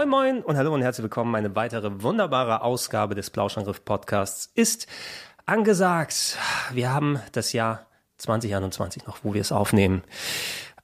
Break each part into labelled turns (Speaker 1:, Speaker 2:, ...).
Speaker 1: Moin Moin und hallo und herzlich willkommen. Eine weitere wunderbare Ausgabe des Plauschangriff Podcasts ist angesagt. Wir haben das Jahr 2021 noch, wo wir es aufnehmen.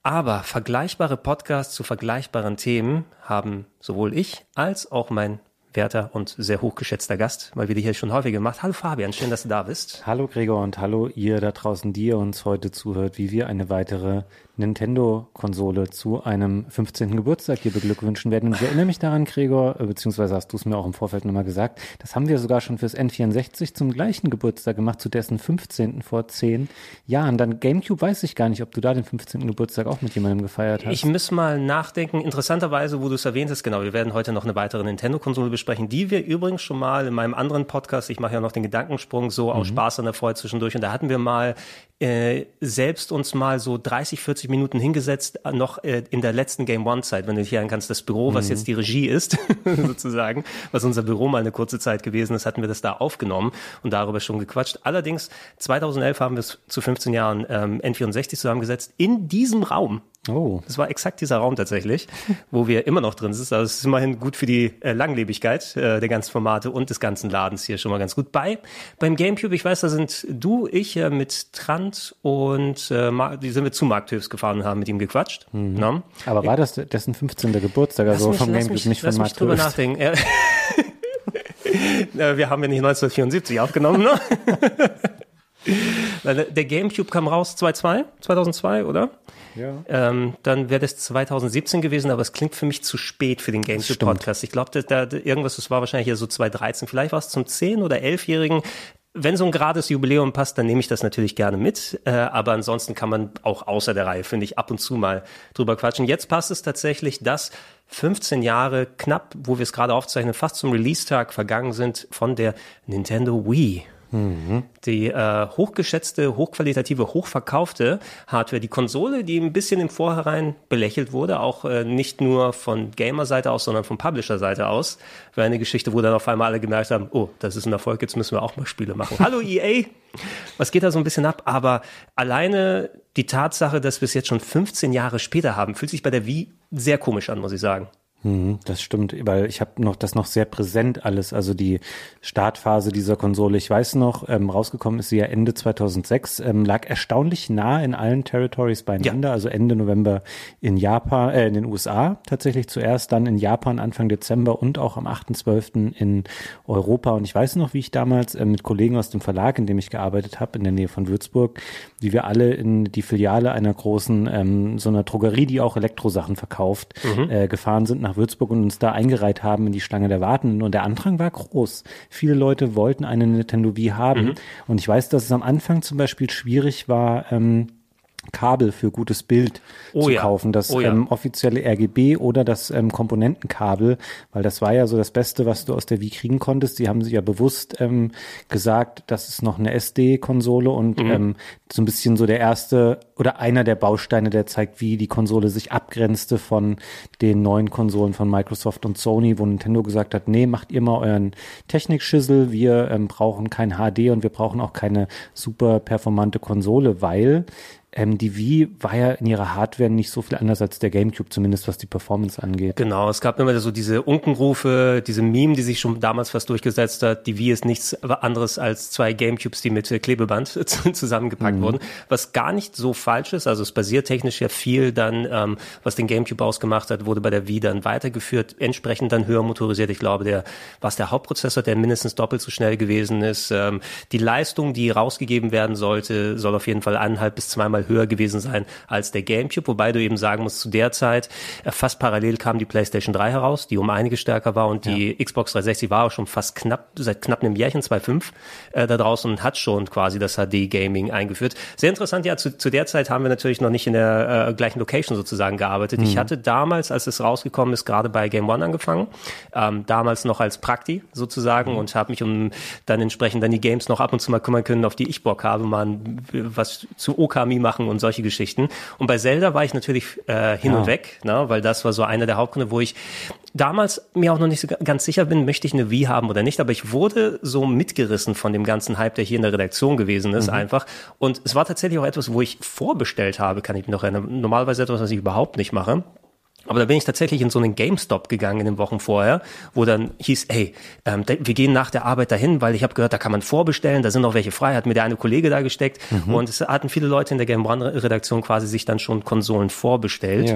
Speaker 1: Aber vergleichbare Podcasts zu vergleichbaren Themen haben sowohl ich als auch mein werter und sehr hochgeschätzter Gast, mal wieder hier schon häufig gemacht. Hallo Fabian, schön, dass du da bist.
Speaker 2: Hallo Gregor und hallo ihr da draußen, die ihr uns heute zuhört, wie wir eine weitere Nintendo-Konsole zu einem 15. Geburtstag hier beglückwünschen werden. Und ich erinnere mich daran, Gregor, äh, beziehungsweise hast du es mir auch im Vorfeld nochmal gesagt, das haben wir sogar schon fürs N64 zum gleichen Geburtstag gemacht, zu dessen 15. vor zehn Jahren. Dann Gamecube weiß ich gar nicht, ob du da den 15. Geburtstag auch mit jemandem gefeiert hast.
Speaker 1: Ich muss mal nachdenken. Interessanterweise, wo du es erwähnt hast, genau, wir werden heute noch eine weitere Nintendo-Konsole besprechen, die wir übrigens schon mal in meinem anderen Podcast, ich mache ja noch den Gedankensprung, so aus Spaß an der Freude zwischendurch, und da hatten wir mal äh, selbst uns mal so 30, 40 Minuten hingesetzt, äh, noch äh, in der letzten Game One-Zeit, wenn du dich erinnern kannst, das Büro, was jetzt die Regie ist, sozusagen, was unser Büro mal eine kurze Zeit gewesen ist, hatten wir das da aufgenommen und darüber schon gequatscht. Allerdings, 2011 haben wir es zu 15 Jahren ähm, N64 zusammengesetzt, in diesem Raum.
Speaker 2: Oh.
Speaker 1: Das war exakt dieser Raum tatsächlich, wo wir immer noch drin sind. Also es ist immerhin gut für die äh, Langlebigkeit äh, der ganzen Formate und des ganzen Ladens hier schon mal ganz gut bei. Beim Gamecube, ich weiß, da sind du, ich äh, mit Trant und äh, Mar- die sind wir zu Mark Tüfs gefahren und haben mit ihm gequatscht. Ne?
Speaker 2: Aber war das dessen 15. Geburtstag, also
Speaker 1: mich-
Speaker 2: vom Gamecube,
Speaker 1: mich-
Speaker 2: nicht von Mark
Speaker 1: drüber
Speaker 2: Twain?
Speaker 1: nachdenken. Wir haben ja nicht 1974 aufgenommen, ne? Der Gamecube kam raus 2002, 2002, oder?
Speaker 2: Ja.
Speaker 1: Ähm, dann wäre das 2017 gewesen, aber es klingt für mich zu spät für den Gamecube-Podcast. Ich glaube, da, da, irgendwas, das war wahrscheinlich hier so 2013. Vielleicht war es zum 10- oder 11-Jährigen. Wenn so ein gerades Jubiläum passt, dann nehme ich das natürlich gerne mit. Äh, aber ansonsten kann man auch außer der Reihe, finde ich, ab und zu mal drüber quatschen. Jetzt passt es tatsächlich, dass 15 Jahre knapp, wo wir es gerade aufzeichnen, fast zum Release-Tag vergangen sind von der Nintendo Wii. Die äh, hochgeschätzte, hochqualitative, hochverkaufte Hardware, die Konsole, die ein bisschen im Vorhinein belächelt wurde, auch äh, nicht nur von Gamer-Seite aus, sondern von Publisher-Seite aus, war eine Geschichte, wo dann auf einmal alle gemerkt haben, oh, das ist ein Erfolg, jetzt müssen wir auch mal Spiele machen. Hallo EA! Was geht da so ein bisschen ab? Aber alleine die Tatsache, dass wir es jetzt schon 15 Jahre später haben, fühlt sich bei der Wii sehr komisch an, muss ich sagen.
Speaker 2: Mhm, Das stimmt, weil ich habe noch das noch sehr präsent alles, also die Startphase dieser Konsole. Ich weiß noch, ähm, rausgekommen ist sie ja Ende 2006, ähm, lag erstaunlich nah in allen Territories beieinander,
Speaker 1: Ja.
Speaker 2: also Ende November in Japan, äh, in den USA tatsächlich zuerst, dann in Japan Anfang Dezember und auch am 8.12. in Europa. Und ich weiß noch, wie ich damals äh, mit Kollegen aus dem Verlag, in dem ich gearbeitet habe, in der Nähe von Würzburg, wie wir alle in die Filiale einer großen, ähm, so einer Drogerie, die auch Elektrosachen verkauft, äh, gefahren sind nach Würzburg und uns da eingereiht haben in die Schlange der Wartenden. Und der Andrang war groß. Viele Leute wollten eine Nintendo Wii haben. Und ich weiß, dass es am Anfang zum Beispiel schwierig war, ähm, Kabel für gutes Bild
Speaker 1: Oh
Speaker 2: zu
Speaker 1: ja.
Speaker 2: kaufen, das
Speaker 1: Oh ja.
Speaker 2: ähm, offizielle RGB oder das ähm, Komponentenkabel, weil das war ja so das Beste, was du aus der Wii kriegen konntest. Die haben sich ja bewusst ähm, gesagt, das ist noch eine SD-Konsole und
Speaker 1: Mhm.
Speaker 2: ähm, so ein bisschen so der erste oder einer der Bausteine, der zeigt, wie die Konsole sich abgrenzte von den neuen Konsolen von Microsoft und Sony, wo Nintendo gesagt hat, nee, macht ihr mal euren Technikschüssel, wir ähm, brauchen kein HD und wir brauchen auch keine super performante Konsole, weil ähm, die Wii war ja in ihrer Hardware nicht so viel anders als der GameCube, zumindest was die Performance angeht.
Speaker 1: Genau, es gab immer so diese Unkenrufe, diese Meme, die sich schon damals fast durchgesetzt hat. Die Wii ist nichts anderes als zwei GameCubes, die mit Klebeband zusammengepackt mhm. wurden, was gar nicht so falsch ist. Also es basiert technisch ja viel dann, ähm, was den GameCube ausgemacht hat, wurde bei der Wii dann weitergeführt, entsprechend dann höher motorisiert. Ich glaube, der was der Hauptprozessor, der mindestens doppelt so schnell gewesen ist. Ähm, die Leistung, die rausgegeben werden sollte, soll auf jeden Fall eineinhalb bis zweimal höher gewesen sein als der GameCube, wobei du eben sagen musst, zu der Zeit äh, fast parallel kam die PlayStation 3 heraus, die um einige stärker war und die ja. Xbox 360 war auch schon fast knapp, seit knapp einem Jährchen, 2.5 äh, da draußen und hat schon quasi das HD-Gaming eingeführt. Sehr interessant, ja, zu, zu der Zeit haben wir natürlich noch nicht in der äh, gleichen Location sozusagen gearbeitet. Mhm. Ich hatte damals, als es rausgekommen ist, gerade bei Game One angefangen, ähm, damals noch als Prakti sozusagen mhm. und habe mich um dann entsprechend dann die Games noch ab und zu mal kümmern können, auf die ich Bock habe, mal was zu Okami machen und solche Geschichten. Und bei Zelda war ich natürlich äh, hin ja. und weg, ne, weil das war so einer der Hauptgründe, wo ich damals mir auch noch nicht so ganz sicher bin, möchte ich eine Wii haben oder nicht, aber ich wurde so mitgerissen von dem ganzen Hype, der hier in der Redaktion gewesen ist, mhm. einfach. Und es war tatsächlich auch etwas, wo ich vorbestellt habe, kann ich mich noch erinnern. Normalerweise etwas, was ich überhaupt nicht mache. Aber da bin ich tatsächlich in so einen GameStop gegangen in den Wochen vorher, wo dann hieß, hey, ähm, wir gehen nach der Arbeit dahin, weil ich habe gehört, da kann man vorbestellen, da sind noch welche frei, hat mir der eine Kollege da gesteckt mhm. und es hatten viele Leute in der Game One Redaktion quasi sich dann schon Konsolen vorbestellt.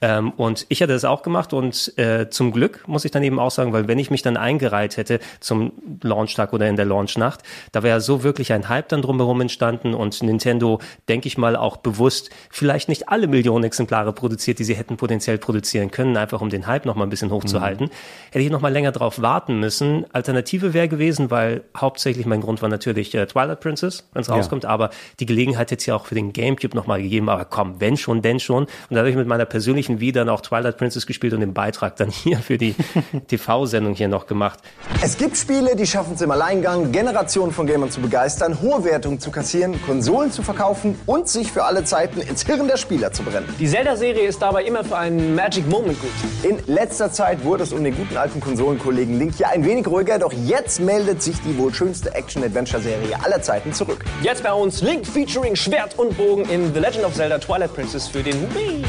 Speaker 1: Ja. Ähm, und ich hatte das auch gemacht und äh, zum Glück muss ich dann eben auch sagen, weil wenn ich mich dann eingereiht hätte zum Launchtag oder in der Launchnacht, da wäre so wirklich ein Hype dann drumherum entstanden und Nintendo, denke ich mal, auch bewusst vielleicht nicht alle Millionen Exemplare produziert, die sie hätten potenziell produziert produzieren können, einfach um den Hype noch mal ein bisschen hochzuhalten. Mhm. Hätte ich noch mal länger drauf warten müssen. Alternative wäre gewesen, weil hauptsächlich mein Grund war natürlich äh, Twilight Princess, wenn es ja. rauskommt, aber die Gelegenheit hätte es ja auch für den Gamecube noch mal gegeben, aber komm, wenn schon, denn schon. Und da habe ich mit meiner persönlichen Wii dann auch Twilight Princess gespielt und den Beitrag dann hier für die TV-Sendung hier noch gemacht.
Speaker 3: Es gibt Spiele, die schaffen es im Alleingang, Generationen von Gamern zu begeistern, hohe Wertungen zu kassieren, Konsolen zu verkaufen und sich für alle Zeiten ins Hirn der Spieler zu brennen.
Speaker 4: Die Zelda-Serie ist dabei immer für einen Magic Moment gut.
Speaker 3: In letzter Zeit wurde es um den guten alten Konsolenkollegen Link ja ein wenig ruhiger, doch jetzt meldet sich die wohl schönste Action-Adventure-Serie aller Zeiten zurück.
Speaker 4: Jetzt bei uns Link featuring Schwert und Bogen in The Legend of Zelda Twilight Princess für den Wii.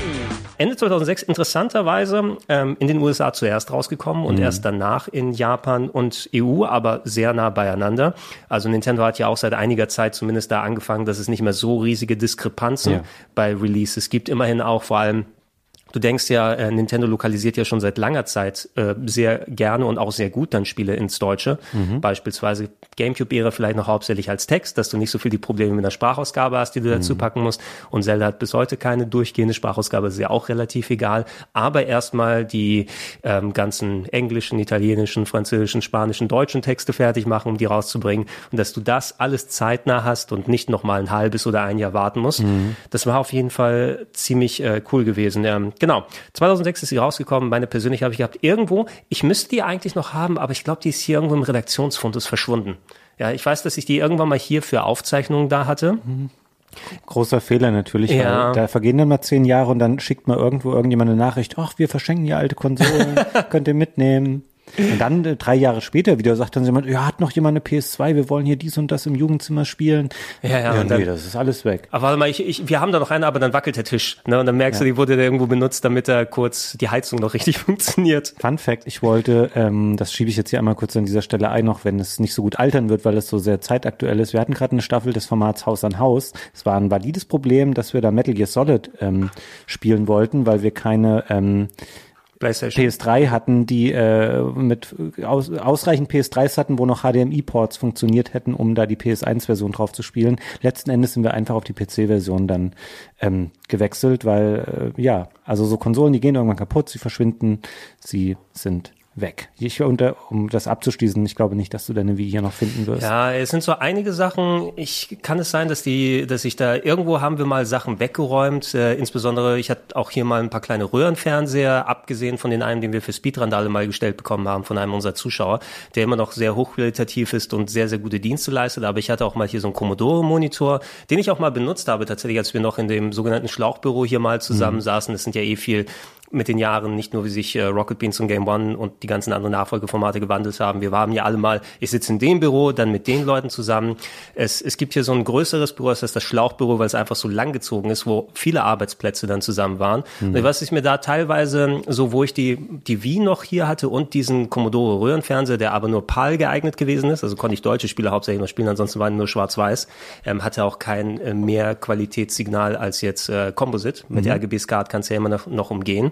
Speaker 1: Ende 2006 interessanterweise ähm, in den USA zuerst rausgekommen und mhm. erst danach in Japan und EU, aber sehr nah beieinander. Also Nintendo hat ja auch seit einiger Zeit zumindest da angefangen, dass es nicht mehr so riesige Diskrepanzen ja. bei Releases gibt. Immerhin auch vor allem Du denkst ja, äh, Nintendo lokalisiert ja schon seit langer Zeit äh, sehr gerne und auch sehr gut dann Spiele ins Deutsche. Mhm. Beispielsweise GameCube-Ära vielleicht noch hauptsächlich als Text, dass du nicht so viel die Probleme mit der Sprachausgabe hast, die du mhm. dazu packen musst. Und Zelda hat bis heute keine durchgehende Sprachausgabe, ist ja auch relativ egal. Aber erstmal die ähm, ganzen englischen, italienischen, französischen, spanischen, deutschen Texte fertig machen, um die rauszubringen. Und dass du das alles zeitnah hast und nicht noch mal ein halbes oder ein Jahr warten musst. Mhm. Das war auf jeden Fall ziemlich äh, cool gewesen. Ähm, Genau. 2006 ist sie rausgekommen. Meine persönlich habe ich gehabt. Irgendwo, ich müsste die eigentlich noch haben, aber ich glaube, die ist hier irgendwo im Redaktionsfundus verschwunden. Ja, ich weiß, dass ich die irgendwann mal hier für Aufzeichnungen da hatte. Mhm.
Speaker 2: Großer Fehler natürlich. Ja. da vergehen dann mal zehn Jahre und dann schickt mal irgendwo irgendjemand eine Nachricht, ach, wir verschenken hier alte Konsolen, könnt ihr mitnehmen. Und dann äh, drei Jahre später wieder sagt dann jemand, ja, hat noch jemand eine PS2, wir wollen hier dies und das im Jugendzimmer spielen.
Speaker 1: Ja, ja, ja
Speaker 2: nee, dann, das ist alles weg.
Speaker 1: Aber warte mal, ich, ich, wir haben da noch eine, aber dann wackelt der Tisch. Ne? Und dann merkst ja. du, die wurde da irgendwo benutzt, damit da kurz die Heizung noch richtig funktioniert.
Speaker 2: Fun Fact, ich wollte, ähm, das schiebe ich jetzt hier einmal kurz an dieser Stelle ein, auch wenn es nicht so gut altern wird, weil es so sehr zeitaktuell ist. Wir hatten gerade eine Staffel des Formats Haus an Haus. Es war ein valides Problem, dass wir da Metal Gear Solid ähm, spielen wollten, weil wir keine ähm, PS3 hatten, die äh, mit aus, ausreichend PS3s hatten, wo noch HDMI-Ports funktioniert hätten, um da die PS1-Version drauf zu spielen. Letzten Endes sind wir einfach auf die PC-Version dann ähm, gewechselt, weil äh, ja, also so Konsolen, die gehen irgendwann kaputt, sie verschwinden, sie sind weg. Ich, unter, um das abzuschließen, ich glaube nicht, dass du deine Wii hier noch finden wirst.
Speaker 1: Ja, es sind so einige Sachen. Ich kann es sein, dass die, dass ich da irgendwo haben wir mal Sachen weggeräumt. Äh, insbesondere, ich hatte auch hier mal ein paar kleine Röhrenfernseher, abgesehen von den einen, den wir für Speedrandale mal gestellt bekommen haben von einem unserer Zuschauer, der immer noch sehr hochqualitativ ist und sehr, sehr gute Dienste leistet. Aber ich hatte auch mal hier so einen Commodore-Monitor, den ich auch mal benutzt habe, tatsächlich, als wir noch in dem sogenannten Schlauchbüro hier mal zusammen mhm. saßen. Das sind ja eh viel mit den Jahren, nicht nur wie sich äh, Rocket Beans und Game One und die ganzen anderen Nachfolgeformate gewandelt haben. Wir waren ja alle mal, ich sitze in dem Büro, dann mit den Leuten zusammen. Es, es gibt hier so ein größeres Büro, das heißt das Schlauchbüro, weil es einfach so langgezogen ist, wo viele Arbeitsplätze dann zusammen waren. Mhm. Was ich mir da teilweise, so wo ich die, die Wii noch hier hatte und diesen Commodore Röhrenfernseher, der aber nur PAL geeignet gewesen ist, also konnte ich deutsche Spiele hauptsächlich noch spielen, ansonsten waren nur schwarz-weiß, ähm, hatte auch kein äh, mehr Qualitätssignal als jetzt äh, Composite. Mit mhm. RGB SCART kannst du ja immer noch, noch umgehen.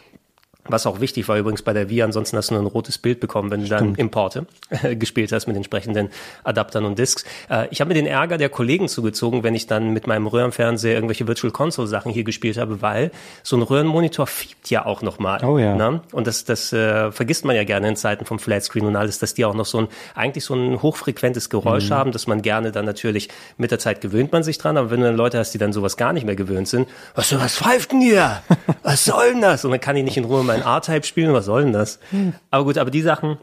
Speaker 1: Was auch wichtig war übrigens bei der Wii, ansonsten hast du nur ein rotes Bild bekommen, wenn du Stimmt. dann Importe äh, gespielt hast mit entsprechenden Adaptern und Discs. Äh, ich habe mir den Ärger der Kollegen zugezogen, wenn ich dann mit meinem Röhrenfernseher irgendwelche Virtual Console Sachen hier gespielt habe, weil so ein Röhrenmonitor fiebt ja auch nochmal.
Speaker 2: Oh ja.
Speaker 1: Ne? Und das, das äh, vergisst man ja gerne in Zeiten vom Flatscreen und alles, dass die auch noch so ein, eigentlich so ein hochfrequentes Geräusch mhm. haben, dass man gerne dann natürlich mit der Zeit gewöhnt man sich dran, aber wenn du dann Leute hast, die dann sowas gar nicht mehr gewöhnt sind, was, was pfeift denn hier? Was soll denn das? Und dann kann ich nicht in Ruhe mein A-Type spielen, was soll denn das? Hm. Aber gut, aber die Sachen,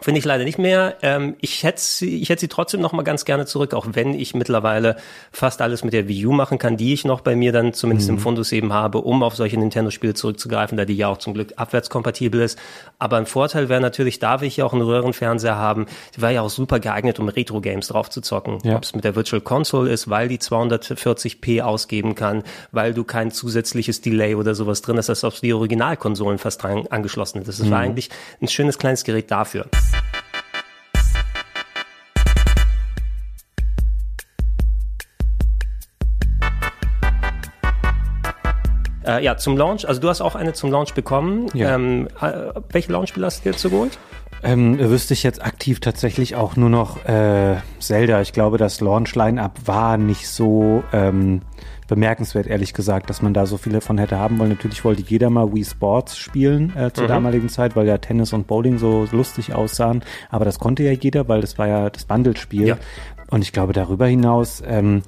Speaker 1: Finde ich leider nicht mehr. Ähm, ich hätte sie, ich hätte sie trotzdem noch mal ganz gerne zurück, auch wenn ich mittlerweile fast alles mit der Wii U machen kann, die ich noch bei mir dann zumindest mhm. im Fundus eben habe, um auf solche Nintendo-Spiele zurückzugreifen, da die ja auch zum Glück abwärtskompatibel ist. Aber ein Vorteil wäre natürlich, da wir hier auch einen Röhrenfernseher haben, die war ja auch super geeignet, um Retro-Games drauf zu zocken. Ja. Ob es mit der Virtual Console ist, weil die 240p ausgeben kann, weil du kein zusätzliches Delay oder sowas drin hast, als ob die Originalkonsolen fast dran angeschlossen ist. Das mhm. war eigentlich ein schönes kleines Gerät dafür. Äh, ja, zum Launch. Also du hast auch eine zum Launch bekommen. Ja. Ähm, äh, welche Launchspiele hast du dir zu geholt?
Speaker 2: Ähm, wüsste ich jetzt aktiv tatsächlich auch nur noch äh, Zelda. Ich glaube, das Launch-Line-Up war nicht so ähm, bemerkenswert, ehrlich gesagt, dass man da so viele von hätte haben wollen. Natürlich wollte jeder mal Wii Sports spielen äh, zur mhm. damaligen Zeit, weil ja Tennis und Bowling so lustig aussahen. Aber das konnte ja jeder, weil das war ja das Bundle-Spiel. Ja. Und ich glaube, darüber hinaus ähm,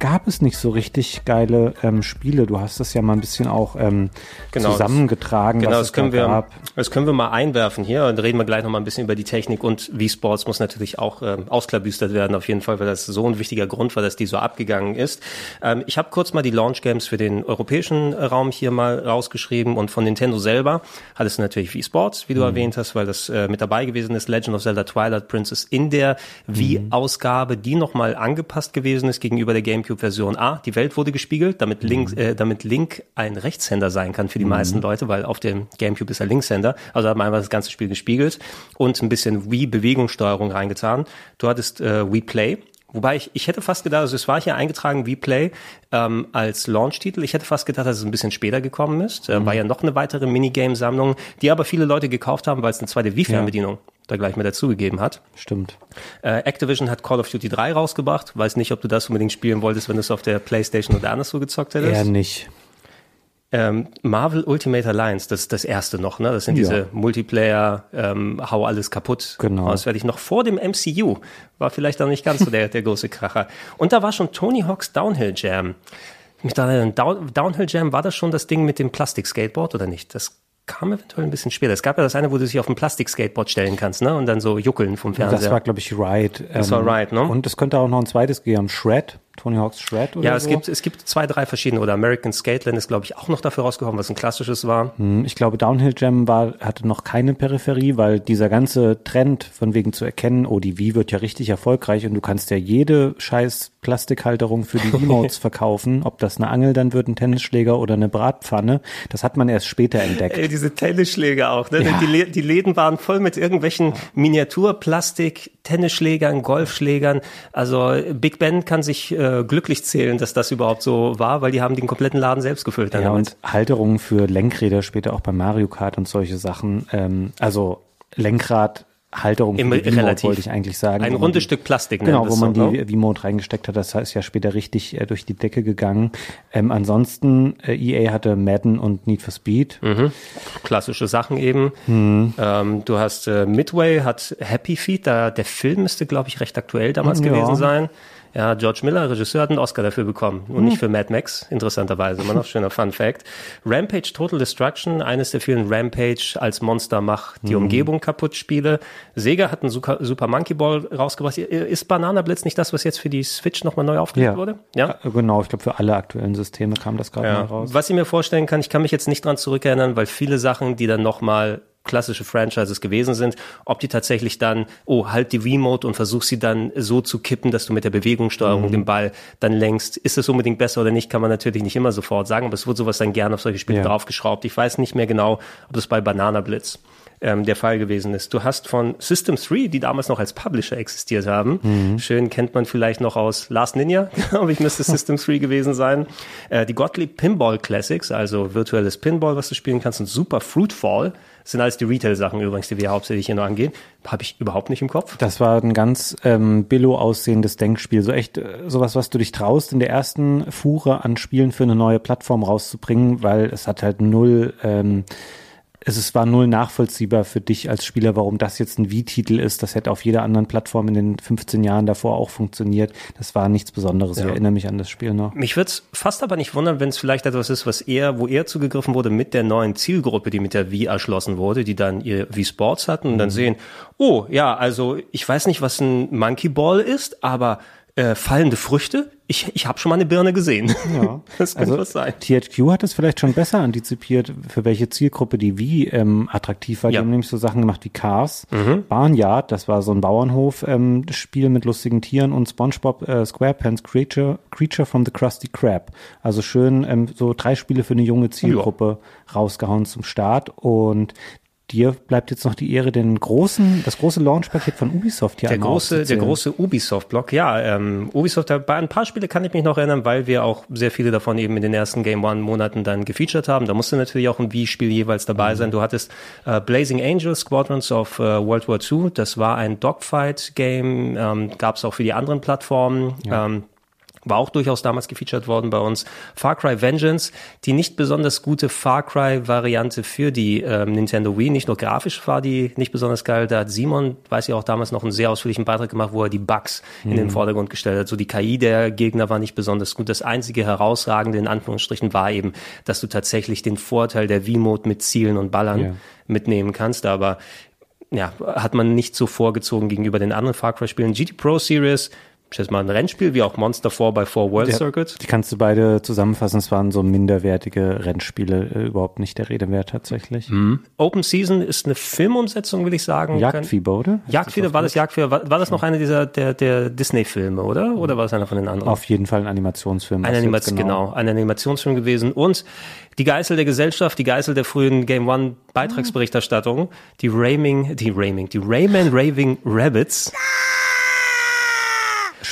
Speaker 2: gab es nicht so richtig geile ähm, Spiele. Du hast das ja mal ein bisschen auch ähm, genau, zusammengetragen.
Speaker 1: Genau, das können, da wir, das können wir mal einwerfen hier und reden wir gleich noch mal ein bisschen über die Technik und wie Sports muss natürlich auch ähm, ausklabüstert werden auf jeden Fall, weil das so ein wichtiger Grund war, dass die so abgegangen ist. Ähm, ich habe kurz mal die Launch Games für den europäischen Raum hier mal rausgeschrieben und von Nintendo selber hat es natürlich wie Sports, wie du mhm. erwähnt hast, weil das äh, mit dabei gewesen ist, Legend of Zelda Twilight Princess in der Wii-Ausgabe, die nochmal angepasst gewesen ist gegenüber der GameCube GameCube-Version A, die Welt wurde gespiegelt, damit Link, mhm. äh, damit Link ein Rechtshänder sein kann für die mhm. meisten Leute, weil auf dem GameCube ist er Linkshänder. Also hat man einfach das ganze Spiel gespiegelt und ein bisschen Wii-Bewegungssteuerung reingetan. Du hattest äh, Wii Play, Wobei ich, ich hätte fast gedacht, also es war hier eingetragen wie Play ähm, als Launch-Titel. Ich hätte fast gedacht, dass es ein bisschen später gekommen ist. Äh, mhm. War ja noch eine weitere Minigame-Sammlung, die aber viele Leute gekauft haben, weil es eine zweite Wii-Fernbedienung ja da gleich mit dazugegeben hat.
Speaker 2: Stimmt.
Speaker 1: Äh, Activision hat Call of Duty 3 rausgebracht. Weiß nicht, ob du das unbedingt spielen wolltest, wenn du es auf der Playstation oder anderswo gezockt hättest.
Speaker 2: Eher nicht.
Speaker 1: Ähm, Marvel Ultimate Alliance, das ist das erste noch, ne? Das sind ja. diese Multiplayer, ähm, hau alles kaputt.
Speaker 2: Genau.
Speaker 1: Das werde ich noch vor dem MCU. War vielleicht auch nicht ganz so der, der große Kracher. Und da war schon Tony Hawk's Downhill Jam. Mich da, Downhill Jam, war das schon das Ding mit dem Plastik-Skateboard oder nicht? Das kam eventuell ein bisschen später. Es gab ja das eine, wo du dich auf ein Plastik-Skateboard stellen kannst, ne? Und dann so juckeln vom Fernseher.
Speaker 2: Das war, glaube ich, Ride.
Speaker 1: Das war ähm, Ride, ne?
Speaker 2: Und es könnte auch noch ein zweites geben, Shred. Tony Hawk's Shred oder
Speaker 1: Ja, es
Speaker 2: so?
Speaker 1: gibt, es gibt zwei, drei verschiedene. Oder American Skateland ist, glaube ich, auch noch dafür rausgekommen, was ein klassisches war.
Speaker 2: Hm, ich glaube, Downhill Jam war, hatte noch keine Peripherie, weil dieser ganze Trend von wegen zu erkennen, oh, die Wii wird ja richtig erfolgreich und du kannst ja jede scheiß Plastikhalterung für die Emotes verkaufen, ob das eine Angel dann wird, ein Tennisschläger oder eine Bratpfanne. Das hat man erst später entdeckt.
Speaker 1: Ey, diese Tennisschläger auch, ne? Ja. Die, die Läden waren voll mit irgendwelchen Miniaturplastik, Tennisschlägern, Golfschlägern. Also Big Ben kann sich äh, glücklich zählen, dass das überhaupt so war, weil die haben den kompletten Laden selbst gefüllt.
Speaker 2: Ja, und Halterungen für Lenkräder später auch bei Mario Kart und solche Sachen. Ähm, also Lenkrad Halterung
Speaker 1: Im,
Speaker 2: für die
Speaker 1: relativ.
Speaker 2: wollte ich eigentlich sagen.
Speaker 1: Ein rundes Stück Plastik.
Speaker 2: Genau, wo man so, die V-Mode reingesteckt hat. Das ist ja später richtig äh, durch die Decke gegangen. Ähm, ansonsten, äh, EA hatte Madden und Need for Speed.
Speaker 1: Mhm. Klassische Sachen eben. Mhm. Ähm, du hast äh, Midway, hat Happy Feet. Da, der Film müsste, glaube ich, recht aktuell damals ja. gewesen sein. Ja, George Miller, Regisseur, hat einen Oscar dafür bekommen und nicht für Mad Max, interessanterweise. Immer noch schöner Fun Fact. Rampage Total Destruction, eines der vielen Rampage als Monster mach die Umgebung kaputt Spiele. Sega hat einen Super, Monkey Ball rausgebracht. Ist Banana Blitz nicht das, was jetzt für die Switch nochmal neu aufgelegt
Speaker 2: Ja.
Speaker 1: wurde? Ja.
Speaker 2: Äh, Genau, ich glaube, für alle aktuellen Systeme kam das gerade mal raus.
Speaker 1: Was ich mir vorstellen kann, ich kann mich jetzt nicht dran zurückerinnern, weil viele Sachen, die dann nochmal klassische Franchises gewesen sind, ob die tatsächlich dann, oh, halt die Remote und versuch sie dann so zu kippen, dass du mit der Bewegungssteuerung
Speaker 2: Mhm.
Speaker 1: den Ball dann lenkst. Ist es unbedingt besser oder nicht, kann man natürlich nicht immer sofort sagen, aber es wird sowas dann gerne auf solche Spiele
Speaker 2: Ja.
Speaker 1: draufgeschraubt. Ich weiß nicht mehr genau, ob das bei Banana Blitz ähm, der Fall gewesen ist. Du hast von System 3, die damals noch als Publisher existiert haben,
Speaker 2: Mhm.
Speaker 1: schön kennt man vielleicht noch aus Last Ninja, glaube ich, müsste System 3 gewesen sein, äh, die Gottlieb Pinball Classics, also virtuelles Pinball, was du spielen kannst, und Super Fruitfall, das sind alles die Retail-Sachen übrigens, die wir hauptsächlich hier nur angehen, habe ich überhaupt nicht im Kopf.
Speaker 2: Das war ein ganz ähm, billo aussehendes Denkspiel. So echt äh, sowas, was du dich traust, in der ersten Fuhre an Spielen für eine neue Plattform rauszubringen, weil es hat halt null, ähm, es, es war null nachvollziehbar für dich als Spieler, warum das jetzt ein Wii-Titel ist. Das hätte auf jeder anderen Plattform in den 15 Jahren davor auch funktioniert. Das war nichts Besonderes. Ich erinnere mich an das Spiel noch.
Speaker 1: Mich würde es fast aber nicht wundern, wenn es vielleicht etwas ist, was eher, wo eher zugegriffen wurde mit der neuen Zielgruppe, die mit der Wii erschlossen wurde, die dann ihr Wii Sports hatten und dann sehen, oh ja, also ich weiß nicht, was ein Monkey Ball ist, aber äh, fallende Früchte, ich, ich habe schon mal eine Birne gesehen.
Speaker 2: Ja.
Speaker 1: das könnte
Speaker 2: Also
Speaker 1: was sein.
Speaker 2: THQ hat es vielleicht schon besser antizipiert, für welche Zielgruppe die Wii ähm, attraktiv war. Die
Speaker 1: Ja.
Speaker 2: haben nämlich so Sachen gemacht wie Cars,
Speaker 1: Mhm.
Speaker 2: Barnyard, das war so ein Bauernhof-Spiel mit lustigen Tieren und SpongeBob äh, SquarePants Creature, Creature from the Krusty Krab. Also schön ähm, so drei Spiele für eine junge Zielgruppe rausgehauen zum Start und Dir bleibt jetzt noch die Ehre, den großen, das große Launchpaket von Ubisoft hier
Speaker 1: Der große, der große Ubisoft-Block, ja, ähm, Ubisoft, bei ein paar Spiele kann ich mich noch erinnern, weil wir auch sehr viele davon eben in den ersten Game One-Monaten dann gefeatured haben. Da musste natürlich auch ein Wii-Spiel jeweils dabei sein. Du hattest äh, Blazing Angels, Squadrons of äh, World War II, das war ein Dogfight-Game, ähm, gab es auch für die anderen Plattformen. Ähm, war auch durchaus damals gefeatured worden bei uns. Far Cry Vengeance, die nicht besonders gute Far Cry Variante für die ähm, Nintendo Wii. Nicht nur grafisch war die nicht besonders geil. Da hat Simon, weiß ich auch damals noch einen sehr ausführlichen Beitrag gemacht, wo er die Bugs in den Vordergrund gestellt hat. So die KI der Gegner war nicht besonders gut. Das einzige herausragende in Anführungsstrichen war eben, dass du tatsächlich den Vorteil der Wii-Mode mit Zielen und Ballern
Speaker 2: Ja.
Speaker 1: mitnehmen kannst. Aber ja, hat man nicht so vorgezogen gegenüber den anderen Far Cry Spielen. GT Pro Series, schätze mal ein Rennspiel, wie auch Monster 4x4 World
Speaker 2: Ja,
Speaker 1: Circuit.
Speaker 2: Die kannst du beide zusammenfassen. Es waren so minderwertige Rennspiele, äh, überhaupt nicht der Rede wert tatsächlich.
Speaker 1: Open Season ist eine Filmumsetzung, will ich sagen.
Speaker 2: Jagdfieber, oder?
Speaker 1: Jagdfieber, war das Jagdfieber, war, war das noch einer dieser, der, der Disney-Filme, oder? Oder war das einer von den anderen?
Speaker 2: Auf jeden Fall ein Animationsfilm.
Speaker 1: Ein
Speaker 2: was
Speaker 1: Anima
Speaker 2: jetzt
Speaker 1: genau. ein Animationsfilm gewesen. Und die Geißel der Gesellschaft, die Geißel der frühen Game One Beitragsberichterstattung, die Rayming, die Rayming, die Rayman Raving Rabbits.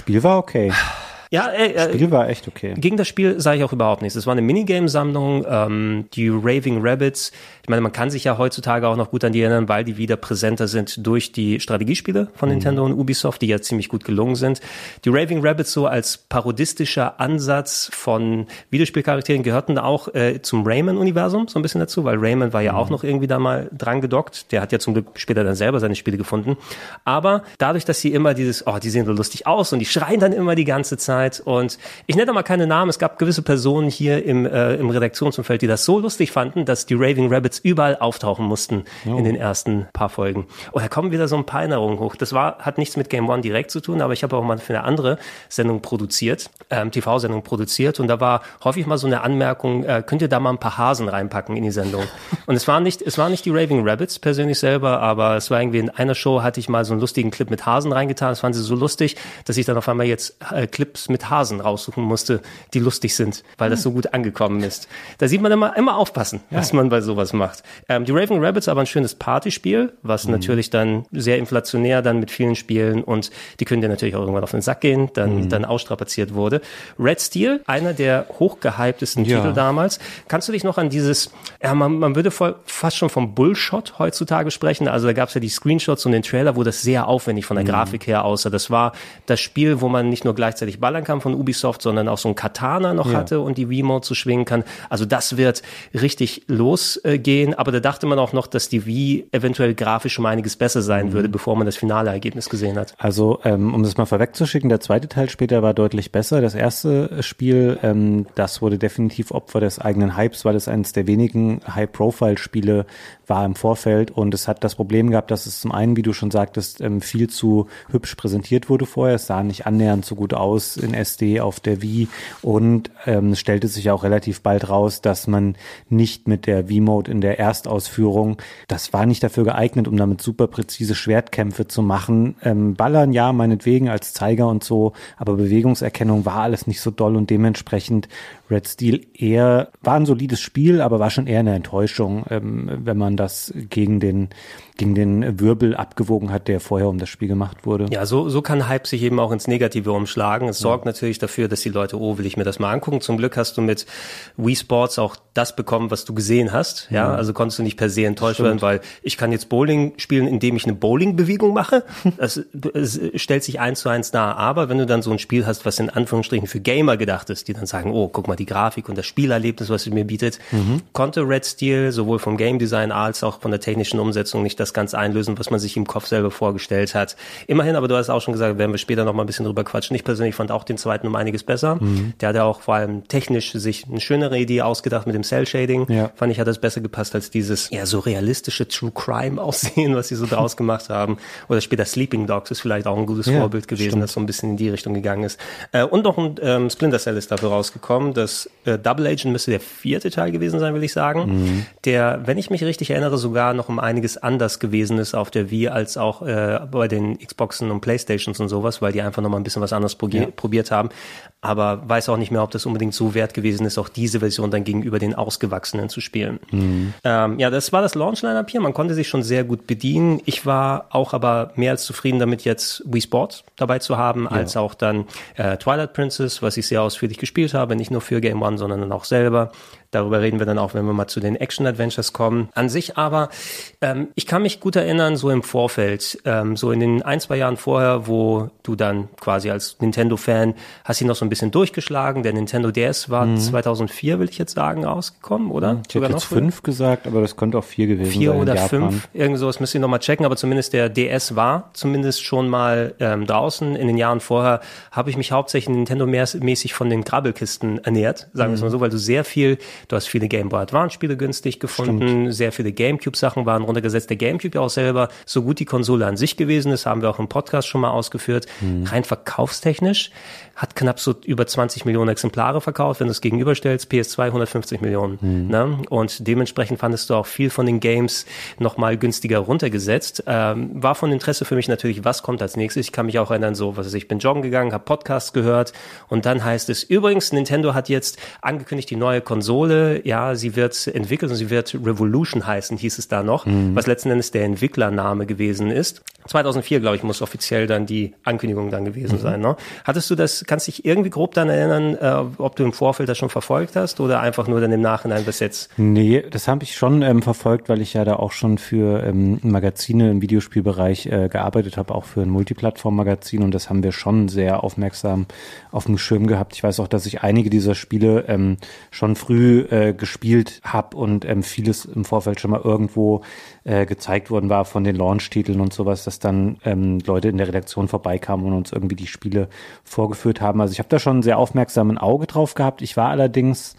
Speaker 2: Spiel war okay.
Speaker 1: Ja, äh, äh,
Speaker 2: Spiel war echt okay.
Speaker 1: Gegen das Spiel sage ich auch überhaupt nichts. Es war eine Minigame-Sammlung, ähm, die Raving Rabbits. Ich meine, man kann sich ja heutzutage auch noch gut an die erinnern, weil die wieder präsenter sind durch die Strategiespiele von Nintendo und Ubisoft, die ja ziemlich gut gelungen sind. Die Raving Rabbits so als parodistischer Ansatz von Videospielcharakteren gehörten auch äh, zum Rayman-Universum so ein bisschen dazu, weil Rayman war ja auch noch irgendwie da mal dran gedockt. Der hat ja zum Glück später dann selber seine Spiele gefunden. Aber dadurch, dass sie immer dieses, oh, die sehen so lustig aus und die schreien dann immer die ganze Zeit und ich nenne mal keine Namen, es gab gewisse Personen hier im, äh, im Redaktionsumfeld, die das so lustig fanden, dass die Raving Rabbits überall auftauchen mussten in den ersten paar Folgen. Und da kommen wieder so ein paar Erinnerungen hoch. Das war, hat nichts mit Game One direkt zu tun, aber ich habe auch mal für eine andere Sendung produziert, ähm, TV-Sendung produziert und da war häufig mal so eine Anmerkung, äh, könnt ihr da mal ein paar Hasen reinpacken in die Sendung? Und es war nicht, es war nicht die Raving Rabbits persönlich selber, aber es war irgendwie in einer Show hatte ich mal so einen lustigen Clip mit Hasen reingetan. Das fanden sie so lustig, dass ich dann auf einmal jetzt äh, Clips mit Hasen raussuchen musste, die lustig sind, weil das so gut angekommen ist. Da sieht man immer, immer aufpassen, was man bei sowas macht. Ähm, die Raving Rabbits aber ein schönes Partyspiel, was natürlich dann sehr inflationär dann mit vielen Spielen und die können dir natürlich auch irgendwann auf den Sack gehen, dann, dann ausstrapaziert wurde. Red Steel, einer der hochgehyptesten
Speaker 2: Ja.
Speaker 1: Titel damals. Kannst du dich noch an dieses, ja, man, man würde voll, fast schon vom Bullshot heutzutage sprechen. Also da gab es ja die Screenshots und den Trailer, wo das sehr aufwendig von der Grafik her aussah. Das war das Spiel, wo man nicht nur gleichzeitig ballern ballern kann von Ubisoft, sondern auch so ein Katana noch ja. hatte und die Wii-Mode zu schwingen kann. Also das wird richtig losgehen, aber da dachte man auch noch, dass die Wii eventuell grafisch um einiges besser sein mhm. würde, bevor man das finale Ergebnis gesehen hat.
Speaker 2: Also, ähm, um das mal vorwegzuschicken, der zweite Teil später war deutlich besser. Das erste Spiel, ähm, das wurde definitiv Opfer des eigenen Hypes, weil es eines der wenigen High-Profile-Spiele war im Vorfeld und es hat das Problem gehabt, dass es zum einen, wie du schon sagtest, ähm, viel zu hübsch präsentiert wurde vorher. Es sah nicht annähernd so gut aus in SD auf der Wii und ähm, stellte sich auch relativ bald raus, dass man nicht mit der Wii-Mode in der Erstausführung, das war nicht dafür geeignet, um damit super präzise Schwertkämpfe zu machen. Ähm, Ballern ja, meinetwegen als Zeiger und so, aber Bewegungserkennung war alles nicht so doll und dementsprechend Red Steel eher, war ein solides Spiel, aber war schon eher eine Enttäuschung, ähm, wenn man das gegen den gegen den Wirbel abgewogen hat, der vorher um das Spiel gemacht wurde.
Speaker 1: Ja, so, so kann Hype sich eben auch ins Negative umschlagen. Es sorgt natürlich dafür, dass die Leute, oh, will ich mir das mal angucken. Zum Glück hast du mit Wii Sports auch das bekommen, was du gesehen hast. Ja, ja. also konntest du nicht per se enttäuscht werden, weil ich kann jetzt Bowling spielen, indem ich eine Bowling-Bewegung mache. Das, das stellt sich eins zu eins nahe. Aber wenn du dann so ein Spiel hast, was in Anführungsstrichen für Gamer gedacht ist, die dann sagen, oh, guck mal, die Grafik und das Spielerlebnis, was es mir bietet, mhm. konnte Red Steel sowohl vom Game Design als auch von der technischen Umsetzung nicht das ganz einlösen, was man sich im Kopf selber vorgestellt hat. Immerhin, aber du hast auch schon gesagt, werden wir später noch mal ein bisschen drüber quatschen. Ich persönlich fand auch den zweiten um einiges besser. Mhm. Der hat ja auch vor allem technisch sich eine schönere Idee ausgedacht mit dem Cell Shading. Ja. Fand ich, hat das besser gepasst als dieses ja so realistische True Crime Aussehen, was sie so draus gemacht haben. Oder später Sleeping Dogs ist vielleicht auch ein gutes ja, Vorbild gewesen, stimmt. das so ein bisschen in die Richtung gegangen ist. Äh, und noch ein ähm, Splinter Cell ist dafür rausgekommen. Das äh, Double Agent müsste der vierte Teil gewesen sein, will ich sagen. Mhm. Der, wenn ich mich richtig erinnere, sogar noch um einiges anders gewesen ist auf der Wii als auch äh, bei den Xboxen und Playstations und sowas, weil die einfach noch mal ein bisschen was anderes probier ja. probiert haben. Aber weiß auch nicht mehr, ob das unbedingt so wert gewesen ist, auch diese Version dann gegenüber den ausgewachsenen zu spielen. Mhm. Ähm, ja, das war das Launch-Line-Up hier. Man konnte sich schon sehr gut bedienen. Ich war auch aber mehr als zufrieden damit, jetzt Wii Sports dabei zu haben, ja. als auch dann äh, Twilight Princess, was ich sehr ausführlich gespielt habe, nicht nur für Game One, sondern dann auch selber. Darüber reden wir dann auch, wenn wir mal zu den Action-Adventures kommen. An sich aber, ähm, ich kann mich gut erinnern, so im Vorfeld, ähm, so in den ein, zwei Jahren vorher, wo du dann quasi als Nintendo-Fan hast ihn noch so ein bisschen durchgeschlagen. Der Nintendo DS war mhm. 2004, will ich jetzt sagen, rausgekommen, oder?
Speaker 2: Ich hätte jetzt fünf gesagt, aber das könnte auch vier gewesen
Speaker 1: vier sein. Vier oder fünf, irgend sowas müsst ihr nochmal checken, aber zumindest der DS war zumindest schon mal ähm, draußen. In den Jahren vorher habe ich mich hauptsächlich Nintendo-mäßig von den Grabbelkisten ernährt, sagen wir es mal so, weil du sehr viel Du hast viele Game Boy Advance Spiele günstig gefunden, Stimmt. sehr viele GameCube Sachen waren runtergesetzt. Der GameCube ja auch selber so gut die Konsole an sich gewesen ist, haben wir auch im Podcast schon mal ausgeführt. Mhm. Rein verkaufstechnisch hat knapp so über 20 Millionen Exemplare verkauft. Wenn du es gegenüberstellst, PS2 150 Millionen. Mhm. Ne? Und dementsprechend fandest du auch viel von den Games nochmal günstiger runtergesetzt. Ähm, war von Interesse für mich natürlich, was kommt als nächstes. Ich kann mich auch erinnern, so, was weiß ich, bin joggen gegangen, habe Podcasts gehört und dann heißt es, übrigens, Nintendo hat jetzt angekündigt, die neue Konsole, ja, sie wird entwickelt und sie wird Revolution heißen, hieß es da noch, mhm. was letzten Endes der Entwicklername gewesen ist. 2004, glaube ich, muss offiziell dann die Ankündigung dann gewesen mhm. sein. Ne? Hattest du das, kannst dich irgendwie grob dann erinnern, äh, ob du im Vorfeld das schon verfolgt hast oder einfach nur dann im Nachhinein bis jetzt?
Speaker 2: Nee, das habe ich schon ähm, verfolgt, weil ich ja da auch schon für ähm, Magazine im Videospielbereich äh, gearbeitet habe, auch für ein Multiplattform-Magazin und das haben wir schon sehr aufmerksam auf dem Schirm gehabt. Ich weiß auch, dass ich einige dieser Spiele ähm, schon früh äh, gespielt habe und ähm, vieles im Vorfeld schon mal irgendwo äh, gezeigt worden war von den Launch-Titeln und sowas, dass dann ähm, Leute in der Redaktion vorbeikamen und uns irgendwie die Spiele vorgeführt haben. Also ich habe da schon sehr aufmerksamen Auge drauf gehabt. Ich war allerdings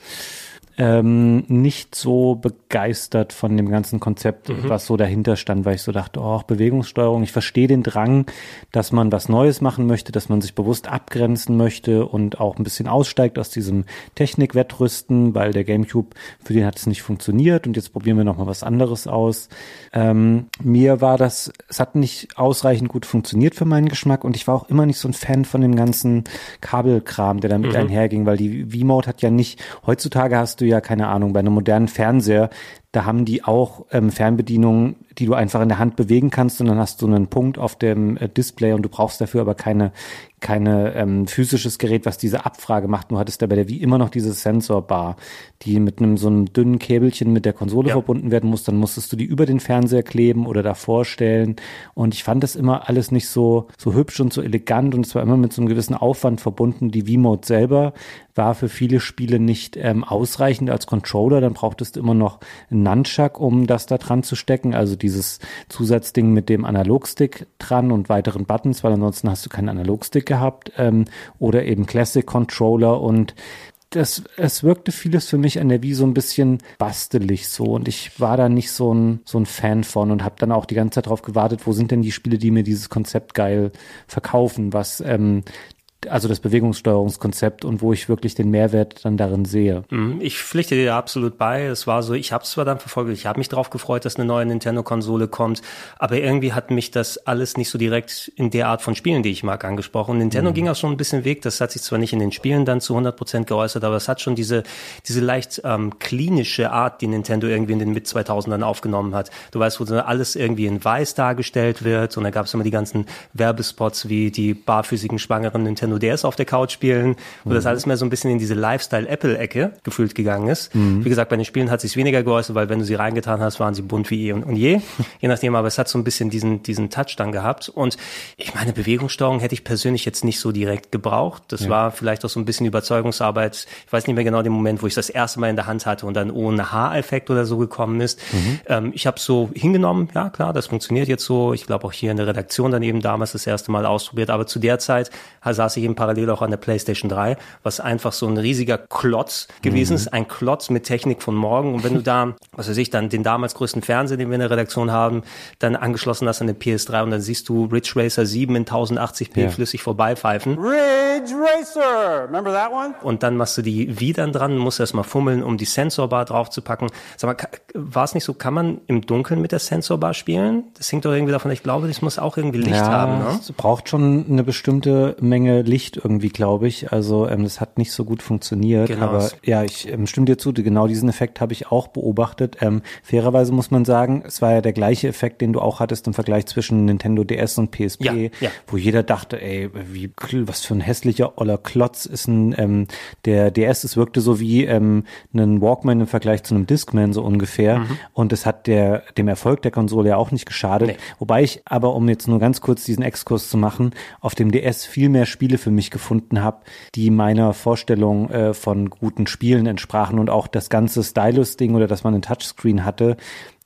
Speaker 2: ähm, nicht so begeistert von dem ganzen Konzept, mhm. was so dahinter stand, weil ich so dachte, oh, Bewegungssteuerung, ich verstehe den Drang, dass man was Neues machen möchte, dass man sich bewusst abgrenzen möchte und auch ein bisschen aussteigt aus diesem Technikwettrüsten, weil der Gamecube, für den hat es nicht funktioniert und jetzt probieren wir nochmal was anderes aus. Ähm, mir war das, es hat nicht ausreichend gut funktioniert für meinen Geschmack und ich war auch immer nicht so ein Fan von dem ganzen Kabelkram, der damit mhm. einherging, weil die V-Mode hat ja nicht, heutzutage hast du ja, keine Ahnung, bei einem modernen Fernseher, da haben die auch ähm, Fernbedienungen, die du einfach in der Hand bewegen kannst und dann hast du einen Punkt auf dem äh, Display und du brauchst dafür aber keine keine ähm, physisches Gerät, was diese Abfrage macht. Du hattest da bei der wie immer noch diese Sensorbar, die mit einem so einem dünnen Käbelchen mit der Konsole ja. verbunden werden muss. Dann musstest du die über den Fernseher kleben oder da vorstellen. Und ich fand das immer alles nicht so so hübsch und so elegant und es war immer mit so einem gewissen Aufwand verbunden. Die V-Mode selber war für viele Spiele nicht ähm, ausreichend als Controller. Dann brauchtest du immer noch einen Nunchuck, um das da dran zu stecken. Also dieses Zusatzding mit dem Analogstick dran und weiteren Buttons, weil ansonsten hast du keinen Analogstick gehabt ähm, oder eben Classic Controller. Und das, es wirkte vieles für mich an der Wii so ein bisschen bastelig so. Und ich war da nicht so ein, so ein Fan von und habe dann auch die ganze Zeit darauf gewartet, wo sind denn die Spiele, die mir dieses Konzept geil verkaufen, was ähm, also das Bewegungssteuerungskonzept und wo ich wirklich den Mehrwert dann darin sehe.
Speaker 1: Mhm, ich pflichte dir absolut bei. Es war so, ich habe es zwar dann verfolgt, ich habe mich darauf gefreut, dass eine neue Nintendo-Konsole kommt, aber irgendwie hat mich das alles nicht so direkt in der Art von Spielen, die ich mag, angesprochen. Nintendo mhm. ging auch schon ein bisschen Weg. Das hat sich zwar nicht in den Spielen dann zu 100 Prozent geäußert, aber es hat schon diese diese leicht ähm, klinische Art, die Nintendo irgendwie in den mit 2000ern aufgenommen hat. Du weißt, wo alles irgendwie in Weiß dargestellt wird und da gab es immer die ganzen Werbespots wie die barfüßigen schwangeren Nintendo Nintendo DS auf der Couch spielen, wo mhm. das alles mehr so ein bisschen in diese Lifestyle-Apple-Ecke gefühlt gegangen ist. Mhm. Wie gesagt, bei den Spielen hat sich weniger geäußert, weil wenn du sie reingetan hast, waren sie bunt wie eh und, und je. je nachdem, aber es hat so ein bisschen diesen, diesen Touch dann gehabt. Und ich meine, Bewegungssteuerung hätte ich persönlich jetzt nicht so direkt gebraucht. Das ja. war vielleicht auch so ein bisschen Überzeugungsarbeit. Ich weiß nicht mehr genau den Moment, wo ich das erste Mal in der Hand hatte und dann ohne Haareffekt oder so gekommen ist. Mhm. Ähm, ich habe so hingenommen, ja klar, das funktioniert jetzt so. Ich glaube auch hier in der Redaktion dann eben damals das erste Mal ausprobiert. Aber zu der Zeit saß ich eben parallel auch an der PlayStation 3, was einfach so ein riesiger Klotz gewesen mhm. ist, ein Klotz mit Technik von morgen. Und wenn du da, was weiß ich, dann den damals größten Fernseher, den wir in der Redaktion haben, dann angeschlossen hast an den PS3 und dann siehst du Ridge Racer 7 in 1080p ja. flüssig vorbeipfeifen. Ridge Racer! Remember that one? Und dann machst du die Wii dann dran, musst erstmal fummeln, um die Sensorbar draufzupacken. Sag mal, war es nicht so, kann man im Dunkeln mit der Sensorbar spielen? Das hängt doch irgendwie davon, ich glaube, das muss auch irgendwie Licht ja, haben, ne?
Speaker 2: Es braucht schon eine bestimmte Menge Licht irgendwie, glaube ich. Also ähm, das hat nicht so gut funktioniert. Genau. Aber ja, ich ähm, stimme dir zu, genau diesen Effekt habe ich auch beobachtet. Ähm, fairerweise muss man sagen, es war ja der gleiche Effekt, den du auch hattest im Vergleich zwischen Nintendo DS und PSP, ja, ja. wo jeder dachte, ey, wie was für ein hässlicher oller Klotz ist ein ähm, der DS. Es wirkte so wie ähm, ein Walkman im Vergleich zu einem Discman so ungefähr. Mhm. Und es hat der dem Erfolg der Konsole ja auch nicht geschadet. Nee. Wobei ich aber, um jetzt nur ganz kurz diesen Exkurs zu machen, auf dem DS viel mehr Spiele für mich gefunden habe, die meiner Vorstellung äh, von guten Spielen entsprachen und auch das ganze Stylus-Ding oder dass man einen Touchscreen hatte,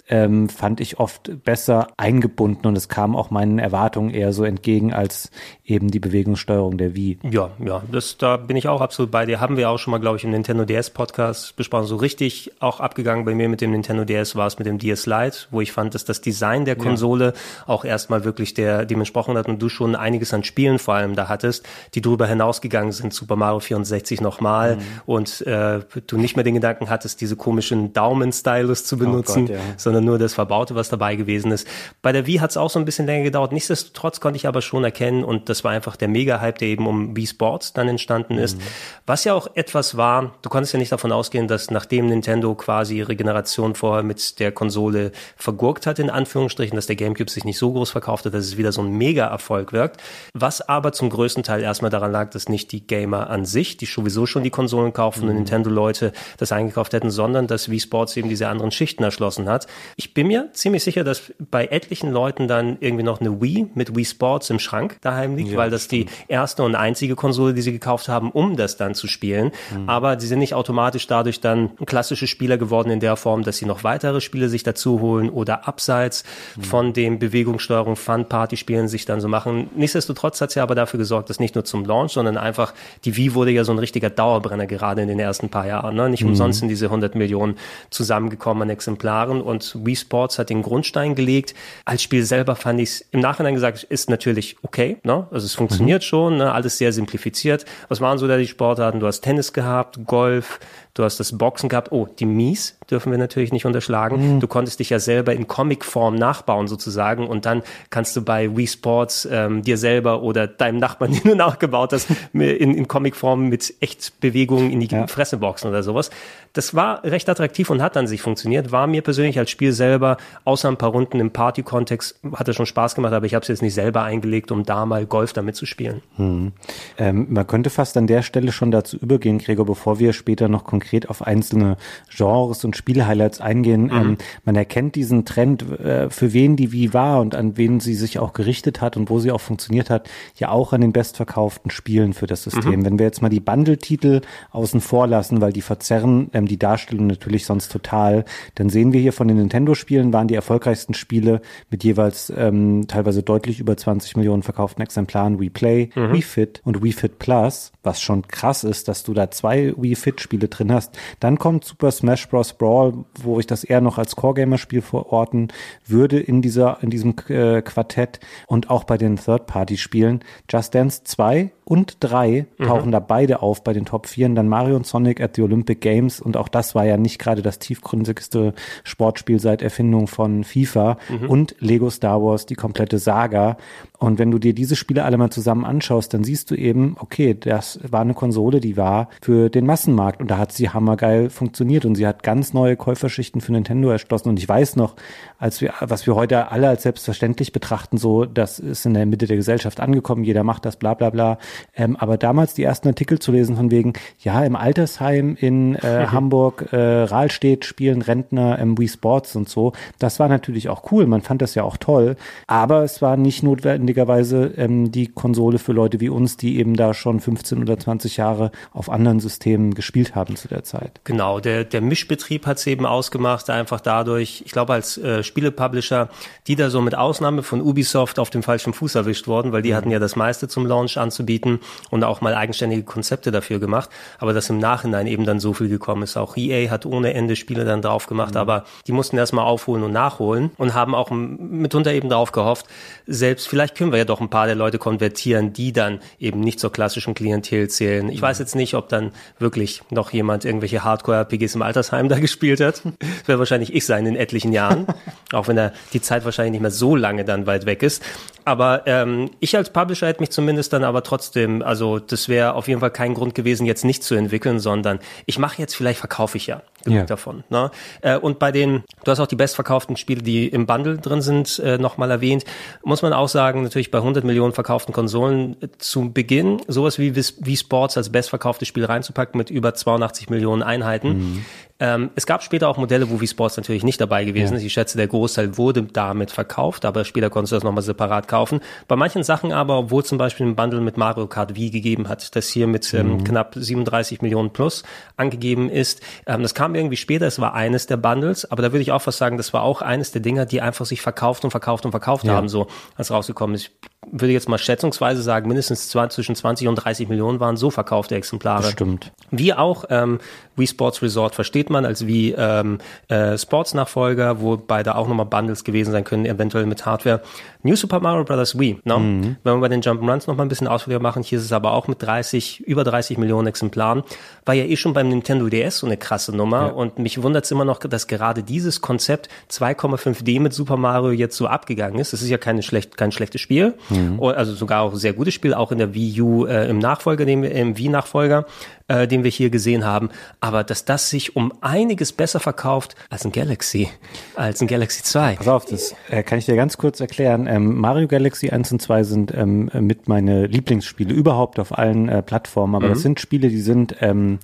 Speaker 2: ähm, fand ich oft besser eingebunden und es kam auch meinen Erwartungen eher so entgegen als eben die Bewegungssteuerung der Wii.
Speaker 1: Ja, ja, das, da bin ich auch absolut bei dir. Haben wir auch schon mal, glaube ich, im Nintendo DS Podcast besprochen. So richtig auch abgegangen bei mir mit dem Nintendo DS war es mit dem DS Lite, wo ich fand, dass das Design der Konsole ja. auch erstmal wirklich der, dem entsprochen hat und du schon einiges an Spielen vor allem da hattest, die darüber hinausgegangen sind. Super Mario 64 nochmal mhm. und äh, du nicht mehr den Gedanken hattest, diese komischen Daumen-Stylus zu benutzen, oh Gott, ja sondern nur das Verbaute, was dabei gewesen ist. Bei der Wii hat es auch so ein bisschen länger gedauert. Nichtsdestotrotz konnte ich aber schon erkennen, und das war einfach der Mega-Hype, der eben um Wii Sports dann entstanden ist. Mhm. Was ja auch etwas war, du konntest ja nicht davon ausgehen, dass nachdem Nintendo quasi ihre Generation vorher mit der Konsole vergurkt hat, in Anführungsstrichen, dass der GameCube sich nicht so groß verkauft hat, dass es wieder so ein Mega-Erfolg wirkt. Was aber zum größten Teil erstmal daran lag, dass nicht die Gamer an sich, die sowieso schon die Konsolen kaufen mhm. und Nintendo-Leute das eingekauft hätten, sondern dass Wii Sports eben diese anderen Schichten erschlossen hat. Ich bin mir ziemlich sicher, dass bei etlichen Leuten dann irgendwie noch eine Wii mit Wii Sports im Schrank daheim liegt, ja, weil das stimmt. die erste und einzige Konsole, die sie gekauft haben, um das dann zu spielen. Mhm. Aber sie sind nicht automatisch dadurch dann klassische Spieler geworden in der Form, dass sie noch weitere Spiele sich dazu holen oder abseits mhm. von dem Bewegungssteuerung Fun-Party-Spielen sich dann so machen. Nichtsdestotrotz hat sie aber dafür gesorgt, dass nicht nur zum Launch, sondern einfach die Wii wurde ja so ein richtiger Dauerbrenner gerade in den ersten paar Jahren. Ne? Nicht mhm. umsonst sind diese 100 Millionen zusammengekommen an Exemplaren und Wii Sports hat den Grundstein gelegt. Als Spiel selber fand ich es im Nachhinein gesagt, ist natürlich okay. Ne? Also es funktioniert mhm. schon, ne? alles sehr simplifiziert. Was waren so da die Sportarten? Du hast Tennis gehabt, Golf, Du hast das Boxen gehabt. Oh, die Mies dürfen wir natürlich nicht unterschlagen. Mhm. Du konntest dich ja selber in Comicform nachbauen sozusagen und dann kannst du bei Wii Sports ähm, dir selber oder deinem Nachbarn, den du nachgebaut hast, in, in Comicform mit echt Bewegungen in die ja. Fresse boxen oder sowas. Das war recht attraktiv und hat an sich funktioniert. War mir persönlich als Spiel selber, außer ein paar Runden im Party-Kontext, hat es schon Spaß gemacht, aber ich habe es jetzt nicht selber eingelegt, um da mal Golf damit zu spielen.
Speaker 2: Hm. Ähm, man könnte fast an der Stelle schon dazu übergehen, Gregor, bevor wir später noch konkret auf einzelne Genres und Spielhighlights eingehen. Mhm. Ähm, man erkennt diesen Trend, äh, für wen die wie war und an wen sie sich auch gerichtet hat und wo sie auch funktioniert hat, ja auch an den bestverkauften Spielen für das System. Mhm. Wenn wir jetzt mal die Bundle-Titel außen vor lassen, weil die verzerren ähm, die Darstellung natürlich sonst total. Dann sehen wir hier von den Nintendo-Spielen waren die erfolgreichsten Spiele mit jeweils ähm, teilweise deutlich über 20 Millionen verkauften Exemplaren Wii Play, mhm. Wii Fit und Wii Fit Plus, was schon krass ist, dass du da zwei Wii Fit Spiele drin hast. Dann kommt Super Smash Bros. Brawl, wo ich das eher noch als Core-Gamer-Spiel verorten würde in dieser, in diesem äh, Quartett und auch bei den Third-Party-Spielen. Just Dance 2 und 3 mhm. tauchen mhm. da beide auf bei den Top 4. Dann Mario und Sonic at the Olympic Games und auch das war ja nicht gerade das tiefgründigste Sportspiel seit Erfindung von FIFA mhm. und Lego Star Wars, die komplette Saga. Und wenn du dir diese Spiele alle mal zusammen anschaust, dann siehst du eben, okay, das war eine Konsole, die war für den Massenmarkt und da hat sie hammergeil funktioniert und sie hat ganz neue Käuferschichten für Nintendo erschlossen. Und ich weiß noch, als wir, was wir heute alle als selbstverständlich betrachten, so, das ist in der Mitte der Gesellschaft angekommen, jeder macht das, bla bla bla. Ähm, aber damals die ersten Artikel zu lesen von wegen, ja, im Altersheim in äh, Hamburg, äh, Rahlstedt spielen Rentner im Wii Sports und so. Das war natürlich auch cool, man fand das ja auch toll, aber es war nicht notwendigerweise ähm, die Konsole für Leute wie uns, die eben da schon 15 oder 20 Jahre auf anderen Systemen gespielt haben zu der Zeit.
Speaker 1: Genau, der, der Mischbetrieb hat es eben ausgemacht, einfach dadurch, ich glaube als äh, Spielepublisher, die da so mit Ausnahme von Ubisoft auf dem falschen Fuß erwischt worden, weil die mhm. hatten ja das meiste zum Launch anzubieten und auch mal eigenständige Konzepte dafür gemacht, aber dass im Nachhinein eben dann so viel gekommen ist. Auch EA hat ohne Ende Spiele dann drauf gemacht, mhm. aber die mussten erstmal aufholen und nachholen und haben auch mitunter eben darauf gehofft, selbst vielleicht können wir ja doch ein paar der Leute konvertieren, die dann eben nicht zur klassischen Klientel zählen. Ich weiß jetzt nicht, ob dann wirklich noch jemand irgendwelche Hardcore-RPGs im Altersheim da gespielt hat. Das wäre wahrscheinlich ich sein in etlichen Jahren, auch wenn er die Zeit wahrscheinlich nicht mehr so lange dann weit weg ist. Aber ähm, ich als Publisher hätte mich zumindest dann aber trotzdem, also das wäre auf jeden Fall kein Grund gewesen, jetzt nicht zu entwickeln, sondern ich mache jetzt, vielleicht verkaufe ich ja genug ja. davon. Ne? Äh, und bei den, du hast auch die bestverkauften Spiele, die im Bundle drin sind, äh, nochmal erwähnt, muss man auch sagen, natürlich bei 100 Millionen verkauften Konsolen äh, zu Beginn sowas wie wie Sports als bestverkauftes Spiel reinzupacken mit über 82 Millionen Einheiten. Mhm. Ähm, es gab später auch Modelle, wo Wii Sports natürlich nicht dabei gewesen ja. ist. Ich schätze, der Großteil wurde damit verkauft, aber später konntest du das nochmal separat kaufen. Bei manchen Sachen aber, obwohl zum Beispiel ein Bundle mit Mario Kart Wii gegeben hat, das hier mit ähm, mhm. knapp 37 Millionen plus angegeben ist. Ähm, das kam irgendwie später, es war eines der Bundles, aber da würde ich auch fast sagen, das war auch eines der Dinger, die einfach sich verkauft und verkauft und verkauft ja. haben, so als rausgekommen ist würde jetzt mal schätzungsweise sagen, mindestens zwischen 20 und 30 Millionen waren so verkaufte Exemplare.
Speaker 2: Stimmt.
Speaker 1: Wie auch ähm, Wii Sports Resort versteht man als wie ähm, äh, Sports-Nachfolger, wobei da auch nochmal Bundles gewesen sein können, eventuell mit Hardware. New Super Mario Bros. Wii, ne? Mhm. Wenn wir bei den Jump'n'Runs noch mal ein bisschen ausführlicher machen, hier ist es aber auch mit 30, über 30 Millionen Exemplaren, war ja eh schon beim Nintendo DS so eine krasse Nummer ja. und mich wundert es immer noch, dass gerade dieses Konzept 2,5D mit Super Mario jetzt so abgegangen ist. Das ist ja keine schlecht, kein schlechtes Spiel, mhm. also sogar auch ein sehr gutes Spiel, auch in der Wii U äh, im Nachfolger, dem, im Wii-Nachfolger äh, den wir hier gesehen haben. Aber dass das sich um einiges besser verkauft als ein Galaxy, als ein Galaxy 2.
Speaker 2: Pass auf, das äh, kann ich dir ganz kurz erklären. Ähm, Mario Galaxy 1 und 2 sind ähm, mit meine Lieblingsspiele überhaupt auf allen äh, Plattformen. Aber mhm. das sind Spiele, die sind ähm,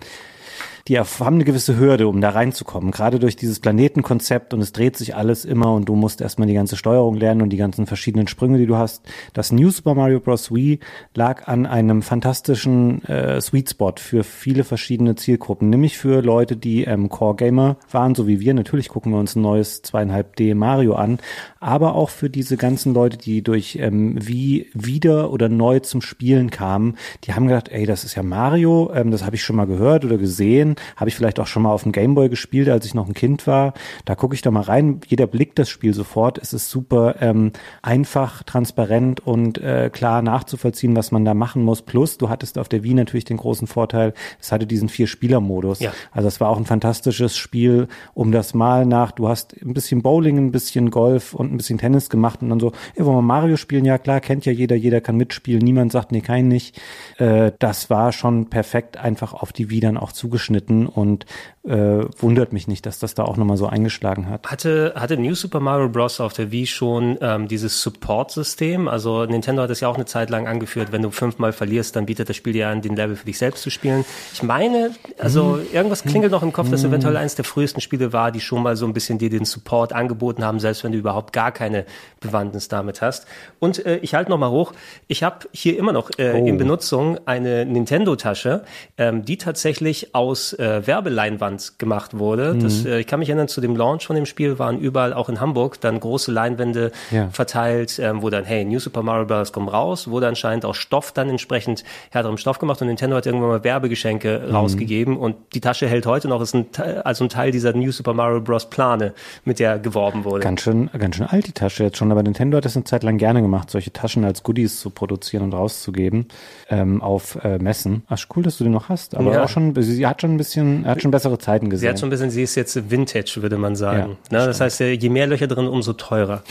Speaker 2: die haben eine gewisse Hürde, um da reinzukommen. Gerade durch dieses Planetenkonzept und es dreht sich alles immer und du musst erstmal die ganze Steuerung lernen und die ganzen verschiedenen Sprünge, die du hast. Das New Super Mario Bros. Wii lag an einem fantastischen äh, Sweet Spot für viele verschiedene Zielgruppen, nämlich für Leute, die ähm, Core Gamer waren, so wie wir. Natürlich gucken wir uns ein neues 2,5D Mario an, aber auch für diese ganzen Leute, die durch ähm, Wii wieder oder neu zum Spielen kamen. Die haben gedacht, ey, das ist ja Mario, ähm, das habe ich schon mal gehört oder gesehen habe ich vielleicht auch schon mal auf dem Gameboy gespielt, als ich noch ein Kind war. Da gucke ich da mal rein. Jeder blickt das Spiel sofort. Es ist super ähm, einfach, transparent und äh, klar nachzuvollziehen, was man da machen muss. Plus, du hattest auf der Wii natürlich den großen Vorteil, es hatte diesen Vier-Spieler-Modus. Ja. Also es war auch ein fantastisches Spiel, um das mal nach, du hast ein bisschen Bowling, ein bisschen Golf und ein bisschen Tennis gemacht und dann so, ey, wollen wir Mario spielen? Ja klar, kennt ja jeder, jeder kann mitspielen, niemand sagt, nee, kein nicht. Äh, das war schon perfekt einfach auf die Wii dann auch zugeschnitten und äh, wundert mich nicht, dass das da auch nochmal so eingeschlagen hat.
Speaker 1: Hatte, hatte New Super Mario Bros. auf der Wii schon ähm, dieses Support-System? Also Nintendo hat es ja auch eine Zeit lang angeführt, wenn du fünfmal verlierst, dann bietet das Spiel dir an, den Level für dich selbst zu spielen. Ich meine, also hm. irgendwas klingelt noch im Kopf, dass hm. eventuell eines der frühesten Spiele war, die schon mal so ein bisschen dir den Support angeboten haben, selbst wenn du überhaupt gar keine Bewandtnis damit hast. Und äh, ich halte nochmal hoch, ich habe hier immer noch äh, oh. in Benutzung eine Nintendo-Tasche, ähm, die tatsächlich aus äh, Werbeleinwand gemacht wurde. Mhm. Das, äh, ich kann mich erinnern, zu dem Launch von dem Spiel waren überall, auch in Hamburg, dann große Leinwände ja. verteilt, ähm, wo dann, hey, New Super Mario Bros. kommt raus, wurde anscheinend auch Stoff dann entsprechend härterem Stoff gemacht und Nintendo hat irgendwann mal Werbegeschenke mhm. rausgegeben und die Tasche hält heute noch, ist ein, also ein Teil dieser New Super Mario Bros. Plane, mit der geworben wurde.
Speaker 2: Ganz schön, ganz schön alt die Tasche jetzt schon, aber Nintendo hat das eine Zeit lang gerne gemacht, solche Taschen als Goodies zu produzieren und rauszugeben ähm, auf äh, Messen. Ach, cool, dass du die noch hast. Aber ja. auch schon, sie hat schon ein bisschen, hat schon bessere Zeiten gesehen.
Speaker 1: Sie hat schon ein bisschen, sie ist jetzt Vintage, würde man sagen. Ja, ne? Das heißt, je mehr Löcher drin, umso teurer.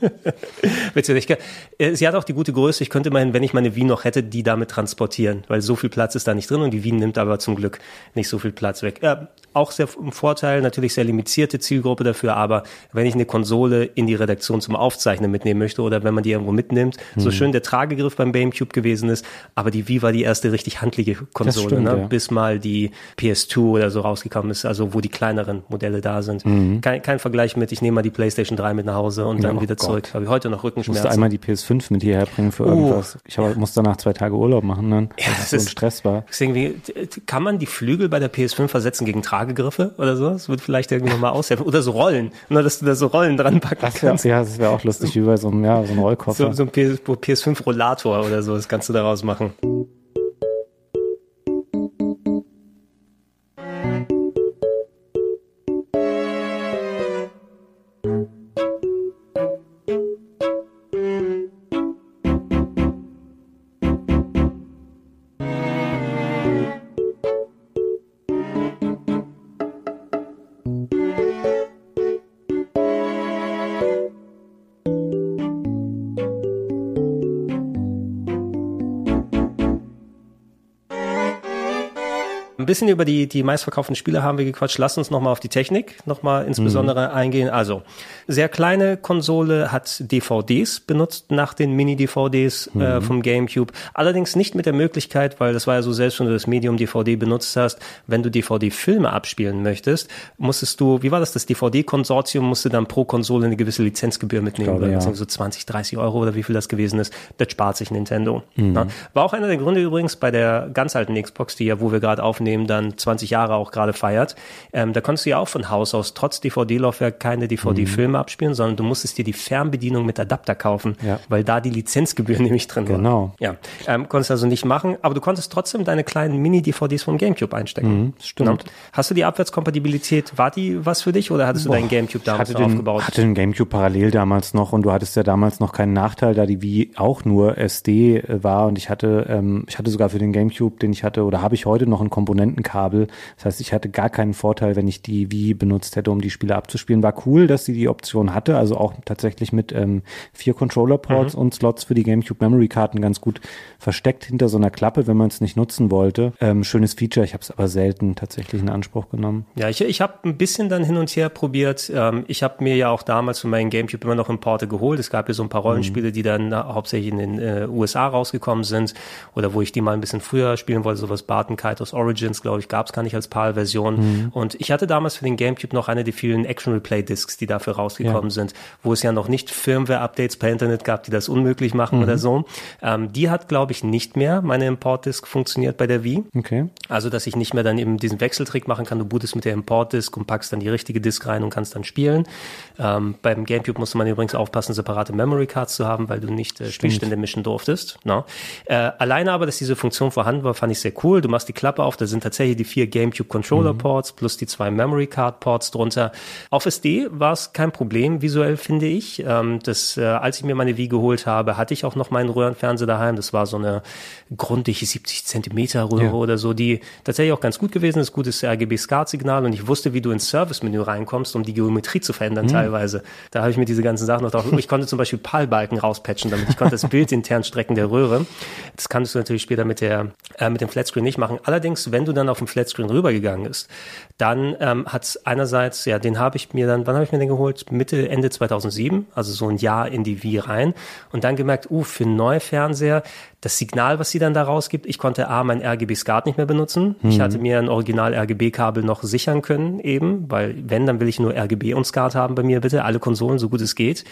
Speaker 1: Witzig. Äh, sie hat auch die gute Größe. Ich könnte immerhin, wenn ich meine Wien noch hätte, die damit transportieren, weil so viel Platz ist da nicht drin und die Wien nimmt aber zum Glück nicht so viel Platz weg. Ja, auch sehr im Vorteil, natürlich sehr limitierte Zielgruppe dafür, aber wenn ich eine Konsole in die Redaktion zum Aufzeichnen mitnehmen möchte oder wenn man die irgendwo mitnimmt, mhm. so schön der Tragegriff beim GameCube gewesen ist, aber die Wii war die erste richtig handliche Konsole, stimmt, ne? Ja. bis mal die PS2 oder so rausgekommen ist, also wo die kleineren Modelle da sind. Mhm. Kein, kein Vergleich mit, ich nehme mal die PlayStation 3 mit nach Hause und ja, dann oh wieder Gott. zurück. Habe ich heute noch Rückenschmerzen.
Speaker 2: Musste einmal die PS5 mit hierher bringen für uh. irgendwas. Ich hab, musste danach zwei Tage Urlaub machen, dann, ja, das so ein Stress war.
Speaker 1: Deswegen, kann man die Flügel bei der PS5 versetzen gegen Tragegriffe oder so? so. Das wird vielleicht irgendwie nochmal aushelfen. Oder so Rollen, nur dass du da so Rollen dran packen
Speaker 2: das kannst. Ja, das wäre auch lustig, wie bei so einem, ja, so einem Rollkoffer.
Speaker 1: So, so ein PS5-Rollator oder so, das kannst du daraus machen. Bisschen über die, die meistverkauften Spiele haben wir gequatscht. Lass uns nochmal auf die Technik nochmal insbesondere mhm. eingehen. Also, sehr kleine Konsole hat DVDs benutzt nach den Mini-DVDs äh, mhm. äh, vom GameCube. Allerdings nicht mit der Möglichkeit, weil das war ja so selbst, wenn du das Medium DVD benutzt hast, wenn du DVD-Filme abspielen möchtest, musstest du, wie war das, das DVD-Konsortium musste dann pro Konsole eine gewisse Lizenzgebühr mitnehmen, glaube, oder ja. so 20, 30 Euro oder wie viel das gewesen ist. Das spart sich Nintendo. Mhm. Ja. War auch einer der Gründe übrigens bei der ganz alten Xbox, die ja, wo wir gerade aufnehmen, Unternehmen dann 20 Jahre auch gerade feiert. Ähm, da konntest du ja auch von Haus aus trotz DVD-Laufwerk keine DVD-Filme mhm. abspielen, sondern du musstest dir die Fernbedienung mit Adapter kaufen, ja. weil da die Lizenzgebühr nämlich drin
Speaker 2: war. Genau.
Speaker 1: Ja, ähm, konntest also nicht machen, aber du konntest trotzdem deine kleinen Mini-DVDs vom GameCube einstecken.
Speaker 2: Mhm, stimmt.
Speaker 1: Ja. Hast du die Abwärtskompatibilität, war die was für dich oder hattest Boah, du deinen GameCube damals
Speaker 2: hatte den,
Speaker 1: aufgebaut?
Speaker 2: hatte den GameCube parallel damals noch und du hattest ja damals noch keinen Nachteil, da die Wii auch nur SD äh, war und ich hatte, ähm, ich hatte sogar für den GameCube, den ich hatte, oder habe ich heute noch ein Komponentenkabel Kabel. Das heißt, ich hatte gar keinen Vorteil, wenn ich die Wii benutzt hätte, um die Spiele abzuspielen. War cool, dass sie die Option hatte, also auch tatsächlich mit ähm, vier Controller-Ports mhm. und Slots für die GameCube Memory-Karten ganz gut versteckt hinter so einer Klappe, wenn man es nicht nutzen wollte. Ähm, schönes Feature, ich habe es aber selten tatsächlich in Anspruch genommen.
Speaker 1: Ja, ich, ich habe ein bisschen dann hin und her probiert. Ähm, ich habe mir ja auch damals für meinen GameCube immer noch Importe geholt. Es gab ja so ein paar Rollenspiele, mhm. die dann hauptsächlich in den äh, USA rausgekommen sind oder wo ich die mal ein bisschen früher spielen wollte, sowas Barton Kaitos Origins, glaube ich, gab es gar nicht als PAL-Version. Mhm. Und ich hatte damals für den GameCube noch eine der vielen Action-Replay-Discs, die dafür rausgekommen ja. sind, wo es ja noch nicht Firmware-Updates per Internet gab, die das unmöglich machen mhm. oder so. Ähm, die hat, glaube ich, nicht mehr. Meine Import-Disc funktioniert bei der Wii.
Speaker 2: Okay.
Speaker 1: Also, dass ich nicht mehr dann eben diesen Wechseltrick machen kann. Du bootest mit der Import-Disc und packst dann die richtige Disc rein und kannst dann spielen. Ähm, beim GameCube musste man übrigens aufpassen, separate Memory-Cards zu haben, weil du nicht äh, Spielstände mischen durftest. No? Äh, alleine aber, dass diese Funktion vorhanden war, fand ich sehr cool. Du machst die Klappe auf, da sind sind tatsächlich die vier GameCube Controller Ports mhm. plus die zwei Memory Card Ports drunter. Auf SD war es kein Problem visuell, finde ich. Ähm, das, äh, als ich mir meine Wii geholt habe, hatte ich auch noch meinen Röhrenfernseher daheim. Das war so eine grundige 70 Zentimeter Röhre ja. oder so, die tatsächlich auch ganz gut gewesen ist. Gutes RGB-SCART-Signal und ich wusste, wie du ins Service-Menü reinkommst, um die Geometrie zu verändern mhm. teilweise. Da habe ich mir diese ganzen Sachen noch drauf. Ich konnte zum Beispiel PAL-Balken rauspatchen, damit ich konnte das Bild intern strecken der Röhre. Das kannst du natürlich später mit der äh, mit dem Flatscreen nicht machen. Allerdings, wenn du dann auf dem Flatscreen rübergegangen bist, dann ähm, hat einerseits, ja, den habe ich mir dann, wann habe ich mir den geholt? Mitte, Ende 2007, also so ein Jahr in die Wii rein und dann gemerkt, uh, für einen neuen Fernseher, das Signal, was sie dann da rausgibt, ich konnte A, mein RGB-SCART nicht mehr benutzen. Mhm. Ich hatte mir ein Original-RGB-Kabel noch sichern können eben, weil wenn, dann will ich nur RGB und SCART haben bei mir bitte, alle Konsolen, so gut es geht.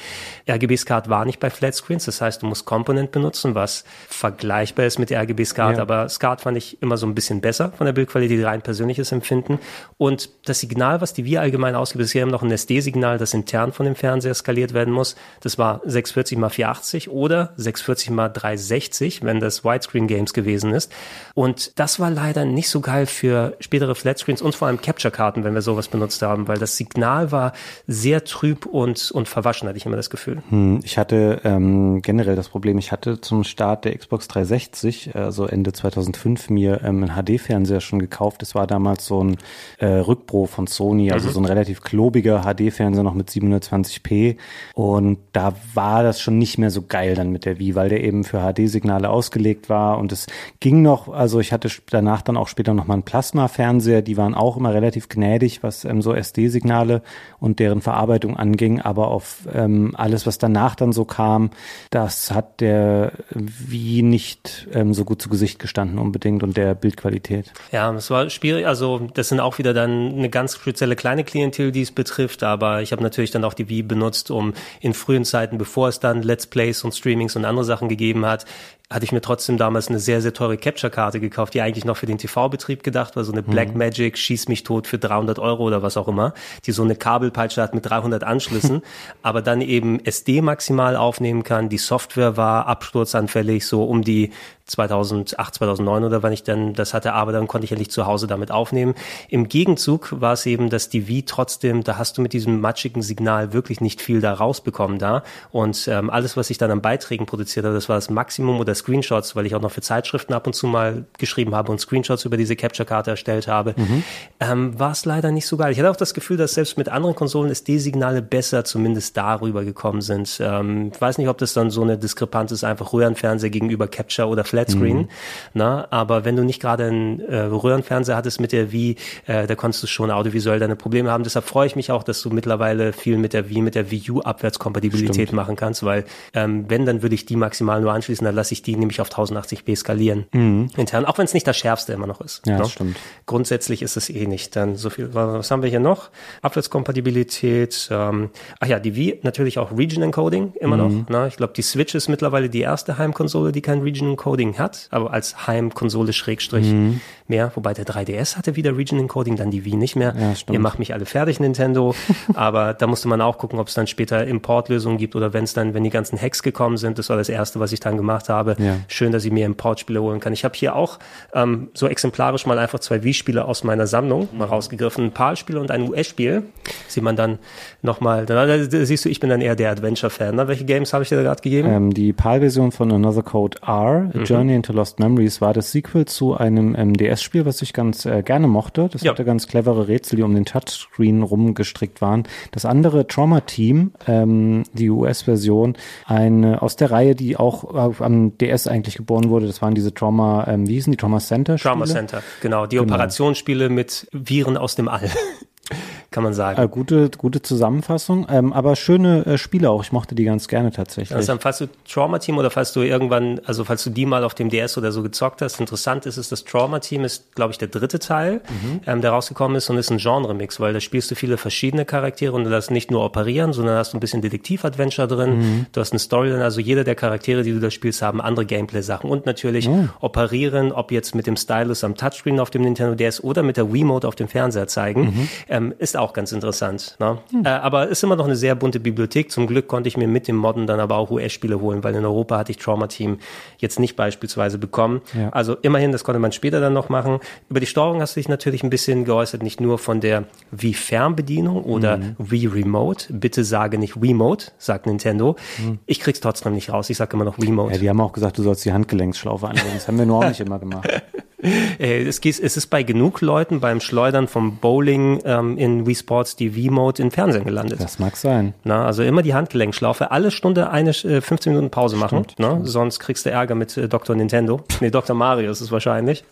Speaker 1: RGB-SCART war nicht bei Flatscreens, das heißt, du musst Component benutzen, was vergleichbar ist mit RGB-SCART, ja. aber SCART fand ich immer so ein bisschen besser von der Bildqualität, rein persönliches Empfinden. Und das Signal, was die Wii allgemein ausgibt, ist ja noch ein SD-Signal, das intern von dem Fernseher skaliert werden muss. Das war 640 x 480 oder 640 x 360 wenn das Widescreen Games gewesen ist. Und das war leider nicht so geil für spätere Flatscreens und vor allem Capture-Karten, wenn wir sowas benutzt haben, weil das Signal war sehr trüb und, und verwaschen, hatte ich immer das Gefühl.
Speaker 2: Hm, ich hatte ähm, generell das Problem, ich hatte zum Start der Xbox 360, also Ende 2005, mir ähm, einen HD-Fernseher schon gekauft. Das war damals so ein äh, Rückpro von Sony, also mhm. so ein relativ klobiger HD-Fernseher noch mit 720p. Und da war das schon nicht mehr so geil dann mit der Wii, weil der eben für HD-Signale ausgelegt war und es ging noch, also ich hatte danach dann auch später noch mal einen Plasma-Fernseher, die waren auch immer relativ gnädig, was ähm, so SD-Signale und deren Verarbeitung anging, aber auf ähm, alles, was danach dann so kam, das hat der wie nicht ähm, so gut zu Gesicht gestanden unbedingt und der Bildqualität.
Speaker 1: Ja, es war schwierig, also das sind auch wieder dann eine ganz spezielle kleine Klientel, die es betrifft, aber ich habe natürlich dann auch die Wii benutzt, um in frühen Zeiten, bevor es dann Let's Plays und Streamings und andere Sachen gegeben hat, hatte ich mir trotzdem damals eine sehr, sehr teure Capture-Karte gekauft, die eigentlich noch für den TV-Betrieb gedacht war, so eine Black mhm. Magic, schieß mich tot für 300 Euro oder was auch immer, die so eine Kabelpeitsche hat mit 300 Anschlüssen, aber dann eben SD maximal aufnehmen kann. Die Software war absturzanfällig, so um die 2008, 2009 oder wann ich dann das hatte, aber dann konnte ich endlich zu Hause damit aufnehmen. Im Gegenzug war es eben, dass die Wii trotzdem, da hast du mit diesem matschigen Signal wirklich nicht viel da rausbekommen da und ähm, alles, was ich dann an Beiträgen produziert habe, das war das Maximum oder Screenshots, weil ich auch noch für Zeitschriften ab und zu mal geschrieben habe und Screenshots über diese Capture-Karte erstellt habe, mhm. ähm, war es leider nicht so geil. Ich hatte auch das Gefühl, dass selbst mit anderen Konsolen SD-Signale besser zumindest darüber gekommen sind. Ähm, ich weiß nicht, ob das dann so eine Diskrepanz ist, einfach Röhrenfernseher gegenüber Capture oder Flatscreen. Mhm. Na, aber wenn du nicht gerade einen äh, Röhrenfernseher hattest mit der Wii, äh, da konntest du schon audiovisuell deine Probleme haben. Deshalb freue ich mich auch, dass du mittlerweile viel mit der Wii, mit der Wii U Abwärtskompatibilität Stimmt. machen kannst, weil ähm, wenn, dann würde ich die maximal nur anschließen, dann lasse ich die nämlich auf 1080p skalieren. Mhm. Intern, auch wenn es nicht das schärfste immer noch ist.
Speaker 2: Ja, ne? stimmt.
Speaker 1: Grundsätzlich ist es eh nicht. Dann so viel, was haben wir hier noch? Abwärtskompatibilität, ähm, ach ja, die Wii natürlich auch Region Encoding immer mhm. noch. Ne? Ich glaube, die Switch ist mittlerweile die erste Heimkonsole, die kein Region Encoding hat, aber als Heimkonsole Schrägstrich mhm. Mehr, wobei der 3DS hatte wieder Region Encoding, dann die Wii nicht mehr. Ja, Ihr macht mich alle fertig, Nintendo. aber da musste man auch gucken, ob es dann später Importlösungen gibt oder wenn es dann, wenn die ganzen Hacks gekommen sind, das war das erste, was ich dann gemacht habe. Ja. Schön, dass ich mir Importspiele holen kann. Ich habe hier auch ähm, so exemplarisch mal einfach zwei Wii-Spiele aus meiner Sammlung mal rausgegriffen. Ein PAL-Spiel und ein US-Spiel. Sieht man dann nochmal, da, da, da siehst du, ich bin dann eher der Adventure-Fan. Ne? Welche Games habe ich dir da gerade gegeben?
Speaker 2: Ähm, die PAL-Version von Another Code R, mhm. Journey into Lost Memories war das Sequel zu einem ähm, DS-Spiel, was ich ganz äh, gerne mochte. Das ja. hatte ganz clevere Rätsel, die um den Touchscreen rumgestrickt waren. Das andere Trauma Team, ähm, die US-Version, eine aus der Reihe, die auch äh, am DS eigentlich geboren wurde. Das waren diese Trauma, ähm, wie hießen die Trauma Center?
Speaker 1: -Spiele? Trauma Center, genau. Die genau. Operationsspiele mit Viren aus dem All kann man sagen.
Speaker 2: Äh, gute, gute Zusammenfassung, ähm, aber schöne äh, Spiele auch. Ich mochte die ganz gerne tatsächlich.
Speaker 1: Also, falls du Trauma Team oder falls du irgendwann, also falls du die mal auf dem DS oder so gezockt hast, interessant ist es, das Trauma Team ist, glaube ich, der dritte Teil, mhm. ähm, der rausgekommen ist und ist ein Genre-Mix, weil da spielst du viele verschiedene Charaktere und du hast nicht nur operieren, sondern hast ein bisschen Detektiv-Adventure drin. Mhm. Du hast eine Storyline, also jeder der Charaktere, die du da spielst, haben andere Gameplay-Sachen und natürlich mhm. operieren, ob jetzt mit dem Stylus am Touchscreen auf dem Nintendo DS oder mit der Wiimote auf dem Fernseher zeigen, mhm. ähm, ist auch ganz interessant. Ne? Hm. Äh, aber ist immer noch eine sehr bunte Bibliothek. Zum Glück konnte ich mir mit dem Modden dann aber auch US-Spiele holen, weil in Europa hatte ich Trauma Team jetzt nicht beispielsweise bekommen. Ja. Also immerhin, das konnte man später dann noch machen. Über die Steuerung hast du dich natürlich ein bisschen geäußert, nicht nur von der Wii-Fernbedienung oder mhm. Wii Remote. Bitte sage nicht Remote, sagt Nintendo. Mhm. Ich krieg's trotzdem nicht raus. Ich sage immer noch Remote.
Speaker 2: Ja, die haben auch gesagt, du sollst die Handgelenksschlaufe anlegen. Das haben wir nur auch nicht immer gemacht.
Speaker 1: Äh, es, es ist bei genug Leuten beim Schleudern vom Bowling ähm, in Wii Sports die Wii-Mode im Fernsehen gelandet.
Speaker 2: Das mag sein.
Speaker 1: Na, also immer die Handgelenkschlaufe, alle Stunde eine äh, 15 Minuten Pause machen, stimmt, ne? sonst kriegst du Ärger mit äh, Dr. Nintendo. Nee, Dr. Mario ist es wahrscheinlich,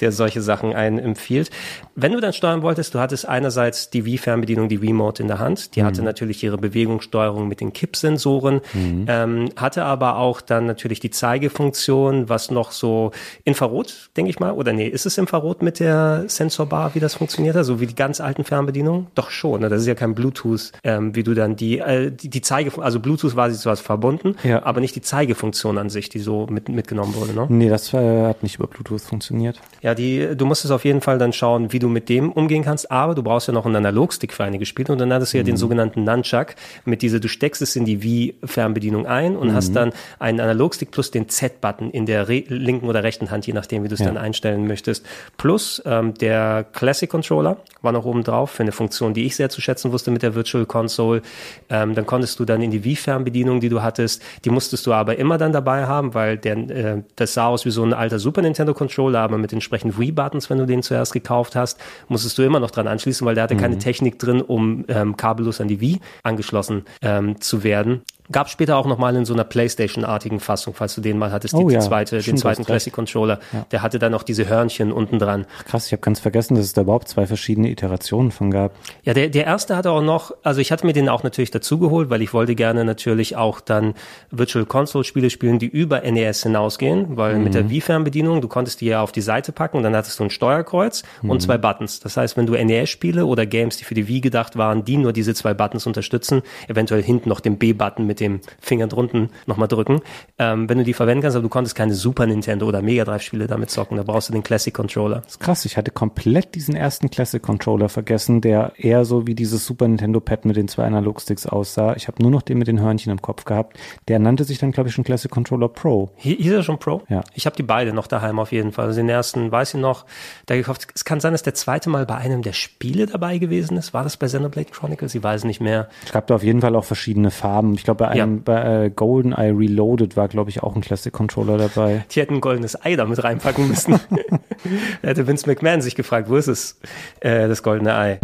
Speaker 1: der solche Sachen einen empfiehlt. Wenn du dann steuern wolltest, du hattest einerseits die Wii-Fernbedienung, die Wii-Mode in der Hand, die mhm. hatte natürlich ihre Bewegungssteuerung mit den Kippsensoren, mhm. ähm, hatte aber auch dann natürlich die Zeigefunktion, was noch so Infrarot, denke ich mal, oder nee, ist es Infrarot mit der Sensorbar, wie das funktioniert, so wie die ganz alten Fernbedienungen? Doch schon, ne? das ist ja kein Bluetooth, ähm, wie du dann die, äh, die, die Zeige, also Bluetooth war sie zwar verbunden, ja. aber nicht die Zeigefunktion an sich, die so mit, mitgenommen wurde, ne?
Speaker 2: Nee, das äh, hat nicht über Bluetooth funktioniert.
Speaker 1: Ja, die, du musstest auf jeden Fall dann schauen, wie du mit dem umgehen kannst, aber du brauchst ja noch einen Analogstick für einige Spiele und dann hattest du ja mhm. den sogenannten Nunchuck mit dieser, du steckst es in die Wii-Fernbedienung ein und mhm. hast dann einen Analogstick plus den Z-Button in der linken oder rechten Hand, je nachdem, wie du es ja. dann einstellen möchtest. Plus ähm, der Classic Controller war noch oben drauf für eine Funktion, die ich sehr zu schätzen wusste mit der Virtual Console. Ähm, dann konntest du dann in die Wii-Fernbedienung, die du hattest, die musstest du aber immer dann dabei haben, weil der, äh, das sah aus wie so ein alter Super Nintendo Controller, aber mit entsprechend Wii-Buttons, wenn du den zuerst gekauft hast, musstest du immer noch dran anschließen, weil der hatte mhm. keine Technik drin, um ähm, kabellos an die Wii angeschlossen ähm, zu werden. Gab später auch nochmal in so einer Playstation-artigen Fassung, falls du den mal hattest, die, oh, ja. die zweite, den zweiten Classic Controller. Ja. Der hatte dann noch diese Hörnchen unten dran.
Speaker 2: Krass, ich habe ganz vergessen, dass es da überhaupt zwei verschiedene Iterationen von gab.
Speaker 1: Ja, der, der erste hatte auch noch, also ich hatte mir den auch natürlich dazugeholt, weil ich wollte gerne natürlich auch dann Virtual Console Spiele spielen, die über NES hinausgehen, weil mhm. mit der Wii-Fernbedienung, du konntest die ja auf die Seite packen und dann hattest du ein Steuerkreuz mhm. und zwei Buttons. Das heißt, wenn du NES-Spiele oder Games, die für die Wii gedacht waren, die nur diese zwei Buttons unterstützen, eventuell hinten noch den B-Button mit dem Finger drunten nochmal drücken, ähm, wenn du die verwenden kannst, aber du konntest keine Super Nintendo oder Mega Drive Spiele damit zocken, da brauchst du den Classic Controller.
Speaker 2: Das ist krass, ich hatte komplett diesen ersten Classic Controller vergessen, der eher so wie dieses Super Nintendo Pad mit den zwei Analogsticks aussah. Ich habe nur noch den mit den Hörnchen im Kopf gehabt. Der nannte sich dann, glaube ich, schon Classic Controller Pro.
Speaker 1: Hieß er schon Pro?
Speaker 2: Ja.
Speaker 1: Ich habe die beide noch daheim auf jeden Fall. Also den ersten, weiß ich noch, da gekauft. Es kann sein, dass der zweite Mal bei einem der Spiele dabei gewesen ist. War das bei Xenoblade Chronicles? Ich weiß nicht mehr.
Speaker 2: Es gab da auf jeden Fall auch verschiedene Farben. Ich glaube, bei einem, ja. bei äh, Golden GoldenEye Reloaded war, glaube ich, auch ein Classic Controller dabei.
Speaker 1: Die hätten ein goldenes Ei damit reinpacken müssen. da hätte Vince McMahon sich gefragt, wo ist es, äh, das goldene Ei?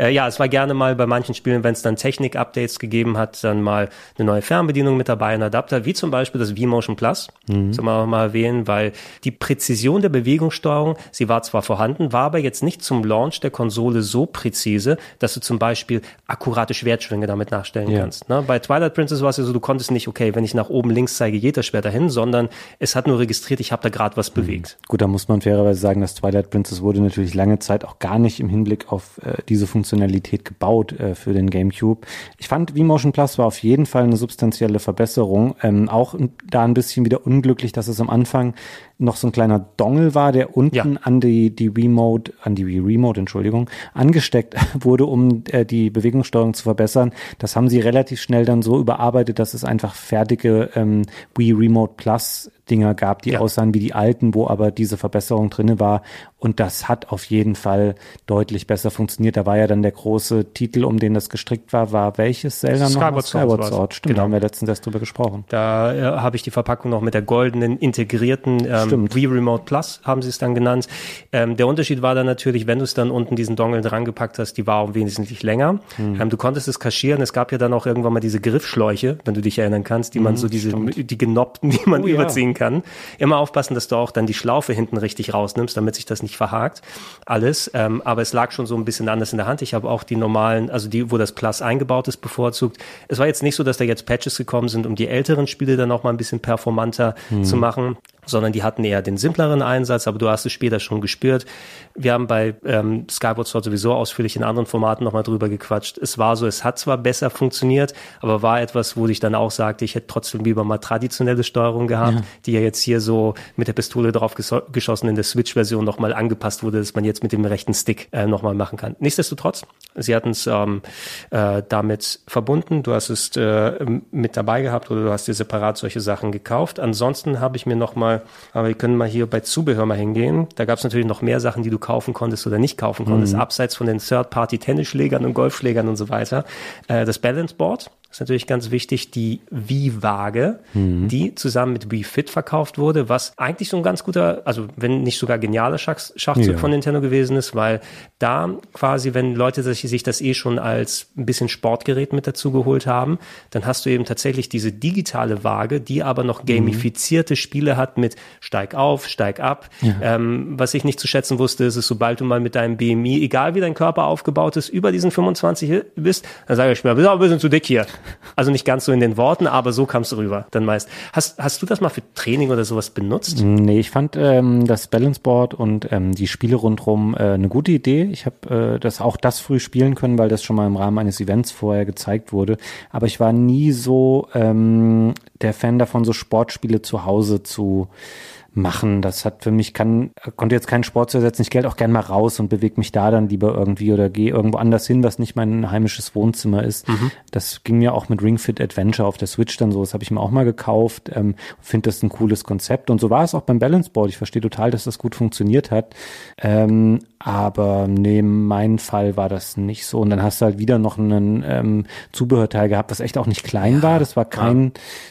Speaker 1: Äh, ja, es war gerne mal bei manchen Spielen, wenn es dann Technik-Updates gegeben hat, dann mal eine neue Fernbedienung mit dabei, ein Adapter, wie zum Beispiel das V-Motion Plus. Mhm. Soll man auch mal erwähnen, weil die Präzision der Bewegungssteuerung, sie war zwar vorhanden, war aber jetzt nicht zum Launch der Konsole so präzise, dass du zum Beispiel akkurate Schwertschwünge damit nachstellen ja. kannst. Ne? Bei Twilight Princess war es ja so, du konntest nicht, okay, wenn ich nach oben links zeige, geht das Schwert dahin, sondern es hat nur registriert, ich habe da gerade was mhm. bewegt.
Speaker 2: Gut, da muss man fairerweise sagen, dass Twilight Princess wurde natürlich lange Zeit auch gar nicht im Hinblick auf äh, diese Funktion Funktionalität gebaut äh, für den GameCube. Ich fand V-Motion Plus war auf jeden Fall eine substanzielle Verbesserung. Ähm, auch da ein bisschen wieder unglücklich, dass es am Anfang noch so ein kleiner Dongle war, der unten ja. an die, die Remote, an die Wii Remote, Entschuldigung, angesteckt wurde, um äh, die Bewegungssteuerung zu verbessern. Das haben sie relativ schnell dann so überarbeitet, dass es einfach fertige ähm, Wii Remote Plus Dinger gab, die ja. aussahen wie die alten, wo aber diese Verbesserung drinne war. Und das hat auf jeden Fall deutlich besser funktioniert. Da war ja dann der große Titel, um den das gestrickt war, war welches Zelda
Speaker 1: noch? Skyward,
Speaker 2: Skyward Sword. Stimmt, genau. da haben wir letztens erst drüber gesprochen.
Speaker 1: Da äh, habe ich die Verpackung noch mit der goldenen integrierten ähm, Stimmt. Wii Remote Plus haben sie es dann genannt. Ähm, der Unterschied war dann natürlich, wenn du es dann unten diesen Dongle dran gepackt hast, die war wesentlich länger. Mhm. Ähm, du konntest es kaschieren. Es gab ja dann auch irgendwann mal diese Griffschläuche, wenn du dich erinnern kannst, die mhm, man so diese, stimmt. die genoppten, die man oh, überziehen ja. kann. Immer aufpassen, dass du auch dann die Schlaufe hinten richtig rausnimmst, damit sich das nicht verhakt. Alles. Ähm, aber es lag schon so ein bisschen anders in der Hand. Ich habe auch die normalen, also die, wo das Plus eingebaut ist, bevorzugt. Es war jetzt nicht so, dass da jetzt Patches gekommen sind, um die älteren Spiele dann auch mal ein bisschen performanter mhm. zu machen sondern die hatten eher den simpleren Einsatz, aber du hast es später schon gespürt. Wir haben bei ähm, Skyward Sword sowieso ausführlich in anderen Formaten nochmal drüber gequatscht. Es war so, es hat zwar besser funktioniert, aber war etwas, wo ich dann auch sagte, ich hätte trotzdem lieber mal traditionelle Steuerung gehabt, ja. die ja jetzt hier so mit der Pistole drauf geschossen in der Switch-Version nochmal angepasst wurde, dass man jetzt mit dem rechten Stick äh, nochmal machen kann. Nichtsdestotrotz, sie hatten es ähm, äh, damit verbunden, du hast es äh, mit dabei gehabt oder du hast dir separat solche Sachen gekauft. Ansonsten habe ich mir nochmal, aber wir können mal hier bei Zubehör mal hingehen. Da gab es natürlich noch mehr Sachen, die du kaufen konntest oder nicht kaufen konntest, mhm. abseits von den Third-Party-Tennisschlägern und Golfschlägern und so weiter. Äh, das Balance Board ist natürlich ganz wichtig, die Wii-Waage, mhm. die zusammen mit Wii Fit verkauft wurde, was eigentlich so ein ganz guter, also wenn nicht sogar genialer Schach, Schachzug ja. von Nintendo gewesen ist, weil da quasi, wenn Leute sich, das eh schon als ein bisschen Sportgerät mit dazu geholt haben, dann hast du eben tatsächlich diese digitale Waage, die aber noch gamifizierte mhm. Spiele hat mit steig auf, steig ab. Ja. Ähm, was ich nicht zu schätzen wusste, ist es, sobald du mal mit deinem BMI, egal wie dein Körper aufgebaut ist, über diesen 25 bist, dann sage ich mir, bist ein bisschen zu dick hier. Also nicht ganz so in den Worten, aber so kamst du rüber dann meist. Hast, hast du das mal für Training oder sowas benutzt?
Speaker 2: Nee, ich fand ähm, das Balanceboard und ähm, die Spiele rundherum äh, eine gute Idee. Ich habe äh, das auch das früh spielen können, weil das schon mal im Rahmen eines Events vorher gezeigt wurde. Aber ich war nie so ähm, der Fan davon, so Sportspiele zu Hause zu machen. Das hat für mich kann, konnte jetzt keinen Sport zu ersetzen. Ich gehe halt auch gern mal raus und bewege mich da dann lieber irgendwie oder gehe irgendwo anders hin, was nicht mein heimisches Wohnzimmer ist. Mhm. Das ging mir auch mit Ring Fit Adventure auf der Switch dann so. Das habe ich mir auch mal gekauft. Ähm, Finde das ein cooles Konzept. Und so war es auch beim Balance Board. Ich verstehe total, dass das gut funktioniert hat. Ähm, aber nee, mein Fall war das nicht so. Und dann hast du halt wieder noch einen ähm, Zubehörteil gehabt, das echt auch nicht klein ja, war. Das war kein, ja.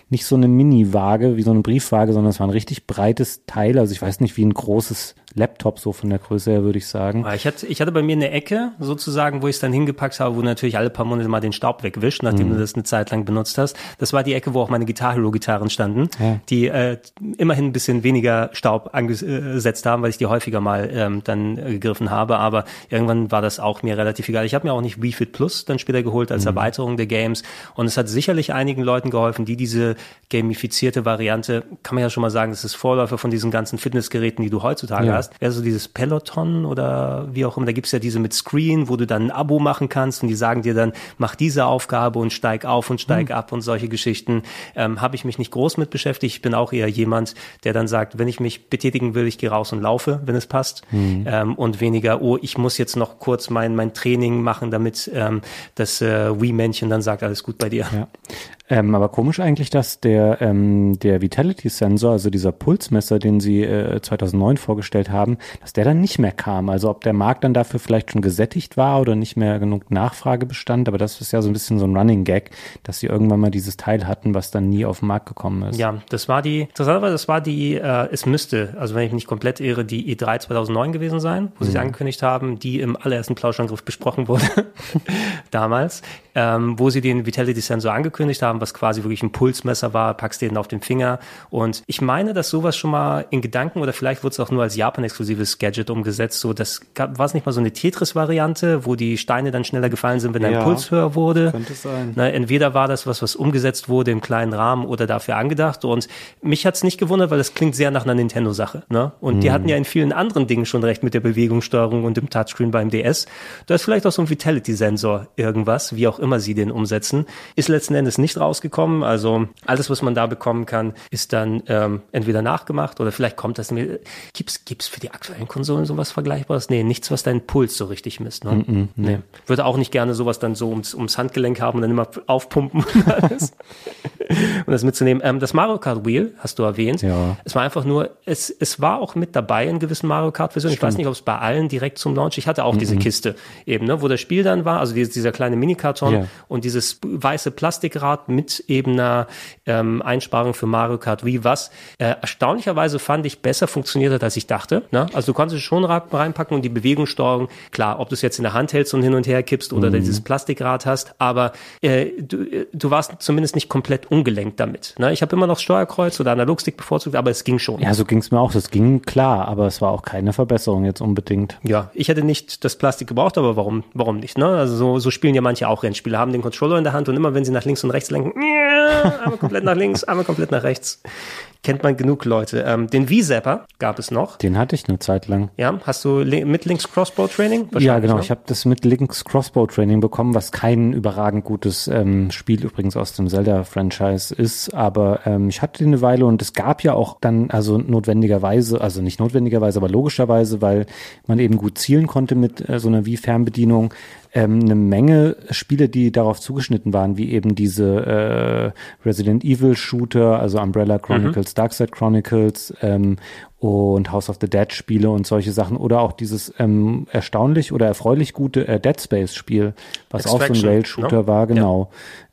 Speaker 2: nicht so eine Mini-Waage wie so eine Briefwaage, sondern es war ein richtig breites Teil. Also ich weiß nicht, wie ein großes Laptop so von der Größe her, würde ich sagen.
Speaker 1: Ich hatte, ich hatte bei mir eine Ecke sozusagen, wo ich es dann hingepackt habe, wo natürlich alle paar Monate mal den Staub wegwischt, nachdem mhm. du das eine Zeit lang benutzt hast. Das war die Ecke, wo auch meine Guitar Hero Gitarren standen, ja. die äh, immerhin ein bisschen weniger Staub angesetzt haben, weil ich die häufiger mal ähm, dann gegriffen habe. Aber irgendwann war das auch mir relativ egal. Ich habe mir auch nicht Wii Fit Plus dann später geholt als mhm. Erweiterung der Games. Und es hat sicherlich einigen Leuten geholfen, die diese gamifizierte Variante, kann man ja schon mal sagen, das ist Vorläufer von diesen ganzen Fitnessgeräten, die du heutzutage ja. Hast. Also dieses Peloton oder wie auch immer, da gibt's ja diese mit Screen, wo du dann ein Abo machen kannst und die sagen dir dann, mach diese Aufgabe und steig auf und steig mhm. ab und solche Geschichten. Ähm, Habe ich mich nicht groß mit beschäftigt. Ich bin auch eher jemand, der dann sagt, wenn ich mich betätigen will, ich gehe raus und laufe, wenn es passt. Mhm. Ähm, und weniger, oh, ich muss jetzt noch kurz mein, mein Training machen, damit ähm, das äh, Wii-Männchen dann sagt, alles gut bei dir.
Speaker 2: Ja. Ähm, aber komisch eigentlich, dass der, ähm, der Vitality-Sensor, also dieser Pulsmesser, den sie äh, 2009 vorgestellt haben, dass der dann nicht mehr kam. Also ob der Markt dann dafür vielleicht schon gesättigt war oder nicht mehr genug Nachfrage bestand. Aber das ist ja so ein bisschen so ein Running Gag, dass sie irgendwann mal dieses Teil hatten, was dann nie auf den Markt gekommen ist.
Speaker 1: Ja, das war die, interessanterweise, das war die, äh, es müsste, also wenn ich mich nicht komplett irre, die E3 2009 gewesen sein, wo mhm. sie es angekündigt haben, die im allerersten Plauschangriff besprochen wurde, damals, ähm, wo sie den Vitality-Sensor angekündigt haben, was quasi wirklich ein Pulsmesser war, packst den auf den Finger. Und ich meine, dass sowas schon mal in Gedanken oder vielleicht wurde es auch nur als Japan-exklusives Gadget umgesetzt. So, das war es nicht mal so eine Tetris-Variante, wo die Steine dann schneller gefallen sind, wenn dein ja, Puls höher wurde. Könnte sein. Na, entweder war das was, was umgesetzt wurde im kleinen Rahmen oder dafür angedacht. Und mich hat's nicht gewundert, weil das klingt sehr nach einer Nintendo-Sache. Ne? Und mhm. die hatten ja in vielen anderen Dingen schon recht mit der Bewegungssteuerung und dem Touchscreen beim DS. Da ist vielleicht auch so ein Vitality-Sensor irgendwas, wie auch immer sie den umsetzen. Ist letzten Endes nicht rausgekommen. Also alles, was man da bekommen kann, ist dann ähm, entweder nachgemacht oder vielleicht kommt das. Gibt's gibt's für die aktuellen Konsolen sowas Vergleichbares? Nee, nichts, was deinen Puls so richtig misst. Ne? Mm -mm, nee. Würde auch nicht gerne sowas dann so ums, ums Handgelenk haben und dann immer aufpumpen und alles. um das mitzunehmen. Ähm, das Mario Kart Wheel hast du erwähnt. Ja. Es war einfach nur, es, es war auch mit dabei in gewissen Mario Kart Versionen. Ich weiß nicht, ob es bei allen direkt zum Launch. Ich hatte auch mhm. diese Kiste eben, ne, wo das Spiel dann war, also dieser, dieser kleine Minikarton ja. und dieses weiße Plastikrad mit eben einer ähm, Einsparung für Mario Kart Wii, was äh, erstaunlicherweise fand ich besser funktioniert hat, als ich dachte. Ne? Also du konntest es schon reinpacken und die Bewegungssteuerung, klar, ob du es jetzt in der Hand hältst und hin und her kippst oder mhm. dieses Plastikrad hast, aber äh, du, du warst zumindest nicht komplett ungelenkt damit. Ne? Ich habe immer noch Steuerkreuz oder Analogstick bevorzugt, aber es ging schon.
Speaker 2: Ja, so ging es mir auch. Es ging klar, aber es war auch keine Verbesserung jetzt unbedingt.
Speaker 1: Ja, ich hätte nicht das Plastik gebraucht, aber warum, warum nicht? Ne? Also so, so spielen ja manche auch Rennspiele, haben den Controller in der Hand und immer wenn sie nach links und rechts lenken, einmal komplett nach links, einmal komplett nach rechts kennt man genug Leute. Ähm, den V-Zapper gab es noch.
Speaker 2: Den hatte ich eine Zeit lang.
Speaker 1: Ja, hast du mit Links Crossbow Training?
Speaker 2: Ja, genau. Ne? Ich habe das mit Links Crossbow Training bekommen, was kein überragend gutes ähm, Spiel übrigens aus dem Zelda-Franchise ist. Aber ähm, ich hatte den eine Weile und es gab ja auch dann, also notwendigerweise, also nicht notwendigerweise, aber logischerweise, weil man eben gut zielen konnte mit äh, so einer Wii-Fernbedienung, ähm, eine Menge Spiele, die darauf zugeschnitten waren, wie eben diese äh, Resident Evil Shooter, also Umbrella Chronicles, mhm. Darkside Chronicles ähm, und House of the Dead Spiele und solche Sachen oder auch dieses ähm, erstaunlich oder erfreulich gute äh, Dead Space Spiel, was Extraction, auch so ein Rail Shooter no? war, genau.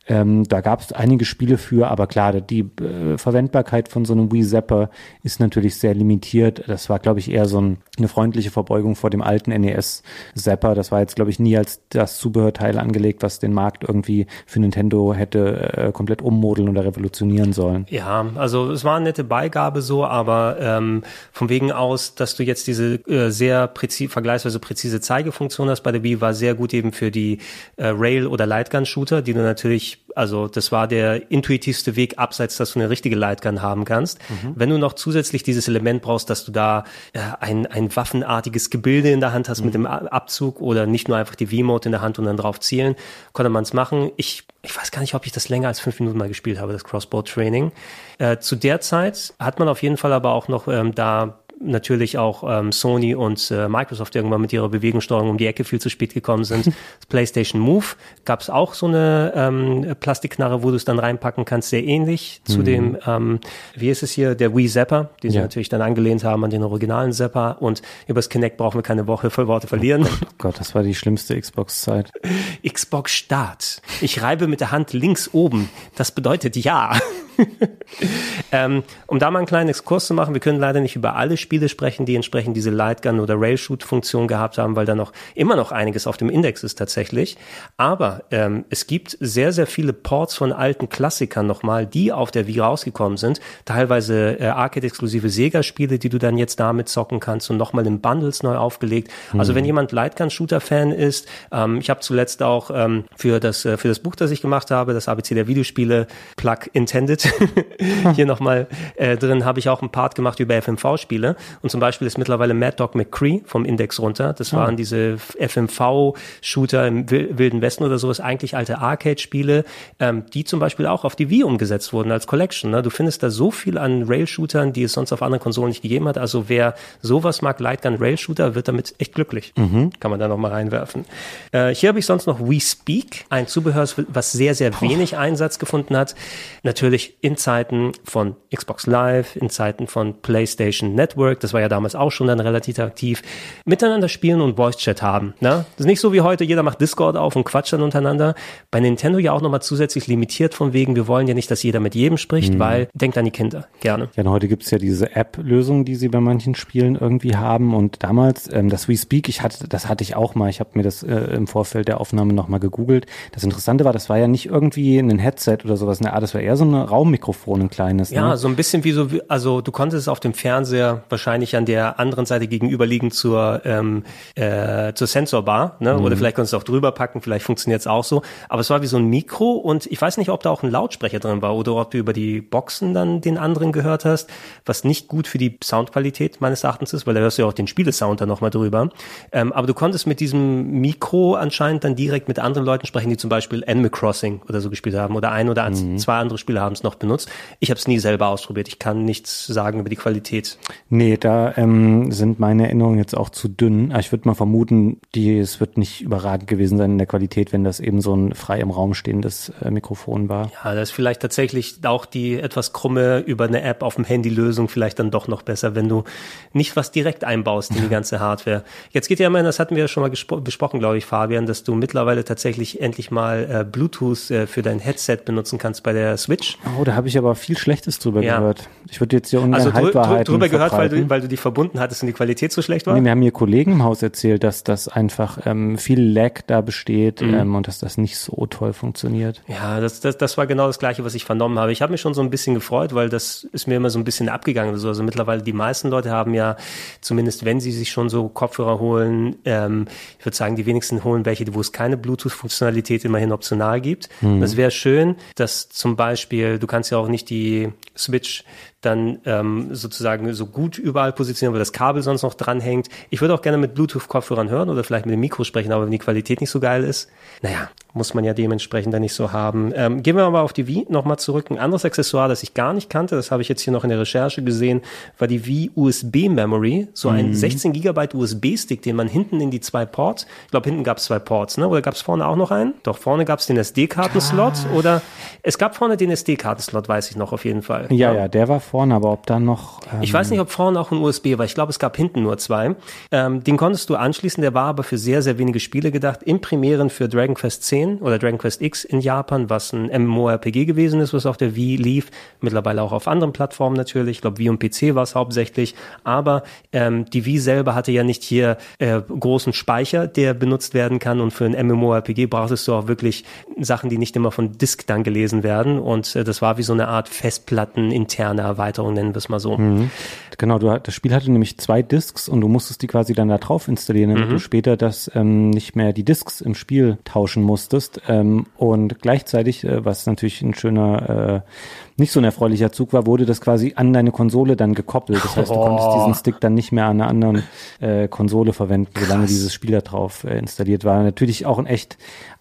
Speaker 2: Ähm, da gab es einige Spiele für, aber klar, die äh, Verwendbarkeit von so einem Wii Zapper ist natürlich sehr limitiert. Das war, glaube ich, eher so ein, eine freundliche Verbeugung vor dem alten NES Zapper. Das war jetzt, glaube ich, nie als das Zubehörteil angelegt, was den Markt irgendwie für Nintendo hätte äh, komplett ummodeln oder revolutionieren sollen.
Speaker 1: Ja, also es war eine nette Beigabe so, aber ähm, von wegen aus, dass du jetzt diese äh, sehr präzise, vergleichsweise präzise Zeigefunktion hast bei der Wii, war sehr gut eben für die äh, Rail- oder Lightgun-Shooter, die du natürlich also das war der intuitivste Weg abseits, dass du eine richtige Lightgun haben kannst. Mhm. Wenn du noch zusätzlich dieses Element brauchst, dass du da äh, ein, ein waffenartiges Gebilde in der Hand hast mhm. mit dem Abzug oder nicht nur einfach die V-Mode in der Hand und dann drauf zielen, konnte man es machen. Ich, ich weiß gar nicht, ob ich das länger als fünf Minuten mal gespielt habe, das Crossbow-Training. Äh, zu der Zeit hat man auf jeden Fall aber auch noch ähm, da natürlich auch ähm, Sony und äh, Microsoft irgendwann mit ihrer Bewegungssteuerung um die Ecke viel zu spät gekommen sind. das PlayStation Move gab es auch so eine ähm, Plastikknarre, wo du es dann reinpacken kannst, sehr ähnlich mhm. zu dem, ähm, wie ist es hier, der Wii Zapper, die sie ja. natürlich dann angelehnt haben an den originalen Zapper und übers Kinect brauchen wir keine Woche voll Worte verlieren.
Speaker 2: Oh Gott, oh Gott, das war die schlimmste Xbox-Zeit.
Speaker 1: Xbox Start. Ich reibe mit der Hand links oben. Das bedeutet ja. ähm, um da mal einen kleinen Exkurs zu machen, wir können leider nicht über alle Spiele sprechen, die entsprechend diese Lightgun oder Railshoot-Funktion gehabt haben, weil da noch immer noch einiges auf dem Index ist tatsächlich. Aber ähm, es gibt sehr, sehr viele Ports von alten Klassikern nochmal, die auf der Wii rausgekommen sind. Teilweise äh, Arcade-exklusive Sega-Spiele, die du dann jetzt damit zocken kannst und nochmal in Bundles neu aufgelegt. Mhm. Also wenn jemand Lightgun-Shooter-Fan ist, ähm, ich habe zuletzt auch ähm, für, das, äh, für das Buch, das ich gemacht habe, das ABC der Videospiele, Plug Intended, hier nochmal äh, drin habe ich auch einen Part gemacht über FMV-Spiele. Und zum Beispiel ist mittlerweile Mad Dog McCree vom Index runter. Das ah. waren diese FMV-Shooter im Wilden Westen oder sowas, eigentlich alte Arcade-Spiele, ähm, die zum Beispiel auch auf die Wii umgesetzt wurden als Collection. Ne? Du findest da so viel an Rail-Shootern, die es sonst auf anderen Konsolen nicht gegeben hat. Also wer sowas mag, Lightgun Rail-Shooter, wird damit echt glücklich. Mhm. Kann man da nochmal reinwerfen. Äh, hier habe ich sonst noch We Speak, ein Zubehör, was sehr, sehr wenig Puh. Einsatz gefunden hat. Natürlich in Zeiten von Xbox Live, in Zeiten von PlayStation Network, das war ja damals auch schon dann relativ aktiv, miteinander spielen und Voice Chat haben. Ne? Das ist nicht so wie heute, jeder macht Discord auf und quatscht dann untereinander. Bei Nintendo ja auch nochmal zusätzlich limitiert von wegen, wir wollen ja nicht, dass jeder mit jedem spricht, mhm. weil denkt an die Kinder, gerne.
Speaker 2: Ja, und heute gibt's ja diese App-Lösung, die sie bei manchen Spielen irgendwie haben und damals, ähm, das We Speak, ich hatte, das hatte ich auch mal, ich habe mir das äh, im Vorfeld der Aufnahme nochmal gegoogelt. Das Interessante war, das war ja nicht irgendwie ein Headset oder sowas, ne, das war eher so eine Raummikrofon Mikrofon, ein kleines.
Speaker 1: Ja, ne? so ein bisschen wie so, also du konntest es auf dem Fernseher wahrscheinlich an der anderen Seite gegenüberliegen zur, ähm, äh, zur Sensorbar, ne? Mhm. Oder vielleicht konntest du es auch drüber packen, vielleicht funktioniert es auch so. Aber es war wie so ein Mikro und ich weiß nicht, ob da auch ein Lautsprecher drin war oder ob du über die Boxen dann den anderen gehört hast, was nicht gut für die Soundqualität meines Erachtens ist, weil da hörst du ja auch den Spielesound dann nochmal drüber. Ähm, aber du konntest mit diesem Mikro anscheinend dann direkt mit anderen Leuten sprechen, die zum Beispiel Animal Crossing oder so gespielt haben oder ein oder mhm. zwei andere Spieler haben es noch benutzt benutzt. Ich habe es nie selber ausprobiert. Ich kann nichts sagen über die Qualität.
Speaker 2: Nee, da ähm, sind meine Erinnerungen jetzt auch zu dünn. Ich würde mal vermuten, die, es wird nicht überragend gewesen sein in der Qualität, wenn das eben so ein frei im Raum stehendes äh, Mikrofon war.
Speaker 1: Ja, das ist vielleicht tatsächlich auch die etwas krumme über eine App auf dem Handy Lösung vielleicht dann doch noch besser, wenn du nicht was direkt einbaust in die ganze Hardware. Jetzt geht ja immerhin, das hatten wir ja schon mal besprochen, glaube ich, Fabian, dass du mittlerweile tatsächlich endlich mal äh, Bluetooth äh, für dein Headset benutzen kannst bei der Switch.
Speaker 2: Oh, da habe habe ich aber viel Schlechtes drüber ja. gehört. Ich würde jetzt hier ungern also Halbwahrheiten
Speaker 1: drüber gehört, weil du, weil du die verbunden hattest und die Qualität so schlecht war?
Speaker 2: Nee, mir haben mir Kollegen im Haus erzählt, dass das einfach ähm, viel Lag da besteht mhm. ähm, und dass das nicht so toll funktioniert.
Speaker 1: Ja, das, das, das war genau das Gleiche, was ich vernommen habe. Ich habe mich schon so ein bisschen gefreut, weil das ist mir immer so ein bisschen abgegangen. Also, also mittlerweile die meisten Leute haben ja, zumindest wenn sie sich schon so Kopfhörer holen, ähm, ich würde sagen, die wenigsten holen welche, wo es keine Bluetooth-Funktionalität immerhin optional gibt. Mhm. Das wäre schön, dass zum Beispiel, du kannst kannst ja auch nicht die Switch dann ähm, sozusagen so gut überall positionieren, weil das Kabel sonst noch dranhängt. Ich würde auch gerne mit Bluetooth-Kopfhörern hören oder vielleicht mit dem Mikro sprechen, aber wenn die Qualität nicht so geil ist, naja, muss man ja dementsprechend dann nicht so haben. Ähm, gehen wir aber auf die Wii nochmal zurück. Ein anderes Accessoire, das ich gar nicht kannte, das habe ich jetzt hier noch in der Recherche gesehen, war die Wii USB Memory, so ein mhm. 16 Gigabyte USB-Stick, den man hinten in die zwei Ports, ich glaube hinten gab es zwei Ports, ne? oder gab es vorne auch noch einen? Doch, vorne gab es den SD-Kartenslot ah. oder es gab vorne den SD-Kartenslot, weiß ich noch auf jeden Fall.
Speaker 2: Ja, ja, ja der war vorne, aber ob da noch...
Speaker 1: Ähm ich weiß nicht, ob vorne auch ein USB war, ich glaube, es gab hinten nur zwei. Ähm, den konntest du anschließen, der war aber für sehr, sehr wenige Spiele gedacht, im Premieren für Dragon Quest 10 oder Dragon Quest X in Japan, was ein MMORPG gewesen ist, was auf der Wii lief, mittlerweile auch auf anderen Plattformen natürlich, ich glaube Wii und PC war es hauptsächlich, aber ähm, die Wii selber hatte ja nicht hier äh, großen Speicher, der benutzt werden kann. Und für ein MMORPG brauchtest du auch wirklich Sachen, die nicht immer von Disk dann gelesen werden. Und äh, das war wie so eine Art Festplatten interne Erweiterung, nennen wir es mal so. Mhm.
Speaker 2: Genau, du, das Spiel hatte nämlich zwei Disks und du musstest die quasi dann da drauf installieren, damit mhm. du später das ähm, nicht mehr die Disks im Spiel tauschen musstest. Ähm, und gleichzeitig, äh, was natürlich ein schöner, äh, nicht so ein erfreulicher Zug war, wurde das quasi an deine Konsole dann gekoppelt. Das heißt, du konntest diesen Stick dann nicht mehr an einer anderen äh, Konsole verwenden, solange Krass. dieses Spiel da drauf äh, installiert war. Natürlich auch ein echt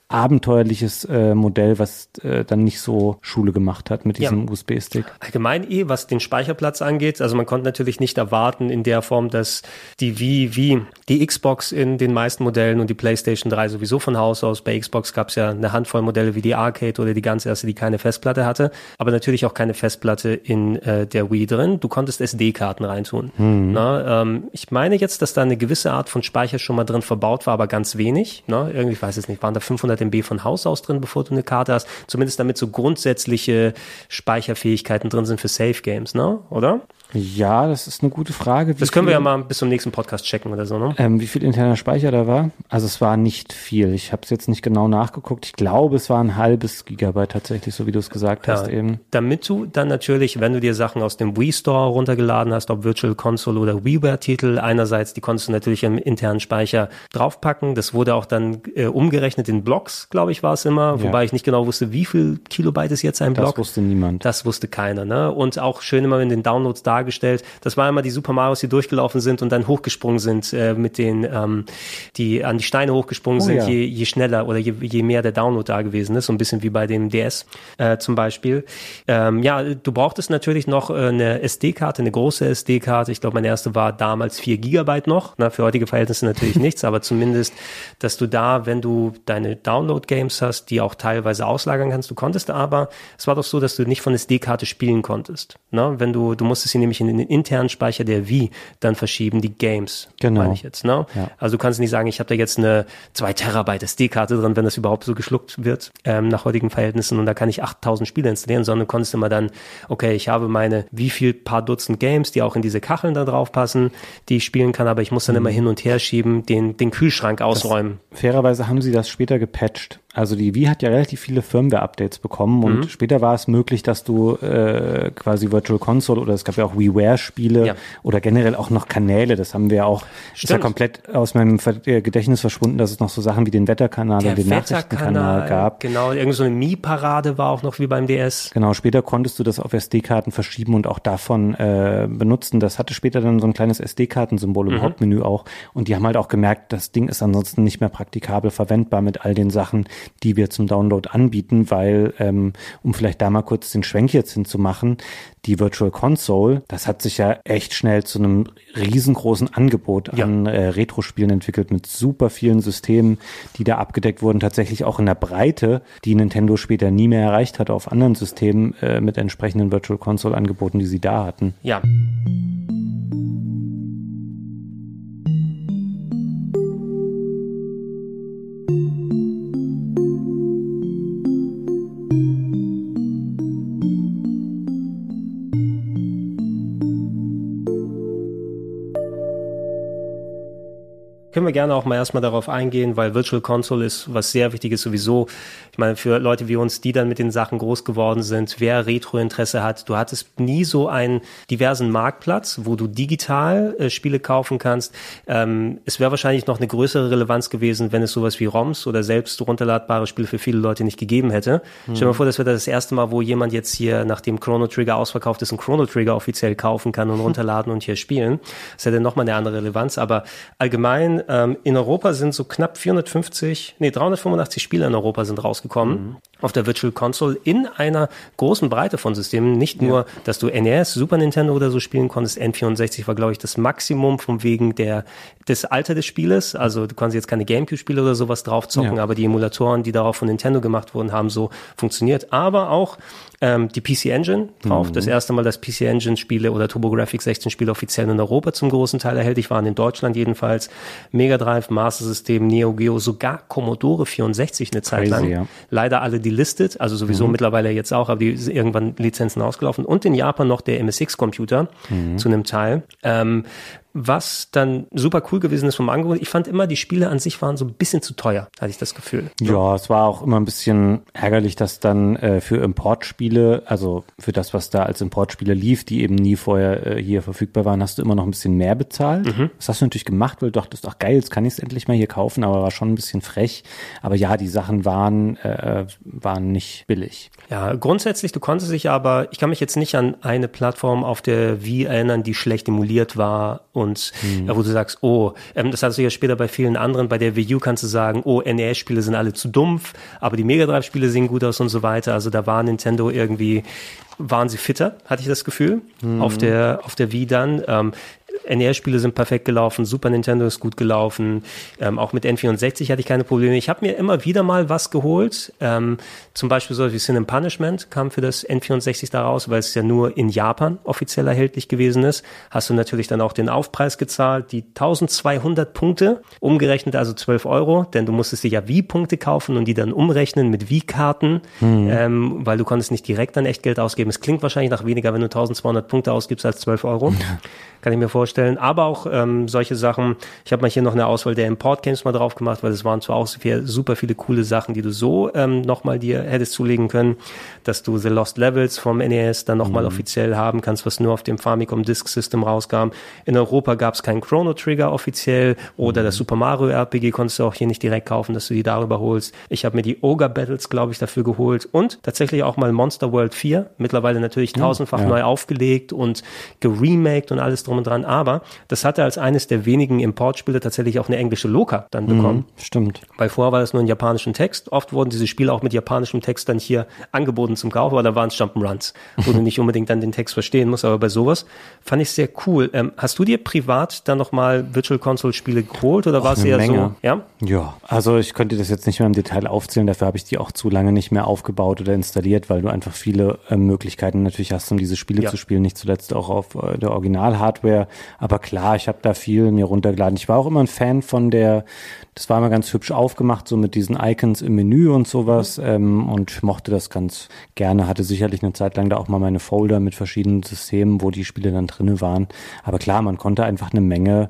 Speaker 2: abenteuerliches äh, Modell, was äh, dann nicht so Schule gemacht hat mit diesem ja. USB-Stick.
Speaker 1: Allgemein eh, was den Speicherplatz angeht. Also man konnte natürlich nicht erwarten in der Form, dass die Wii wie die Xbox in den meisten Modellen und die PlayStation 3 sowieso von Haus aus. Bei Xbox gab es ja eine Handvoll Modelle wie die Arcade oder die ganz erste, die keine Festplatte hatte, aber natürlich auch keine Festplatte in äh, der Wii drin. Du konntest SD-Karten reintun. Mhm. Na, ähm, ich meine jetzt, dass da eine gewisse Art von Speicher schon mal drin verbaut war, aber ganz wenig. Na, irgendwie, ich weiß es nicht, waren da 500 100 MB von Haus aus drin, bevor du eine Karte hast. Zumindest damit so grundsätzliche Speicherfähigkeiten drin sind für Safe Games, ne? Oder?
Speaker 2: Ja, das ist eine gute Frage.
Speaker 1: Wie das können viel, wir ja mal bis zum nächsten Podcast checken oder so, ne?
Speaker 2: Ähm, wie viel interner Speicher da war? Also es war nicht viel. Ich habe es jetzt nicht genau nachgeguckt. Ich glaube, es war ein halbes Gigabyte tatsächlich, so wie du es gesagt ja, hast eben.
Speaker 1: Damit du dann natürlich, wenn du dir Sachen aus dem Wii Store runtergeladen hast, ob Virtual Console oder WiiWare-Titel, einerseits, die konntest du natürlich im internen Speicher draufpacken. Das wurde auch dann äh, umgerechnet in Blocks, glaube ich, war es immer. Ja. Wobei ich nicht genau wusste, wie viel Kilobyte ist jetzt ein Block.
Speaker 2: Das wusste niemand.
Speaker 1: Das wusste keiner, ne? Und auch schön immer in den Downloads da dargestellt. Das war immer die Super Marios, die durchgelaufen sind und dann hochgesprungen sind äh, mit den, ähm, die an die Steine hochgesprungen oh, sind, ja. je, je schneller oder je, je mehr der Download da gewesen ist. So ein bisschen wie bei dem DS äh, zum Beispiel. Ähm, ja, du brauchtest natürlich noch äh, eine SD-Karte, eine große SD-Karte. Ich glaube, meine erste war damals 4 Gigabyte noch. Na, für heutige Verhältnisse natürlich nichts, aber zumindest, dass du da, wenn du deine Download-Games hast, die auch teilweise auslagern kannst, du konntest aber, es war doch so, dass du nicht von SD-Karte spielen konntest. Na, wenn du, du musstest sie nämlich in den internen Speicher der Wii dann verschieben, die Games, genau. meine ich jetzt. Ne? Ja. Also du kannst nicht sagen, ich habe da jetzt eine 2 Terabyte SD-Karte drin, wenn das überhaupt so geschluckt wird ähm, nach heutigen Verhältnissen und da kann ich 8000 Spiele installieren, sondern du konntest immer dann, okay, ich habe meine wie viel paar Dutzend Games, die auch in diese Kacheln da drauf passen, die ich spielen kann, aber ich muss dann mhm. immer hin und her schieben, den, den Kühlschrank ausräumen.
Speaker 2: Das, fairerweise haben sie das später gepatcht. Also die Wii hat ja relativ viele Firmware-Updates bekommen und mhm. später war es möglich, dass du äh, quasi Virtual Console oder es gab ja auch WiiWare-Spiele ja. oder generell auch noch Kanäle. Das haben wir auch, Stimmt. ist ja komplett aus meinem äh, Gedächtnis verschwunden, dass es noch so Sachen wie den Wetterkanal
Speaker 1: Der
Speaker 2: und den Nachrichtenkanal gab.
Speaker 1: Genau, irgend so eine Mi-Parade war auch noch wie beim DS.
Speaker 2: Genau, später konntest du das auf SD-Karten verschieben und auch davon äh, benutzen. Das hatte später dann so ein kleines SD-Kartensymbol im mhm. Hauptmenü auch und die haben halt auch gemerkt, das Ding ist ansonsten nicht mehr praktikabel verwendbar mit all den Sachen, die wir zum Download anbieten, weil, ähm, um vielleicht da mal kurz den Schwenk jetzt hinzumachen, die Virtual Console, das hat sich ja echt schnell zu einem riesengroßen Angebot ja. an äh, Retro-Spielen entwickelt mit super vielen Systemen, die da abgedeckt wurden, tatsächlich auch in der Breite, die Nintendo später nie mehr erreicht hat auf anderen Systemen äh, mit entsprechenden Virtual Console-Angeboten, die sie da hatten.
Speaker 1: Ja. Können wir gerne auch mal erstmal darauf eingehen, weil Virtual Console ist was sehr Wichtiges sowieso. Ich meine, für Leute wie uns, die dann mit den Sachen groß geworden sind, wer Retro-Interesse hat, du hattest nie so einen diversen Marktplatz, wo du digital äh, Spiele kaufen kannst. Ähm, es wäre wahrscheinlich noch eine größere Relevanz gewesen, wenn es sowas wie ROMs oder selbst runterladbare Spiele für viele Leute nicht gegeben hätte. Mhm. Stell dir mal vor, das wäre das erste Mal, wo jemand jetzt hier, nachdem Chrono Trigger ausverkauft ist, einen Chrono Trigger offiziell kaufen kann und runterladen und hier spielen. Das hätte nochmal eine andere Relevanz. Aber allgemein, in Europa sind so knapp 450, nee, 385 Spiele in Europa sind rausgekommen. Mhm. Auf der Virtual Console in einer großen Breite von Systemen. Nicht nur, ja. dass du NES, Super Nintendo oder so spielen konntest. N64 war, glaube ich, das Maximum vom wegen der, des Alter des Spieles. Also du kannst jetzt keine Gamecube-Spiele oder sowas drauf zocken, ja. aber die Emulatoren, die darauf von Nintendo gemacht wurden, haben so funktioniert. Aber auch ähm, die PC Engine drauf. Mhm. Das erste Mal, dass PC Engine Spiele oder TurboGrafx 16 Spiele offiziell in Europa zum großen Teil erhältlich waren, in Deutschland jedenfalls. Mega Drive, Master System, Neo Geo, sogar Commodore 64 eine Zeit Crazy, lang. Ja. Leider alle delistet, also sowieso mhm. mittlerweile jetzt auch, aber die sind irgendwann Lizenzen ausgelaufen. Und in Japan noch der MSX-Computer mhm. zu einem Teil. Ähm, was dann super cool gewesen ist vom Angebot. Ich fand immer, die Spiele an sich waren so ein bisschen zu teuer, hatte ich das Gefühl.
Speaker 2: Ja, es war auch immer ein bisschen ärgerlich, dass dann äh, für Importspiele, also für das, was da als Importspiele lief, die eben nie vorher äh, hier verfügbar waren, hast du immer noch ein bisschen mehr bezahlt. Mhm. Das hast du natürlich gemacht, weil du dachtest, ach geil, jetzt kann ich es endlich mal hier kaufen, aber war schon ein bisschen frech. Aber ja, die Sachen waren, äh, waren nicht billig.
Speaker 1: Ja, grundsätzlich, du konntest dich aber, ich kann mich jetzt nicht an eine Plattform auf der Wii erinnern, die schlecht emuliert war und und mhm. wo du sagst, oh, ähm, das hast du ja später bei vielen anderen, bei der Wii U kannst du sagen, oh, NES-Spiele sind alle zu dumpf, aber die Mega Drive-Spiele sehen gut aus und so weiter. Also da war Nintendo irgendwie waren sie fitter, hatte ich das Gefühl, mhm. auf der auf der Wii dann. Ähm, NES-Spiele sind perfekt gelaufen, Super Nintendo ist gut gelaufen, ähm, auch mit N64 hatte ich keine Probleme. Ich habe mir immer wieder mal was geholt, ähm, zum Beispiel so wie Sin and Punishment kam für das N64 da raus, weil es ja nur in Japan offiziell erhältlich gewesen ist. Hast du natürlich dann auch den Aufpreis gezahlt, die 1200 Punkte, umgerechnet also 12 Euro, denn du musstest dir ja Wii-Punkte kaufen und die dann umrechnen mit Wii-Karten, mhm. ähm, weil du konntest nicht direkt dann echt Geld ausgeben. Es klingt wahrscheinlich nach weniger, wenn du 1200 Punkte ausgibst als 12 Euro. kann ich mir vorstellen. Aber auch ähm, solche Sachen. Ich habe mal hier noch eine Auswahl der Import-Games mal drauf gemacht, weil es waren zwar auch super viele coole Sachen, die du so ähm, nochmal dir hättest zulegen können, dass du The Lost Levels vom NES dann nochmal mhm. offiziell haben kannst, was nur auf dem Famicom Disk System rauskam. In Europa gab es keinen Chrono Trigger offiziell oder mhm. das Super Mario RPG konntest du auch hier nicht direkt kaufen, dass du die darüber holst. Ich habe mir die Ogre Battles, glaube ich, dafür geholt und tatsächlich auch mal Monster World 4, mittlerweile natürlich tausendfach ja. neu aufgelegt und geremaked und alles drum und dran. Aber das hatte als eines der wenigen Importspiele tatsächlich auch eine englische Loka dann mhm, bekommen.
Speaker 2: Mhm, stimmt.
Speaker 1: Weil vorher war das nur in japanischen Text. Oft wurden diese Spiele auch mit japanischem Text dann hier angeboten zum Kauf, aber da waren es Jump'n'Runs, wo du nicht unbedingt dann den Text verstehen musst. Aber bei sowas fand ich sehr cool. Ähm, hast du dir privat dann nochmal Virtual Console Spiele geholt oder war es eher Menge. so?
Speaker 2: Ja? ja, also ich könnte das jetzt nicht mehr im Detail aufzählen. Dafür habe ich die auch zu lange nicht mehr aufgebaut oder installiert, weil du einfach viele äh, Möglichkeiten natürlich hast, um diese Spiele ja. zu spielen. Nicht zuletzt auch auf äh, der Original-Hardware Hardware. Aber klar, ich habe da viel mir runtergeladen. Ich war auch immer ein Fan von der, das war immer ganz hübsch aufgemacht, so mit diesen Icons im Menü und sowas. Ähm, und mochte das ganz gerne. Hatte sicherlich eine Zeit lang da auch mal meine Folder mit verschiedenen Systemen, wo die Spiele dann drinne waren. Aber klar, man konnte einfach eine Menge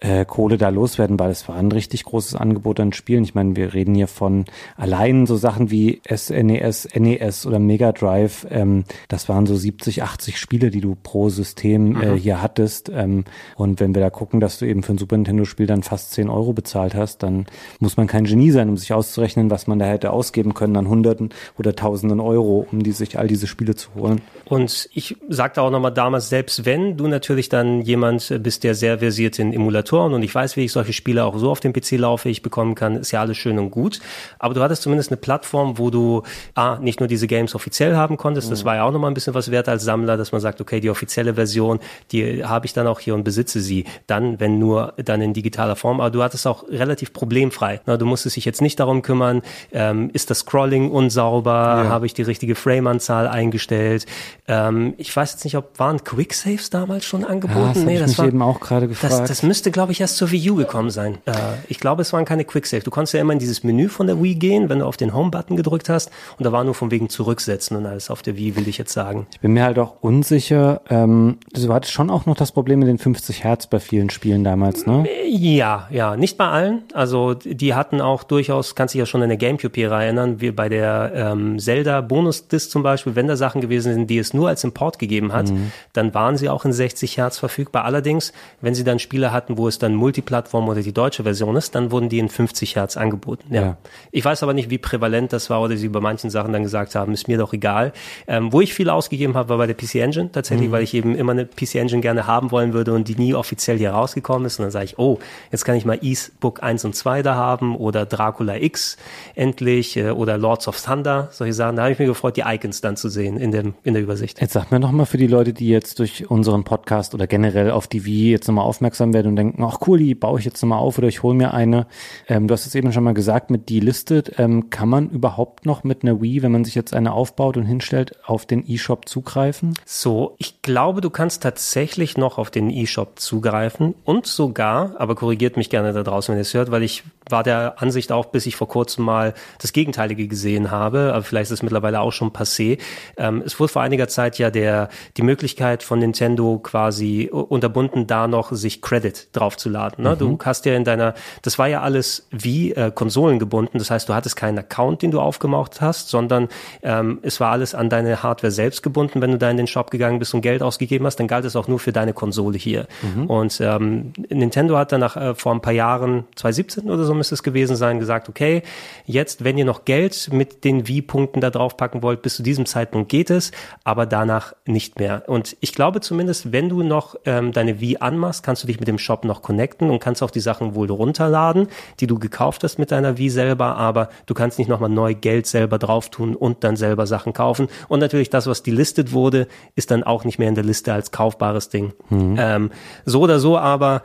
Speaker 2: äh, Kohle da loswerden, weil es war ein richtig großes Angebot an Spielen. Ich meine, wir reden hier von allein so Sachen wie SNES, NES oder Mega Drive. Ähm, das waren so 70, 80 Spiele, die du pro System äh, mhm. hier hattest. Ähm, und wenn wir da gucken, dass du eben für ein Super Nintendo-Spiel dann fast 10 Euro bezahlt hast, dann muss man kein Genie sein, um sich auszurechnen, was man da hätte ausgeben können an Hunderten oder Tausenden Euro, um die sich all diese Spiele zu holen.
Speaker 1: Und ich sagte auch nochmal damals, selbst wenn du natürlich dann jemand bist, der sehr versiert in Emulation Emulatoren und ich weiß, wie ich solche Spiele auch so auf dem PC laufig bekommen kann, ist ja alles schön und gut. Aber du hattest zumindest eine Plattform, wo du ah, nicht nur diese Games offiziell haben konntest, das mhm. war ja auch nochmal ein bisschen was wert als Sammler, dass man sagt, okay, die offizielle Version, die habe ich dann auch hier und besitze sie. Dann, wenn nur, dann in digitaler Form. Aber du hattest auch relativ problemfrei. Na, du musstest dich jetzt nicht darum kümmern, ähm, ist das Scrolling unsauber, ja. habe ich die richtige Frame-Anzahl eingestellt. Ähm, ich weiß jetzt nicht, ob waren Quicksaves damals schon angeboten? Ja,
Speaker 2: das nee, das war eben auch gerade gefragt.
Speaker 1: Das, das müsste glaube ich, erst zur Wii U gekommen sein. Äh, ich glaube, es waren keine Quicksave. Du konntest ja immer in dieses Menü von der Wii gehen, wenn du auf den Home-Button gedrückt hast. Und da war nur von wegen zurücksetzen und alles auf der Wii, will ich jetzt sagen.
Speaker 2: Ich bin mir halt auch unsicher. Ähm, du hattest schon auch noch das Problem mit den 50 Hertz bei vielen Spielen damals, ne?
Speaker 1: Ja, ja, nicht bei allen. Also die hatten auch durchaus, kannst dich ja schon in der Gamecube-Ära erinnern, wie bei der ähm, Zelda Bonus-Disc zum Beispiel, wenn da Sachen gewesen sind, die es nur als Import gegeben hat, mhm. dann waren sie auch in 60 Hertz verfügbar. Allerdings, wenn sie dann Spiele hatten, wo es dann Multiplattform oder die deutsche Version ist, dann wurden die in 50 Hertz angeboten. Ja. ja. Ich weiß aber nicht, wie prävalent das war oder sie bei manchen Sachen dann gesagt haben, ist mir doch egal. Ähm, wo ich viel ausgegeben habe, war bei der PC Engine tatsächlich, mhm. weil ich eben immer eine PC Engine gerne haben wollen würde und die nie offiziell hier rausgekommen ist. Und dann sage ich, oh, jetzt kann ich mal E-Book 1 und 2 da haben oder Dracula X endlich äh, oder Lords of Thunder, solche Sachen. Da habe ich mir gefreut, die Icons dann zu sehen in, dem, in der Übersicht.
Speaker 2: Jetzt sag mir nochmal für die Leute, die jetzt durch unseren Podcast oder generell auf die Wii jetzt nochmal aufmerksam werden und denken, ach cool, die baue ich jetzt nochmal auf oder ich hole mir eine. Ähm, du hast es eben schon mal gesagt, mit delisted, ähm, kann man überhaupt noch mit einer Wii, wenn man sich jetzt eine aufbaut und hinstellt, auf den eShop zugreifen?
Speaker 1: So, ich glaube, du kannst tatsächlich noch auf den eShop zugreifen und sogar, aber korrigiert mich gerne da draußen, wenn ihr es hört, weil ich war der Ansicht auch, bis ich vor kurzem mal das Gegenteilige gesehen habe, aber vielleicht ist es mittlerweile auch schon passé. Ähm, es wurde vor einiger Zeit ja der, die Möglichkeit von Nintendo quasi unterbunden, da noch sich Credit draufzuladen. Ne? Mhm. Du hast ja in deiner, das war ja alles wie äh, Konsolen gebunden, das heißt, du hattest keinen Account, den du aufgemacht hast, sondern ähm, es war alles an deine Hardware selbst gebunden. Wenn du da in den Shop gegangen bist und Geld ausgegeben hast, dann galt es auch nur für deine Konsole hier. Mhm. Und ähm, Nintendo hat dann nach, äh, vor ein paar Jahren, 2017 oder so müsste es gewesen sein, gesagt, okay, jetzt, wenn ihr noch Geld mit den Wie-Punkten da drauf packen wollt, bis zu diesem Zeitpunkt geht es, aber danach nicht mehr. Und ich glaube zumindest, wenn du noch ähm, deine Wie anmachst, kannst du dich mit dem Shop noch connecten und kannst auch die Sachen wohl runterladen, die du gekauft hast mit deiner Wie selber, aber du kannst nicht nochmal neu Geld selber drauf tun und dann selber Sachen kaufen. Und natürlich das, was delistet wurde, ist dann auch nicht mehr in der Liste als kaufbares Ding. Mhm. Ähm, so oder so, aber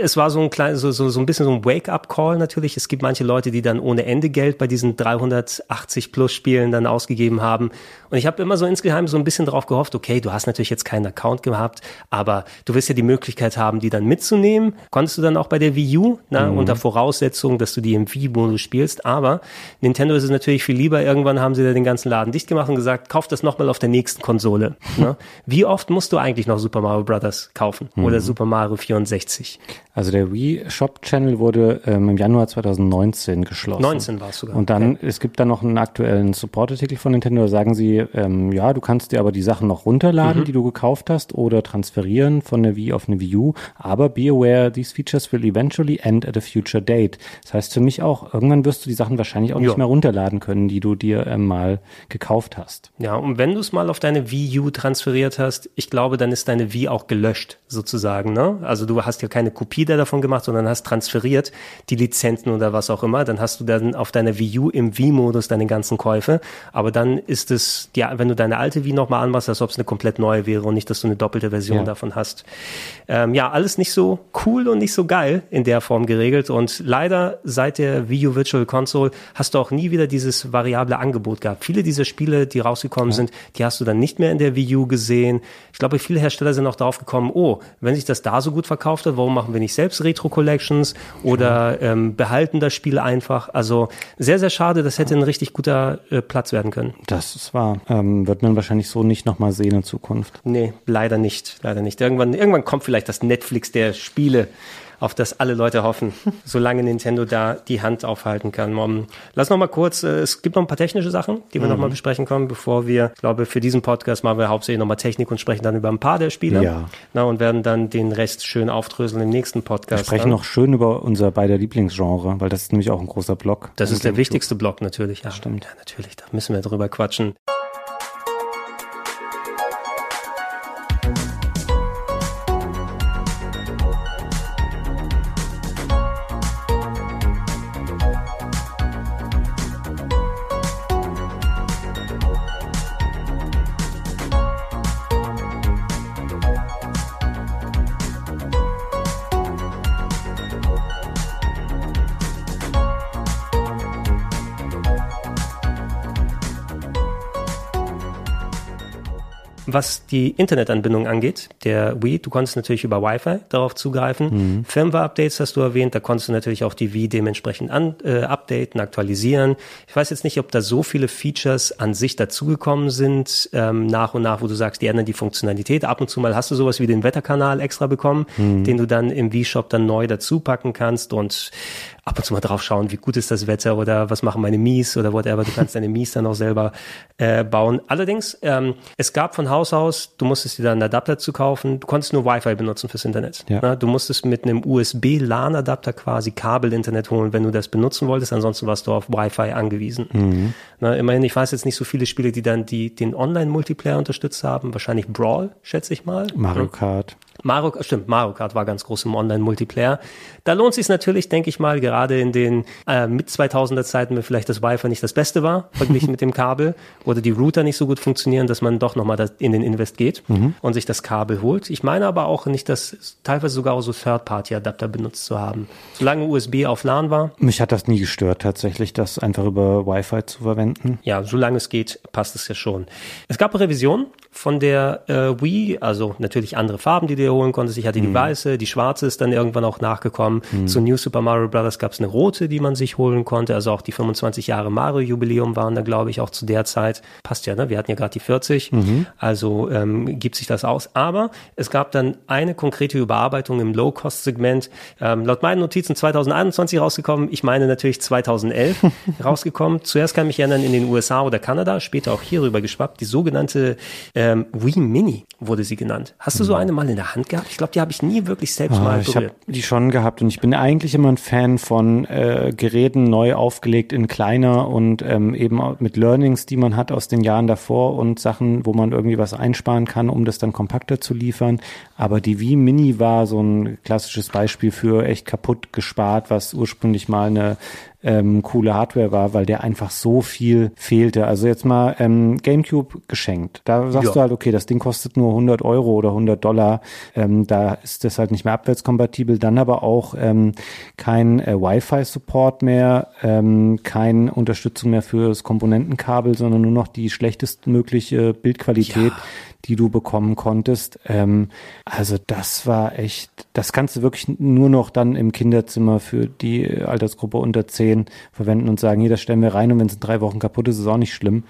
Speaker 1: es war so ein klein, so, so, so ein bisschen so ein Wake-up-Call natürlich. Es gibt manche Leute, die dann ohne Ende Geld bei diesen 380 plus Spielen dann ausgegeben haben. Und ich habe immer so insgeheim so ein bisschen drauf gehofft, okay, du hast natürlich jetzt keinen Account gehabt, aber du wirst ja die Möglichkeit haben, die dann mitzunehmen. Konntest du dann auch bei der Wii U, ne, mhm. unter Voraussetzung, dass du die im Wii-Modus spielst. Aber Nintendo ist es natürlich viel lieber. Irgendwann haben sie da den ganzen Laden dicht gemacht und gesagt, kauf das nochmal auf der nächsten Konsole. ne? Wie oft musst du eigentlich noch Super Mario Brothers kaufen? Mhm. Oder Super Mario 64?
Speaker 2: Also der Wii Shop Channel wurde ähm, im Januar 2019 geschlossen.
Speaker 1: 19 war es sogar.
Speaker 2: Und dann, okay. es gibt da noch einen aktuellen Support-Artikel von Nintendo, da sagen sie, ähm, ja, du kannst dir aber die Sachen noch runterladen, mhm. die du gekauft hast, oder transferieren von der Wii auf eine Wii U. Aber be aware, these features will eventually end at a future date. Das heißt für mich auch, irgendwann wirst du die Sachen wahrscheinlich auch jo. nicht mehr runterladen können, die du dir ähm, mal gekauft hast.
Speaker 1: Ja, und wenn du es mal auf deine Wii U transferiert hast, ich glaube, dann ist deine Wii auch gelöscht, sozusagen. Ne? Also du hast ja keine Kopie der davon gemacht, sondern hast transferiert die Lizenzen oder was auch immer. Dann hast du dann auf deiner Wii U im Wii-Modus deine ganzen Käufe. Aber dann ist es, ja, wenn du deine alte Wii nochmal anmachst, als ob es eine komplett neue wäre und nicht, dass du eine doppelte Version ja. davon hast. Ähm, ja, alles nicht so cool und nicht so geil in der Form geregelt. Und leider seit der Wii U Virtual Console hast du auch nie wieder dieses variable Angebot gehabt. Viele dieser Spiele, die rausgekommen ja. sind, die hast du dann nicht mehr in der Wii U gesehen. Ich glaube, viele Hersteller sind auch darauf gekommen, oh, wenn sich das da so gut verkauft hat, warum machen wir nicht selbst Retro Collections oder ähm, behalten das Spiel einfach. Also sehr, sehr schade. Das hätte ein richtig guter äh, Platz werden können.
Speaker 2: Das ist wahr. Ähm, wird man wahrscheinlich so nicht nochmal sehen in Zukunft.
Speaker 1: Nee, leider nicht. Leider nicht. Irgendwann, irgendwann kommt vielleicht das Netflix der Spiele auf das alle Leute hoffen, solange Nintendo da die Hand aufhalten kann. Um, lass noch mal kurz, äh, es gibt noch ein paar technische Sachen, die wir mhm. noch mal besprechen können, bevor wir, ich glaube, für diesen Podcast machen wir hauptsächlich noch mal Technik und sprechen dann über ein paar der Spiele. Ja. Na, und werden dann den Rest schön aufdröseln im nächsten Podcast.
Speaker 2: Wir sprechen dann. noch schön über unser beider Lieblingsgenre, weil das ist nämlich auch ein großer Block.
Speaker 1: Das ist der wichtigste Block natürlich. Ja, stimmt. Ja, natürlich, da müssen wir drüber quatschen. Was die Internetanbindung angeht, der Wii, du konntest natürlich über Wi-Fi darauf zugreifen. Mhm. Firmware-Updates hast du erwähnt, da konntest du natürlich auch die Wii dementsprechend an, äh, updaten, aktualisieren. Ich weiß jetzt nicht, ob da so viele Features an sich dazugekommen sind, ähm, nach und nach, wo du sagst, die ändern die Funktionalität. Ab und zu mal hast du sowas wie den Wetterkanal extra bekommen, mhm. den du dann im Wii-Shop dann neu dazu packen kannst und ab und zu mal drauf schauen, wie gut ist das Wetter oder was machen meine Mies oder whatever. Du kannst deine Mies dann auch selber äh, bauen. Allerdings, ähm, es gab von Haus aus, du musstest dir dann einen Adapter zu kaufen. Du konntest nur Wi-Fi benutzen fürs Internet. Ja. Na, du musstest mit einem USB-LAN-Adapter quasi Kabel-Internet holen, wenn du das benutzen wolltest. Ansonsten warst du auf Wi-Fi angewiesen. Mhm. Na, immerhin, ich weiß jetzt nicht so viele Spiele, die dann die, den Online-Multiplayer unterstützt haben. Wahrscheinlich Brawl, schätze ich mal.
Speaker 2: Mario Kart.
Speaker 1: Mario, stimmt, Mario Kart war ganz groß im Online-Multiplayer. Da lohnt sich natürlich, denke ich mal, gerade in den äh, mit 2000er Zeiten, wenn vielleicht das Wi-Fi nicht das Beste war, verglichen mit dem Kabel, oder die Router nicht so gut funktionieren, dass man doch nochmal in den Invest geht mhm. und sich das Kabel holt. Ich meine aber auch nicht, dass teilweise sogar auch so Third-Party-Adapter benutzt zu haben. Solange USB auf LAN war.
Speaker 2: Mich hat das nie gestört, tatsächlich, das einfach über Wi-Fi zu verwenden.
Speaker 1: Ja, solange es geht, passt es ja schon. Es gab Revisionen von der äh, Wii, also natürlich andere Farben, die du dir holen konntest. Ich hatte die mhm. weiße, die schwarze ist dann irgendwann auch nachgekommen. Mhm. Zu New Super Mario Bros. gab es eine rote, die man sich holen konnte. Also auch die 25 Jahre Mario-Jubiläum waren da, glaube ich, auch zu der Zeit. Passt ja, ne? Wir hatten ja gerade die 40. Mhm. Also ähm, gibt sich das aus. Aber es gab dann eine konkrete Überarbeitung im Low-Cost-Segment. Ähm, laut meinen Notizen 2021 rausgekommen. Ich meine natürlich 2011 rausgekommen. Zuerst kann ich mich erinnern in den USA oder Kanada, später auch hier rüber geschwappt. Die sogenannte ähm, Wii Mini wurde sie genannt. Hast du so mhm. eine mal in der Hand gehabt? Ich glaube, die habe ich nie wirklich selbst
Speaker 2: oh,
Speaker 1: mal
Speaker 2: berührt. Ich habe die schon gehabt und ich bin eigentlich immer ein Fan von äh, Geräten neu aufgelegt in kleiner und ähm, eben mit Learnings, die man hat aus den Jahren davor und Sachen, wo man irgendwie was einsparen kann, um das dann kompakter zu liefern. Aber die Wii Mini war so ein klassisches Beispiel für echt kaputt gespart, was ursprünglich mal eine ähm, coole Hardware war, weil der einfach so viel fehlte. Also jetzt mal ähm, GameCube geschenkt. Da sagst ja. du halt, okay, das Ding kostet nur 100 Euro oder 100 Dollar. Ähm, da ist das halt nicht mehr abwärtskompatibel. Dann aber auch ähm, kein äh, Wi-Fi-Support mehr, ähm, keine Unterstützung mehr für das Komponentenkabel, sondern nur noch die schlechtestmögliche Bildqualität. Ja die du bekommen konntest. Ähm, also das war echt, das kannst du wirklich nur noch dann im Kinderzimmer für die Altersgruppe unter zehn verwenden und sagen, hier, das stellen wir rein und wenn es in drei Wochen kaputt ist, ist auch nicht schlimm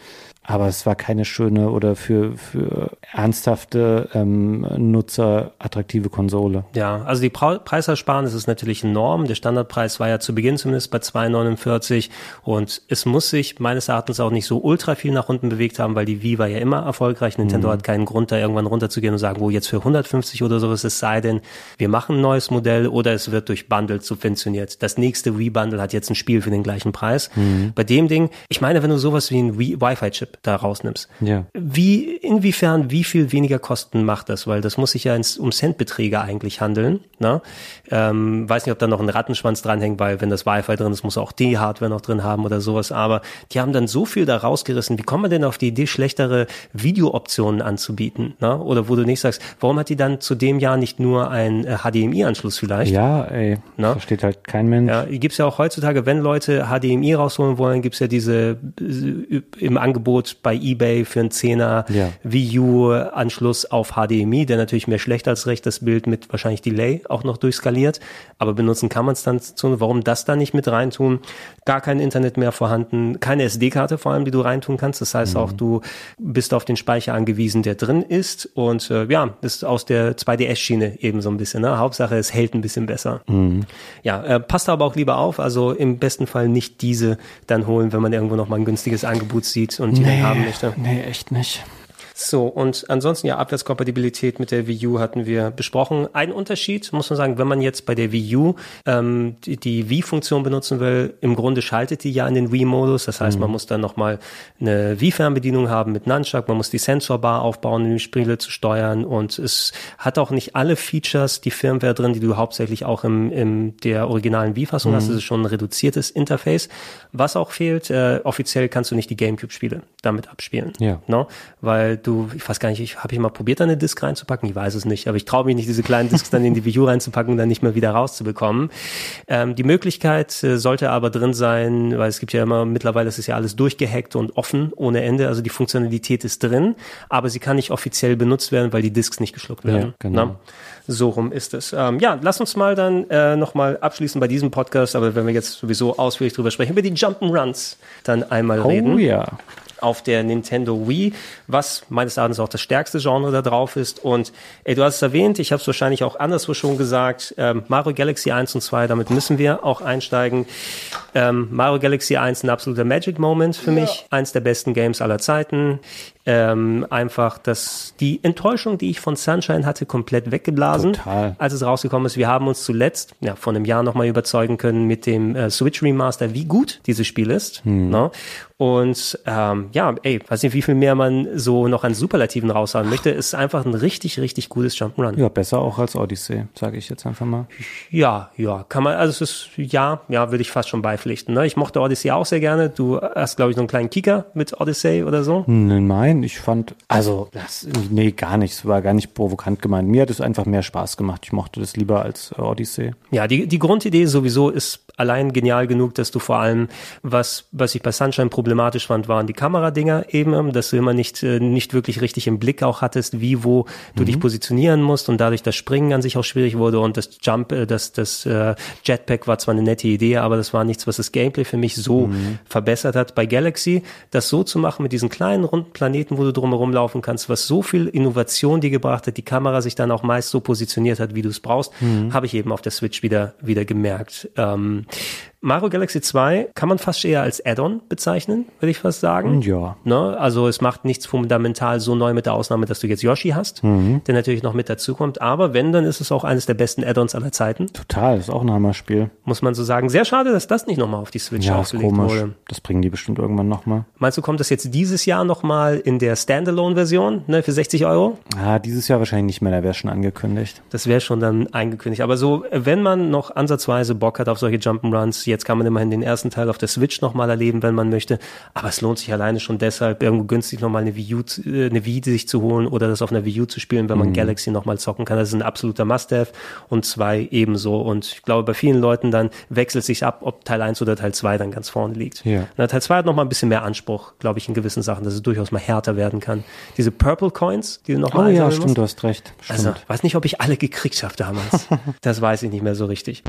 Speaker 2: aber es war keine schöne oder für, für ernsthafte ähm, Nutzer attraktive Konsole.
Speaker 1: Ja, also die pra Preisersparnis ist natürlich enorm. Der Standardpreis war ja zu Beginn zumindest bei 2,49 und es muss sich meines Erachtens auch nicht so ultra viel nach unten bewegt haben, weil die Wii war ja immer erfolgreich. Nintendo mhm. hat keinen Grund, da irgendwann runterzugehen und sagen, wo jetzt für 150 oder sowas, es sei denn, wir machen ein neues Modell oder es wird durch Bundle subventioniert. Das nächste Wii-Bundle hat jetzt ein Spiel für den gleichen Preis. Mhm. Bei dem Ding, ich meine, wenn du sowas wie ein Wi-Fi-Chip da rausnimmst. Ja. Wie, inwiefern, wie viel weniger Kosten macht das? Weil das muss sich ja ins, um Centbeträge eigentlich handeln. Ne? Ähm, weiß nicht, ob da noch ein Rattenschwanz dranhängt, weil wenn das Wi-Fi drin ist, muss auch die Hardware noch drin haben oder sowas. Aber die haben dann so viel da rausgerissen. Wie kommt man denn auf die Idee, schlechtere Videooptionen anzubieten? Ne? Oder wo du nicht sagst, warum hat die dann zu dem Jahr nicht nur einen äh, HDMI-Anschluss vielleicht?
Speaker 2: Ja, ey, ne? versteht halt kein Mensch.
Speaker 1: Ja, gibt's ja auch heutzutage, wenn Leute HDMI rausholen wollen, gibt's ja diese äh, im Angebot bei eBay für einen Zehner ja. Wii U Anschluss auf HDMI, der natürlich mehr schlecht als recht das Bild mit wahrscheinlich Delay auch noch durchskaliert, aber benutzen kann man es dann. Warum das da nicht mit reintun? Gar kein Internet mehr vorhanden, keine SD-Karte vor allem, die du reintun kannst. Das heißt mhm. auch, du bist auf den Speicher angewiesen, der drin ist und äh, ja, das ist aus der 2DS-Schiene eben so ein bisschen. Ne? Hauptsache, es hält ein bisschen besser. Mhm. Ja, äh, passt aber auch lieber auf. Also im besten Fall nicht diese dann holen, wenn man irgendwo noch mal ein günstiges Angebot sieht und die nee. dann haben möchte.
Speaker 2: Nee, echt nicht.
Speaker 1: So, und ansonsten ja, Abwärtskompatibilität mit der Wii U hatten wir besprochen. Ein Unterschied, muss man sagen, wenn man jetzt bei der Wii U ähm, die, die Wii-Funktion benutzen will, im Grunde schaltet die ja in den Wii-Modus. Das heißt, mhm. man muss dann nochmal eine Wii-Fernbedienung haben mit Nunchuck, man muss die Sensorbar aufbauen, um die Spiele zu steuern und es hat auch nicht alle Features, die Firmware drin, die du hauptsächlich auch im, im der originalen Wii-Fassung mhm. hast. Es ist schon ein reduziertes Interface. Was auch fehlt, äh, offiziell kannst du nicht die Gamecube-Spiele damit abspielen. Ja. No? Weil du, ich weiß gar nicht, habe ich mal probiert, da eine Disk reinzupacken? Ich weiß es nicht, aber ich traue mich nicht, diese kleinen Disks dann in die Wii U reinzupacken und dann nicht mehr wieder rauszubekommen. Ähm, die Möglichkeit äh, sollte aber drin sein, weil es gibt ja immer, mittlerweile ist es ja alles durchgehackt und offen ohne Ende, also die Funktionalität ist drin, aber sie kann nicht offiziell benutzt werden, weil die Disks nicht geschluckt werden. Ja, genau. Na? So rum ist es. Ähm, ja, lass uns mal dann äh, nochmal abschließen bei diesem Podcast, aber wenn wir jetzt sowieso ausführlich drüber sprechen, über die Jump'n'Runs dann einmal
Speaker 2: oh,
Speaker 1: reden.
Speaker 2: Oh ja
Speaker 1: auf der Nintendo Wii, was meines Erachtens auch das stärkste Genre da drauf ist. Und ey, du hast es erwähnt, ich habe es wahrscheinlich auch anderswo schon gesagt, ähm, Mario Galaxy 1 und 2, damit müssen wir auch einsteigen. Ähm, Mario Galaxy 1 ein absoluter Magic Moment für ja. mich, eins der besten Games aller Zeiten ähm, einfach dass die Enttäuschung, die ich von Sunshine hatte, komplett weggeblasen,
Speaker 2: Total.
Speaker 1: als es rausgekommen ist. Wir haben uns zuletzt, ja, vor einem Jahr nochmal überzeugen können mit dem äh, Switch Remaster, wie gut dieses Spiel ist. Hm. Ne? Und ähm, ja, ey, weiß nicht, wie viel mehr man so noch an Superlativen raushauen möchte. Ist einfach ein richtig, richtig gutes Jump'n'Run.
Speaker 2: Ja, besser auch als Odyssey, sage ich jetzt einfach mal.
Speaker 1: Ja, ja, kann man, also es ist, ja, ja, würde ich fast schon beipflichten. Ne? Ich mochte Odyssey auch sehr gerne. Du hast, glaube ich, noch einen kleinen Kicker mit Odyssey oder so.
Speaker 2: Nein, Nein, ich fand, also, das, nee, gar nicht. Es war gar nicht provokant gemeint. Mir hat es einfach mehr Spaß gemacht. Ich mochte das lieber als äh, Odyssey.
Speaker 1: Ja, die, die Grundidee sowieso ist allein genial genug, dass du vor allem, was, was ich bei Sunshine problematisch fand, waren die Kameradinger eben, dass du immer nicht, äh, nicht wirklich richtig im Blick auch hattest, wie, wo du mhm. dich positionieren musst und dadurch das Springen an sich auch schwierig wurde und das Jump, äh, das, das Jetpack war zwar eine nette Idee, aber das war nichts, was das Gameplay für mich so mhm. verbessert hat. Bei Galaxy, das so zu machen mit diesen kleinen runden Planeten, wo du drumherum laufen kannst, was so viel Innovation dir gebracht hat, die Kamera sich dann auch meist so positioniert hat, wie du es brauchst, mhm. habe ich eben auf der Switch wieder, wieder gemerkt. Ähm, Mario Galaxy 2 kann man fast eher als Add-on bezeichnen, würde ich fast sagen.
Speaker 2: Ja.
Speaker 1: Ne? Also es macht nichts fundamental so neu mit der Ausnahme, dass du jetzt Yoshi hast, mhm. der natürlich noch mit dazukommt. Aber wenn, dann ist es auch eines der besten Add-ons aller Zeiten.
Speaker 2: Total, ist auch ein Hammer-Spiel.
Speaker 1: Muss man so sagen. Sehr schade, dass das nicht nochmal auf die Switch ja, aufgelegt wurde.
Speaker 2: Das bringen die bestimmt irgendwann nochmal.
Speaker 1: Meinst du, kommt das jetzt dieses Jahr nochmal in der Standalone-Version ne, für 60 Euro?
Speaker 2: Ah, dieses Jahr wahrscheinlich nicht mehr, da wäre schon angekündigt.
Speaker 1: Das wäre schon dann eingekündigt. Aber so, wenn man noch ansatzweise Bock hat auf solche Jump'n'Runs, Jetzt kann man immerhin den ersten Teil auf der Switch nochmal erleben, wenn man möchte. Aber es lohnt sich alleine schon deshalb, irgendwo günstig nochmal eine Wii U, äh, eine Wii sich zu holen oder das auf einer Wii U zu spielen, wenn man mhm. Galaxy nochmal zocken kann. Das ist ein absoluter Must-Have und zwei ebenso. Und ich glaube, bei vielen Leuten dann wechselt sich ab, ob Teil 1 oder Teil 2 dann ganz vorne liegt.
Speaker 2: Ja.
Speaker 1: Na, Teil 2 hat nochmal ein bisschen mehr Anspruch, glaube ich, in gewissen Sachen, dass es durchaus mal härter werden kann. Diese Purple Coins, die du nochmal
Speaker 2: Oh ja, stimmt, musst. du hast recht.
Speaker 1: Also, stimmt. Also, weiß nicht, ob ich alle gekriegt habe damals. das weiß ich nicht mehr so richtig.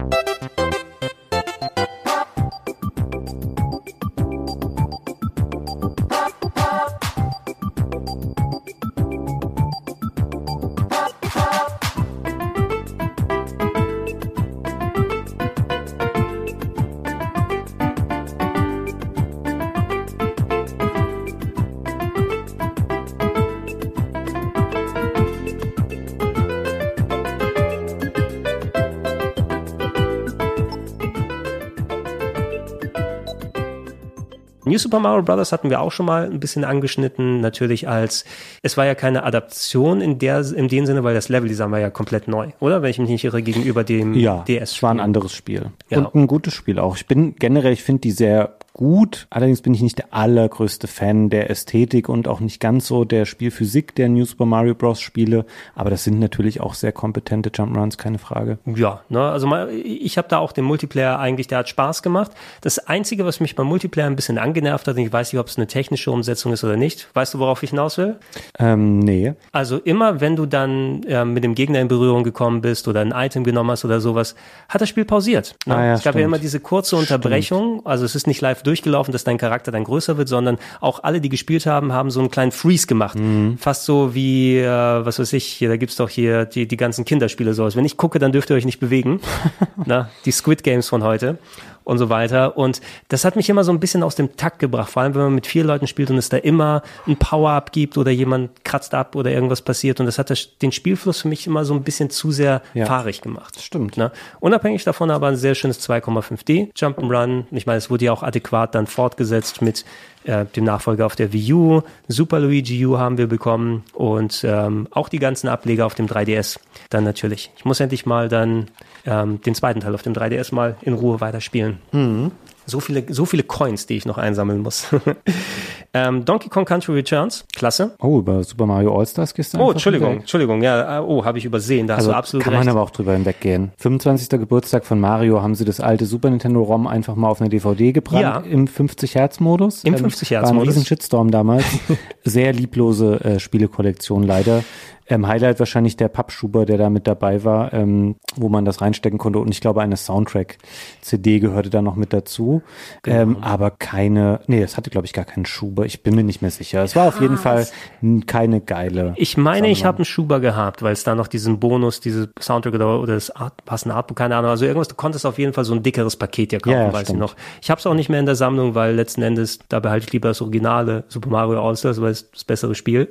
Speaker 1: Super Mario Bros. hatten wir auch schon mal ein bisschen angeschnitten, natürlich als, es war ja keine Adaption in der, in dem Sinne, weil das Leveldesign war ja komplett neu, oder? Wenn ich mich nicht irre, gegenüber dem
Speaker 2: ja, DS. Es war ein anderes Spiel. Ja. Und ein gutes Spiel auch. Ich bin generell, ich finde die sehr gut. Allerdings bin ich nicht der allergrößte Fan der Ästhetik und auch nicht ganz so der Spielphysik der New Super Mario Bros. Spiele. Aber das sind natürlich auch sehr kompetente Jump'n'Runs, keine Frage.
Speaker 1: Ja, ne, also mal, ich habe da auch den Multiplayer eigentlich, der hat Spaß gemacht. Das Einzige, was mich beim Multiplayer ein bisschen angenervt hat, und ich weiß nicht, ob es eine technische Umsetzung ist oder nicht. Weißt du, worauf ich hinaus will?
Speaker 2: Ähm, nee.
Speaker 1: Also immer, wenn du dann äh, mit dem Gegner in Berührung gekommen bist oder ein Item genommen hast oder sowas, hat das Spiel pausiert. Ne? Ah, ja, es gab stimmt. ja immer diese kurze Unterbrechung. Stimmt. Also es ist nicht live durchgelaufen, dass dein Charakter dann größer wird, sondern auch alle, die gespielt haben, haben so einen kleinen Freeze gemacht. Mhm. Fast so wie, äh, was weiß ich, hier, da gibt's doch hier die, die ganzen Kinderspiele so. Wenn ich gucke, dann dürft ihr euch nicht bewegen. Na, die Squid Games von heute und so weiter. Und das hat mich immer so ein bisschen aus dem Takt gebracht, vor allem wenn man mit vier Leuten spielt und es da immer ein Power-Up gibt oder jemand kratzt ab oder irgendwas passiert. Und das hat das, den Spielfluss für mich immer so ein bisschen zu sehr ja, fahrig gemacht.
Speaker 2: Stimmt.
Speaker 1: Ne? Unabhängig davon aber ein sehr schönes 2,5D Jump'n'Run. Ich meine, es wurde ja auch adäquat dann fortgesetzt mit äh, dem Nachfolger auf der Wii U. Super Luigi U haben wir bekommen und ähm, auch die ganzen Ableger auf dem 3DS dann natürlich. Ich muss endlich mal dann ähm, den zweiten Teil auf dem 3DS mal in Ruhe weiterspielen. Mhm. So viele, so viele Coins, die ich noch einsammeln muss. Ähm, Donkey Kong Country Returns, klasse.
Speaker 2: Oh, über Super Mario All-Stars du
Speaker 1: Oh, Entschuldigung,
Speaker 2: hinweg.
Speaker 1: Entschuldigung, ja, äh, oh, habe ich übersehen, da
Speaker 2: Also
Speaker 1: hast du absolut
Speaker 2: kann
Speaker 1: recht.
Speaker 2: man aber auch drüber hinweggehen. 25. Geburtstag von Mario haben sie das alte Super Nintendo ROM einfach mal auf eine DVD gebrannt
Speaker 1: Ja.
Speaker 2: im 50 Hertz Modus.
Speaker 1: Im
Speaker 2: Ähm,
Speaker 1: 50 Hertz
Speaker 2: War ein riesen Shitstorm damals. Sehr lieblose äh, Spielekollektion leider. Ähm, Highlight wahrscheinlich der Pappschuber, der da mit dabei war, ähm, wo man das reinstecken konnte. Und ich glaube, eine Soundtrack-CD gehörte da noch mit dazu. Ähm,
Speaker 1: Genau.
Speaker 2: aber keine, nee, es hatte, glaube ich, gar keinen Schuber. Ich bin mir nicht mehr sicher. Es war auf jeden Fall n- keine geile.
Speaker 1: Ich meine, ich habe einen Schuber gehabt, weil es da noch diesen Bonus, diese Soundtrack oder, oder das Art, passende Artbook, keine Ahnung. Also irgendwas, du konntest auf jeden Fall so ein dickeres Paket ja kaufen,
Speaker 2: Ja, ja,
Speaker 1: weiß
Speaker 2: stimmt.
Speaker 1: ich noch. Ich habe es auch nicht mehr in der Sammlung, weil letzten Endes, da behalte ich lieber das originale Super Mario All-Stars, weil es das bessere Spiel.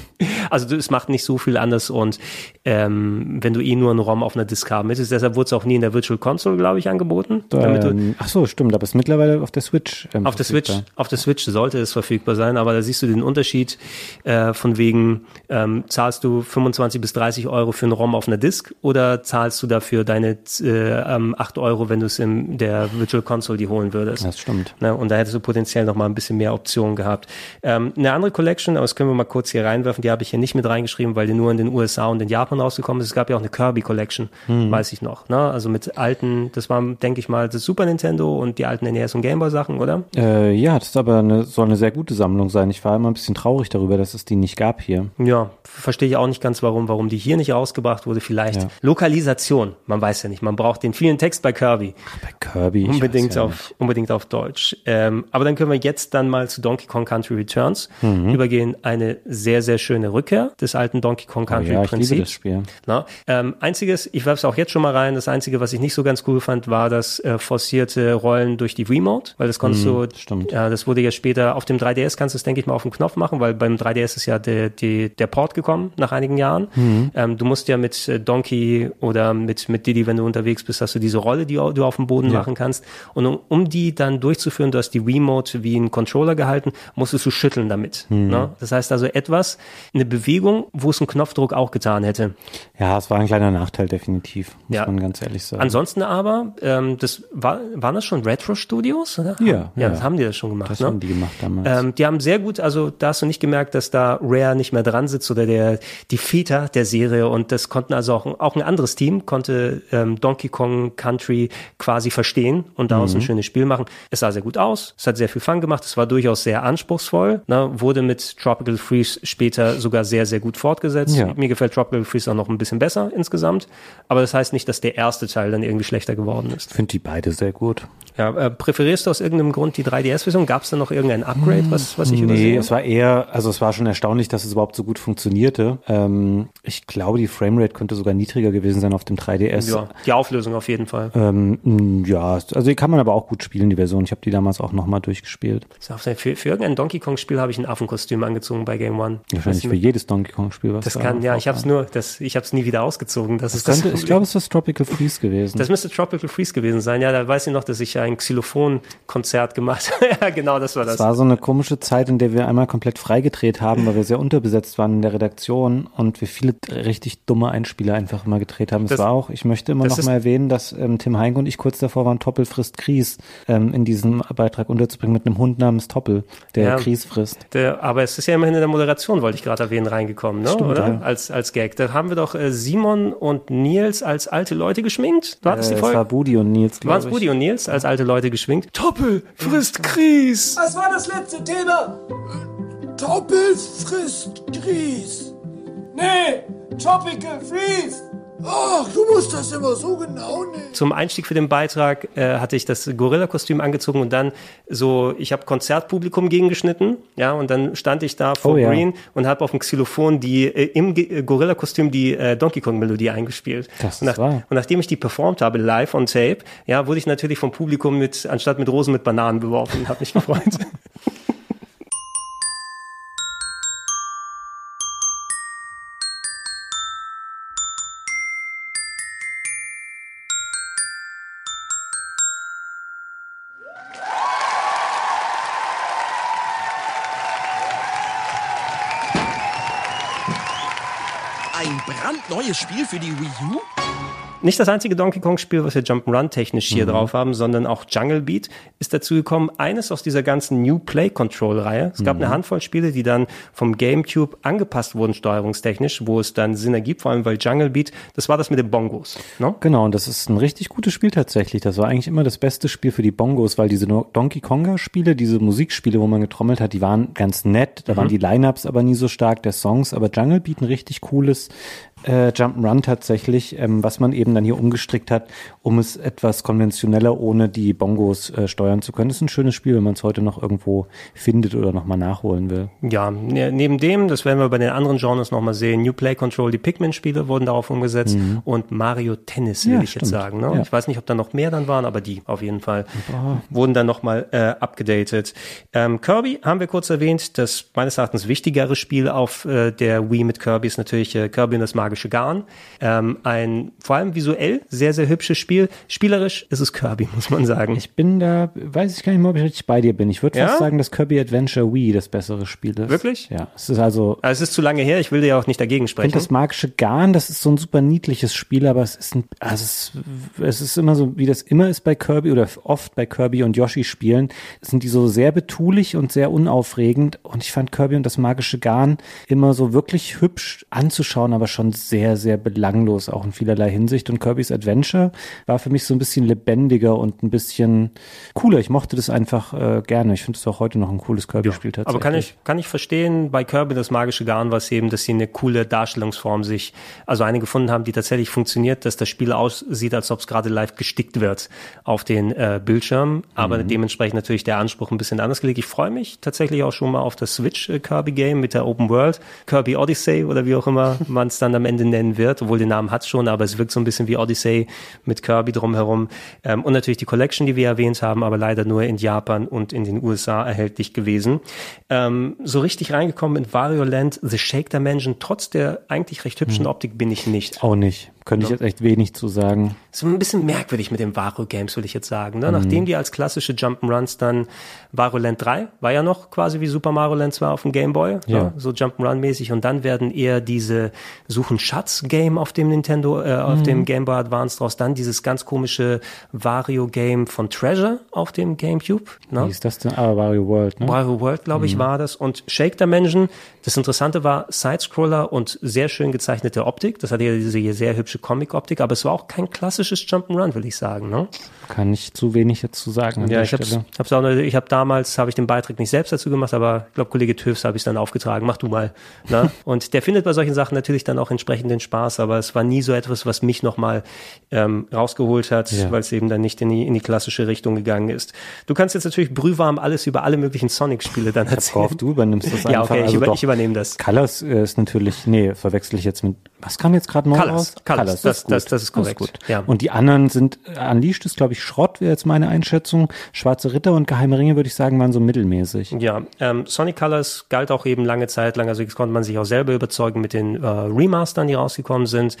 Speaker 1: also es macht nicht so viel anders und ähm, wenn du eh nur einen ROM auf einer Disk haben möchtest, deshalb wurde es auch nie in der Virtual Console, glaube ich, angeboten.
Speaker 2: Ähm, ach so, stimmt, aber es ist mittlerweile auf der Switch. Ähm,
Speaker 1: auf der Switch, auf der Switch sollte es verfügbar sein, aber da siehst du den Unterschied äh, von wegen, ähm, zahlst du 25 bis 30 Euro für einen ROM auf einer Disk oder zahlst du dafür deine äh, ähm, 8 Euro, wenn du es in der Virtual Console die holen würdest.
Speaker 2: Das stimmt.
Speaker 1: Ne, und da hättest du potenziell noch mal ein bisschen mehr Optionen gehabt. Ähm, eine andere Collection, aber das können wir mal kurz hier reinwerfen, die habe ich hier nicht mit reingeschrieben, weil die nur in den USA und in Japan rausgekommen ist. Es gab ja auch eine Kirby Collection, weiß ich noch. Ne? Also mit alten, das war, denke ich mal, das Super Nintendo und die alten NES und Gameboy Sachen, oder?
Speaker 2: Äh, ja, das ist aber eine, soll eine sehr gute Sammlung sein. Ich war immer ein bisschen traurig darüber, dass es die nicht gab hier.
Speaker 1: Ja, verstehe ich auch nicht ganz, warum, warum die hier nicht rausgebracht wurde. Vielleicht
Speaker 2: Ja.
Speaker 1: Lokalisation, man weiß ja nicht. Man braucht den vielen Text bei Kirby.
Speaker 2: Bei Kirby. ich
Speaker 1: Unbedingt
Speaker 2: ja
Speaker 1: auf,
Speaker 2: nicht.
Speaker 1: unbedingt auf Deutsch. Ähm, aber dann können wir jetzt dann mal zu Donkey Kong Country Returns
Speaker 2: Mhm.
Speaker 1: übergehen. Eine sehr, sehr schöne Rückkehr des alten Donkey Kong
Speaker 2: Oh,
Speaker 1: Country
Speaker 2: ja, ich liebe das. Spiel.
Speaker 1: Na, ähm, einziges, ich werfe es auch jetzt schon mal rein, das Einzige, was ich nicht so ganz cool fand, war das äh, forcierte Rollen durch die Remote, weil das konntest du,
Speaker 2: Mhm, stimmt.
Speaker 1: ja, das wurde ja später auf dem 3DS kannst du es, denke ich mal, auf dem Knopf machen, weil beim 3DS ist ja der, die, der Port gekommen nach einigen Jahren.
Speaker 2: Mhm.
Speaker 1: Ähm, du musst ja mit äh, Donkey oder mit, mit Diddy, wenn du unterwegs bist, hast du diese Rolle, die du auf dem Boden machen kannst. Und um, um die dann durchzuführen, du hast die Remote wie einen Controller gehalten, musstest du schütteln damit.
Speaker 2: Mhm.
Speaker 1: Ne? Das heißt also etwas, eine Bewegung, wo es ein Knopfdruck auch getan hätte.
Speaker 2: Ja, es war ein kleiner Nachteil, definitiv. Muss
Speaker 1: Ja.
Speaker 2: man ganz ehrlich sagen.
Speaker 1: Ansonsten aber, ähm, das war, waren das schon Retro-Studios? oder?
Speaker 2: Ja,
Speaker 1: ja,
Speaker 2: ja.
Speaker 1: das haben die das schon gemacht.
Speaker 2: das
Speaker 1: ne?
Speaker 2: haben die gemacht damals.
Speaker 1: Ähm, die haben sehr gut, also da hast du nicht gemerkt, dass da Rare nicht mehr dran sitzt oder der die Väter der Serie und das konnten also auch, auch ein anderes Team konnte ähm, Donkey Kong Country quasi verstehen und daraus
Speaker 2: Mhm.
Speaker 1: ein schönes Spiel machen. Es sah sehr gut aus, es hat sehr viel Fun gemacht, es war durchaus sehr anspruchsvoll, ne? wurde mit Tropical Freeze später sogar sehr, sehr gut fortgesetzt.
Speaker 2: Ja.
Speaker 1: Mir gefällt Tropical Freeze auch noch ein bisschen besser insgesamt, aber das heißt nicht, dass der erste Teil dann irgendwie schlechter geworden ist.
Speaker 2: ich finde die beide sehr gut.
Speaker 1: Ja, äh, präferierst du aus irgendeinem Grund die 3DS-Version? Gab es da noch irgendein Upgrade, was, was ich
Speaker 2: Nee,
Speaker 1: übersehe?
Speaker 2: es war eher, also es war schon erstaunlich, dass es überhaupt so gut funktionierte. Ähm, ich glaube, die Framerate könnte sogar niedriger gewesen sein auf dem 3DS.
Speaker 1: Ja, die Auflösung auf jeden Fall.
Speaker 2: Ähm, ja, also die kann man aber auch gut spielen, die Version. Ich habe die damals auch nochmal durchgespielt.
Speaker 1: Für, für irgendein Donkey Kong-Spiel habe ich ein Affenkostüm angezogen bei Game One.
Speaker 2: Wahrscheinlich für jedes Donkey Kong-Spiel, was
Speaker 1: Das
Speaker 2: da
Speaker 1: kann, ja, ich habe es nur, das, ich habe es nie wieder ausgezogen. Das,
Speaker 2: Das
Speaker 1: ist das.
Speaker 2: könnte, ich
Speaker 1: Problem.
Speaker 2: glaube, es ist Tropical Freeze gewesen.
Speaker 1: das müsste Tropical Freeze gewesen sein. Ja, da weiß ich noch, dass ich ein Xylophon-Konzert gemacht habe. ja, genau, das war das.
Speaker 2: Es war so eine komische Zeit, in der wir einmal komplett freigedreht haben, weil wir sehr unterbesetzt waren in der Redaktion und wir viele richtig dumme Einspieler einfach immer gedreht haben. Es
Speaker 1: Das-
Speaker 2: war auch, ich möchte immer
Speaker 1: das
Speaker 2: noch mal erwähnen, dass ähm, Tim Heinke und ich kurz davor waren, Toppel frisst Kries ähm, in diesem Beitrag unterzubringen mit einem Hund namens Toppel, der
Speaker 1: Ja.
Speaker 2: Kries frisst.
Speaker 1: Der, aber es ist ja immerhin in der Moderation, wollte ich gerade erwähnen, reingekommen, ne?
Speaker 2: Stimmt,
Speaker 1: oder?
Speaker 2: ja.
Speaker 1: Als, als Gag. Da haben wir doch äh, Simon und Nils als alte Leute geschminkt. Du hattest
Speaker 2: Äh,
Speaker 1: die
Speaker 2: es war
Speaker 1: Folge.
Speaker 2: Budi und Nils,
Speaker 1: Waren es
Speaker 2: glaube ich.
Speaker 1: Budi und Nils als alte Leute geschminkt? Toppel frisst Kries.
Speaker 5: Was war das letzte Thema? Toppel frisst Grieß. Nee, Tropical Freeze. Ach, du musst das immer so genau nehmen.
Speaker 1: Zum Einstieg für den Beitrag äh, hatte ich das Gorilla-Kostüm angezogen und dann so, ich habe Konzertpublikum gegengeschnitten, ja, und dann stand ich da vor
Speaker 2: Oh, ja.
Speaker 1: Green und habe auf dem Xylophon die äh, im äh, Gorilla-Kostüm die äh, Donkey Kong-Melodie eingespielt.
Speaker 2: Das
Speaker 1: und,
Speaker 2: ist wahr.
Speaker 1: und nachdem ich die performt habe live on Tape, ja, wurde ich natürlich vom Publikum mit anstatt mit Rosen mit Bananen beworfen und habe mich gefreut.
Speaker 6: Brandneues Spiel für die Wii U?
Speaker 1: Nicht das einzige Donkey Kong-Spiel, was wir Jump'n'Run technisch hier
Speaker 2: Mhm.
Speaker 1: drauf haben, sondern auch Jungle Beat ist dazu gekommen. Eines aus dieser ganzen New Play Control-Reihe. Es gab
Speaker 2: Mhm.
Speaker 1: eine Handvoll Spiele, die dann vom GameCube angepasst wurden, steuerungstechnisch, wo es dann Sinn ergibt, vor allem weil Jungle Beat, das war das mit den Bongos. Ne?
Speaker 2: Genau, und das ist ein richtig gutes Spiel tatsächlich. Das war eigentlich immer das beste Spiel für die Bongos, weil diese No- Donkey Konga Spiele, diese Musikspiele, wo man getrommelt hat, die waren ganz nett. Da waren die Lineups aber nie so stark der Songs, aber Jungle Beat ein richtig cooles äh, Jump'n'Run tatsächlich, ähm, was man eben dann hier umgestrickt hat, um es etwas konventioneller ohne die Bongos äh, steuern zu können. Das ist ein schönes Spiel, wenn man es heute noch irgendwo findet oder nochmal nachholen will.
Speaker 1: Ja, ne, neben dem, das werden wir bei den anderen Genres nochmal sehen, New Play Control, die Pikmin-Spiele wurden darauf umgesetzt und Mario Tennis, will
Speaker 2: Mhm. Ja,
Speaker 1: ich jetzt
Speaker 2: stimmt.
Speaker 1: sagen. Ne?
Speaker 2: Ja.
Speaker 1: Ich weiß nicht, ob da noch mehr dann waren, aber die auf jeden Fall wurden dann nochmal äh, abgedatet. Ähm, Kirby haben wir kurz erwähnt, das meines Erachtens wichtigere Spiel auf äh, der Wii mit Kirby ist natürlich äh, Kirby und das magische Garn. Ähm, ein vor allem visuell sehr, sehr hübsches Spiel. Spielerisch ist es Kirby, muss man sagen.
Speaker 2: Ich bin da, weiß ich gar nicht mehr, ob ich richtig bei dir bin. Ich würde
Speaker 1: Ja?
Speaker 2: fast sagen, dass Kirby Adventure Wii das bessere Spiel ist.
Speaker 1: Wirklich?
Speaker 2: Ja, es ist also
Speaker 1: also es ist zu lange her, ich will dir ja auch nicht dagegen
Speaker 2: Ich
Speaker 1: sprechen.
Speaker 2: finde das magische Garn, das ist so ein super niedliches Spiel, aber es ist ein, also es, es ist immer so, wie das immer ist bei Kirby oder oft bei Kirby und Yoshi Spielen, sind die so sehr betulich und sehr unaufregend und ich fand Kirby und das magische Garn immer so wirklich hübsch anzuschauen, aber schon sehr, sehr belanglos, auch in vielerlei Hinsicht und Kirby's Adventure war für mich so ein bisschen lebendiger und ein bisschen cooler. Ich mochte das einfach äh, gerne. Ich finde es auch heute noch ein cooles Kirby-Spiel tatsächlich.
Speaker 1: Aber kann ich, kann ich verstehen, bei Kirby das magische Garn war es eben, dass sie eine coole Darstellungsform sich, also eine gefunden haben, die tatsächlich funktioniert, dass das Spiel aussieht, als ob es gerade live gestickt wird auf den äh, Bildschirm, aber
Speaker 2: Mhm.
Speaker 1: dementsprechend natürlich der Anspruch ein bisschen anders gelegt. Ich freue mich tatsächlich auch schon mal auf das Switch äh, mit der Open World, Kirby Odyssey oder wie auch immer man es dann am Ende nennen wird, obwohl den Namen hat schon, aber es wirkt so ein bisschen wie Odyssey mit Kirby drumherum. Ähm, und natürlich die Collection, die wir erwähnt haben, aber leider nur in Japan und in den USA erhältlich gewesen. Ähm, so richtig reingekommen in Wario Land, The Shake Dimension, trotz der eigentlich recht hübschen Optik bin ich nicht.
Speaker 2: auch nicht. Könnte ich jetzt echt wenig zu sagen.
Speaker 1: So ein bisschen merkwürdig mit den Wario Games, will ich jetzt sagen. Ne? Nachdem die als klassische Jump'n'Runs dann Wario Land 3 war ja noch quasi wie Super Mario Land 2 auf dem Game Boy,
Speaker 2: Ja.
Speaker 1: ne? so Jump'n'Run-mäßig. Und dann werden eher diese Suchen Schatz-Game auf dem Nintendo, äh, auf dem Game Boy Advance draus. Dann dieses ganz komische Wario-Game von Treasure auf dem GameCube. Ne?
Speaker 2: Wie ist das denn? Ah, Wario World, ne?
Speaker 1: Wario World, glaube ich, war das. Und Shake Dimension, das Interessante war Sidescroller und sehr schön gezeichnete Optik. Das hatte ja diese hier sehr hübsche Comic-Optik, aber es war auch kein klassisches Jump'n'Run, will ich sagen. Ne?
Speaker 2: Kann ich zu wenig jetzt zu sagen
Speaker 1: Ja, ich
Speaker 2: Stelle.
Speaker 1: hab's auch, ich habe damals, habe ich den Beitrag nicht selbst dazu gemacht, aber ich glaube, Kollege Töfs habe ich dann aufgetragen, mach du mal. Ne? Und der findet bei solchen Sachen natürlich dann auch entsprechend den Spaß, aber es war nie so etwas, was mich nochmal ähm, rausgeholt hat,
Speaker 2: Ja.
Speaker 1: weil es eben dann nicht in die, in die klassische Richtung gegangen ist. Du kannst jetzt natürlich brühwarm alles über alle möglichen Sonic-Spiele dann erzählen.
Speaker 2: Worauf du übernimmst das
Speaker 1: Ja,
Speaker 2: einfach.
Speaker 1: okay, ich,
Speaker 2: also
Speaker 1: über,
Speaker 2: doch,
Speaker 1: ich übernehme das.
Speaker 2: Colors äh, ist natürlich, nee, verwechsel ich jetzt mit, was kam jetzt gerade neu
Speaker 1: Colors,
Speaker 2: raus?
Speaker 1: Colors, das-
Speaker 2: gut.
Speaker 1: das- das ist korrekt,
Speaker 2: gut.
Speaker 1: ja.
Speaker 2: Und die anderen sind, äh, Unleashed ist glaube ich Schrott, wäre jetzt meine Einschätzung. Schwarze Ritter und Geheime Ringe würde ich sagen, waren so mittelmäßig.
Speaker 1: Ja, ähm, Sonic Colors galt auch eben lange Zeit lang, also das konnte man sich auch selber überzeugen mit den äh, Remastern, die rausgekommen sind.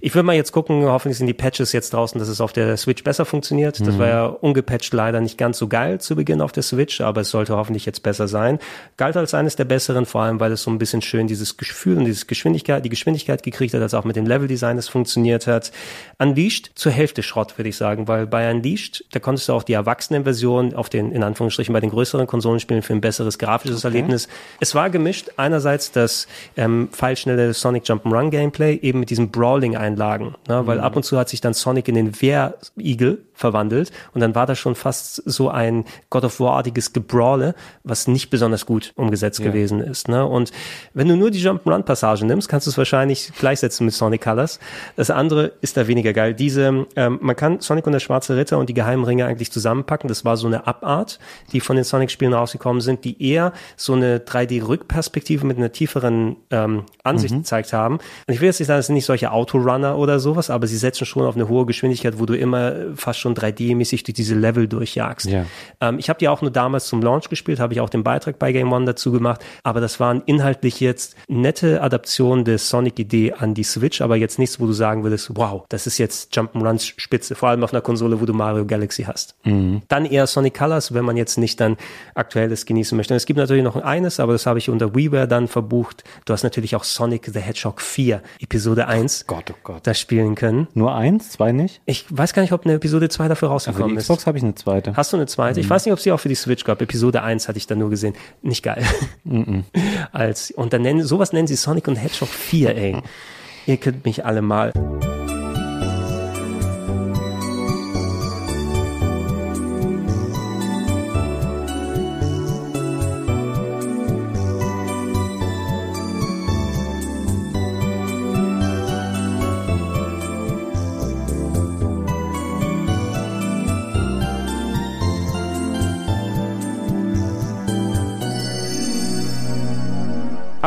Speaker 1: Ich würde mal jetzt gucken, hoffentlich sind die Patches jetzt draußen, dass es auf der Switch besser funktioniert. Das war ja ungepatcht leider nicht ganz so geil zu Beginn auf der Switch, aber es sollte hoffentlich jetzt besser sein. Galt als eines der besseren, vor allem weil es so ein bisschen schön dieses Gefühl und dieses Geschwindigkeit, die Geschwindigkeit gekriegt hat, als auch mit dem Leveldesign es funktioniert hat. Unleashed zur Hälfte Schrott, würde ich sagen, weil bei Unleashed, da konntest du auch die Erwachsenenversion auf den, in Anführungsstrichen, bei den größeren Konsolenspielen für ein besseres grafisches Erlebnis. Es war gemischt, einerseits das ähm, pfeilschnelle Sonic Jump'n'Run Gameplay eben mit diesen Brawling-Einlagen, ne? weil ab und zu hat sich dann Sonic in den Wehrigel verwandelt und dann war das schon fast so ein God of War-artiges Gebrawle, was nicht besonders gut umgesetzt gewesen ist. Ne? Und wenn du nur die Jump'n'Run-Passage nimmst, kannst du es wahrscheinlich gleichsetzen mit Sonic Colors. Das andere ist da weniger geil. Diese, ähm, man kann Sonic und der Schwarze Ritter und die geheimen Ringe eigentlich zusammenpacken. Das war so eine Abart, die von den Sonic-Spielen rausgekommen sind, die eher so eine 3D-Rückperspektive mit einer tieferen ähm, Ansicht gezeigt haben. Und ich will jetzt nicht sagen, es sind nicht solche Autorunner oder sowas, aber sie setzen schon auf eine hohe Geschwindigkeit, wo du immer fast schon schon 3D-mäßig durch diese Level durchjagst.
Speaker 2: Ja.
Speaker 1: Ähm, ich habe die auch nur damals zum Launch gespielt, habe ich auch den Beitrag bei Game One dazu gemacht, aber das waren inhaltlich jetzt nette Adaptionen der Sonic-Idee an die Switch, aber jetzt nichts, wo du sagen würdest, wow, das ist jetzt Jump'n'Runs Spitze, vor allem auf einer Konsole, wo du Mario Galaxy hast.
Speaker 2: Mhm.
Speaker 1: Dann eher Sonic Colors, wenn man jetzt nicht dann aktuelles genießen möchte. Und es gibt natürlich noch eines, aber das habe ich unter WiiWare dann verbucht. Du hast natürlich auch Sonic the Hedgehog 4, Episode 1,
Speaker 2: Gott, oh Gott.
Speaker 1: da spielen können.
Speaker 2: Nur eins, zwei nicht?
Speaker 1: Ich weiß gar nicht, ob eine Episode 2 dafür
Speaker 2: Für
Speaker 1: rausgekommen
Speaker 2: die
Speaker 1: ist.
Speaker 2: Xbox habe ich eine zweite.
Speaker 1: Hast du eine zweite? Ich weiß nicht, ob sie auch für die Switch gab. Episode 1 hatte ich da nur gesehen. Nicht geil. Als, und dann nennen, sowas nennen sie Sonic und Hedgehog 4, ey. Ihr könnt mich alle mal.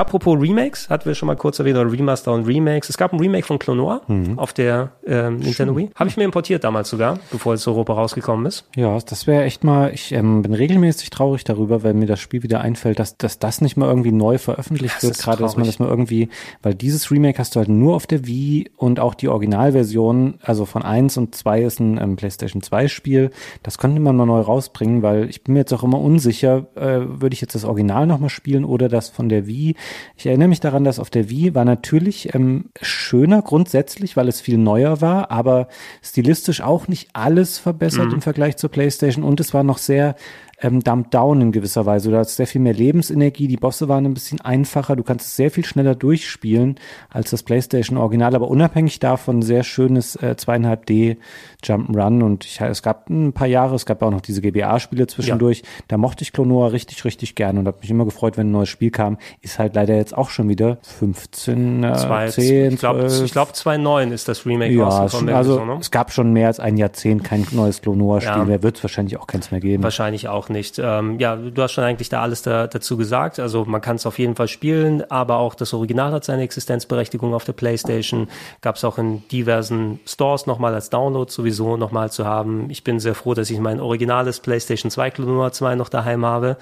Speaker 1: Apropos Remakes, hatten wir schon mal kurz erwähnt, oder Remaster und Remakes. Es gab ein Remake von Clonor auf der ähm, Nintendo Wii. Habe ich mir importiert damals sogar, bevor es zu Europa rausgekommen ist.
Speaker 2: Ja, das wäre echt mal, ich ähm, bin regelmäßig traurig darüber, weil mir das Spiel wieder einfällt, dass, dass das nicht mal irgendwie neu veröffentlicht
Speaker 1: Das
Speaker 2: wird, gerade dass man das mal irgendwie, weil dieses Remake hast du halt nur auf der Wii und auch die Originalversion, also von 1 und 2 ist ein ähm, PlayStation 2 Spiel, das könnte man mal neu rausbringen, weil ich bin mir jetzt auch immer unsicher, äh, würde ich jetzt das Original nochmal spielen oder das von der Wii. Ich erinnere mich daran, dass auf der Wii war natürlich ähm, schöner grundsätzlich, weil es viel neuer war, aber stilistisch auch nicht alles verbessert im Vergleich zur PlayStation. Und es war noch sehr ähm, dumped down in gewisser Weise. Du hast sehr viel mehr Lebensenergie, die Bosse waren ein bisschen einfacher, du kannst es sehr viel schneller durchspielen als das PlayStation Original, aber unabhängig davon sehr schönes äh, 2,5D Jump'n'Run und ich, es gab ein paar Jahre, es gab auch noch diese GBA-Spiele zwischendurch, da mochte ich Klonoa richtig, richtig gerne und habe mich immer gefreut, wenn ein neues Spiel kam. Ist halt leider jetzt auch schon wieder 15, äh,
Speaker 1: Zwei,
Speaker 2: 10,
Speaker 1: ich glaube,
Speaker 2: 12.
Speaker 1: ich glaub, 2.9 ist das Remake
Speaker 2: ja,
Speaker 1: rausgekommen.
Speaker 2: also
Speaker 1: so, ne?
Speaker 2: es gab schon mehr als ein Jahrzehnt kein neues Klonoa-Spiel
Speaker 1: Ja.
Speaker 2: mehr, wird es wahrscheinlich auch keins mehr geben.
Speaker 1: Wahrscheinlich auch nicht. Ähm, ja, du hast schon eigentlich da alles da, dazu gesagt. Also man kann es auf jeden Fall spielen, aber auch das Original hat seine Existenzberechtigung auf der PlayStation. Gab es auch in diversen Stores nochmal als Download sowieso nochmal zu haben. Ich bin sehr froh, dass ich mein originales PlayStation 2 Nummer 2 noch daheim habe.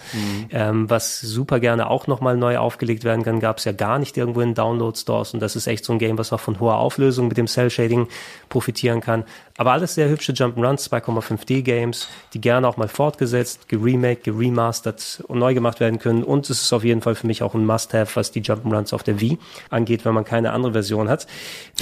Speaker 1: Ähm, was super gerne auch nochmal neu aufgelegt werden kann, gab es ja gar nicht irgendwo in Download-Stores. Und das ist echt so ein Game, was auch von hoher Auflösung mit dem Cell-Shading profitieren kann. Aber alles sehr hübsche Jump'n'Runs, 2,5D-Games, die gerne auch mal fortgesetzt, geremaked, geremastert und neu gemacht werden können. Und es ist auf jeden Fall für mich auch ein Must-Have, was die Jump'n'Runs auf der Wii angeht, wenn man keine andere Version hat.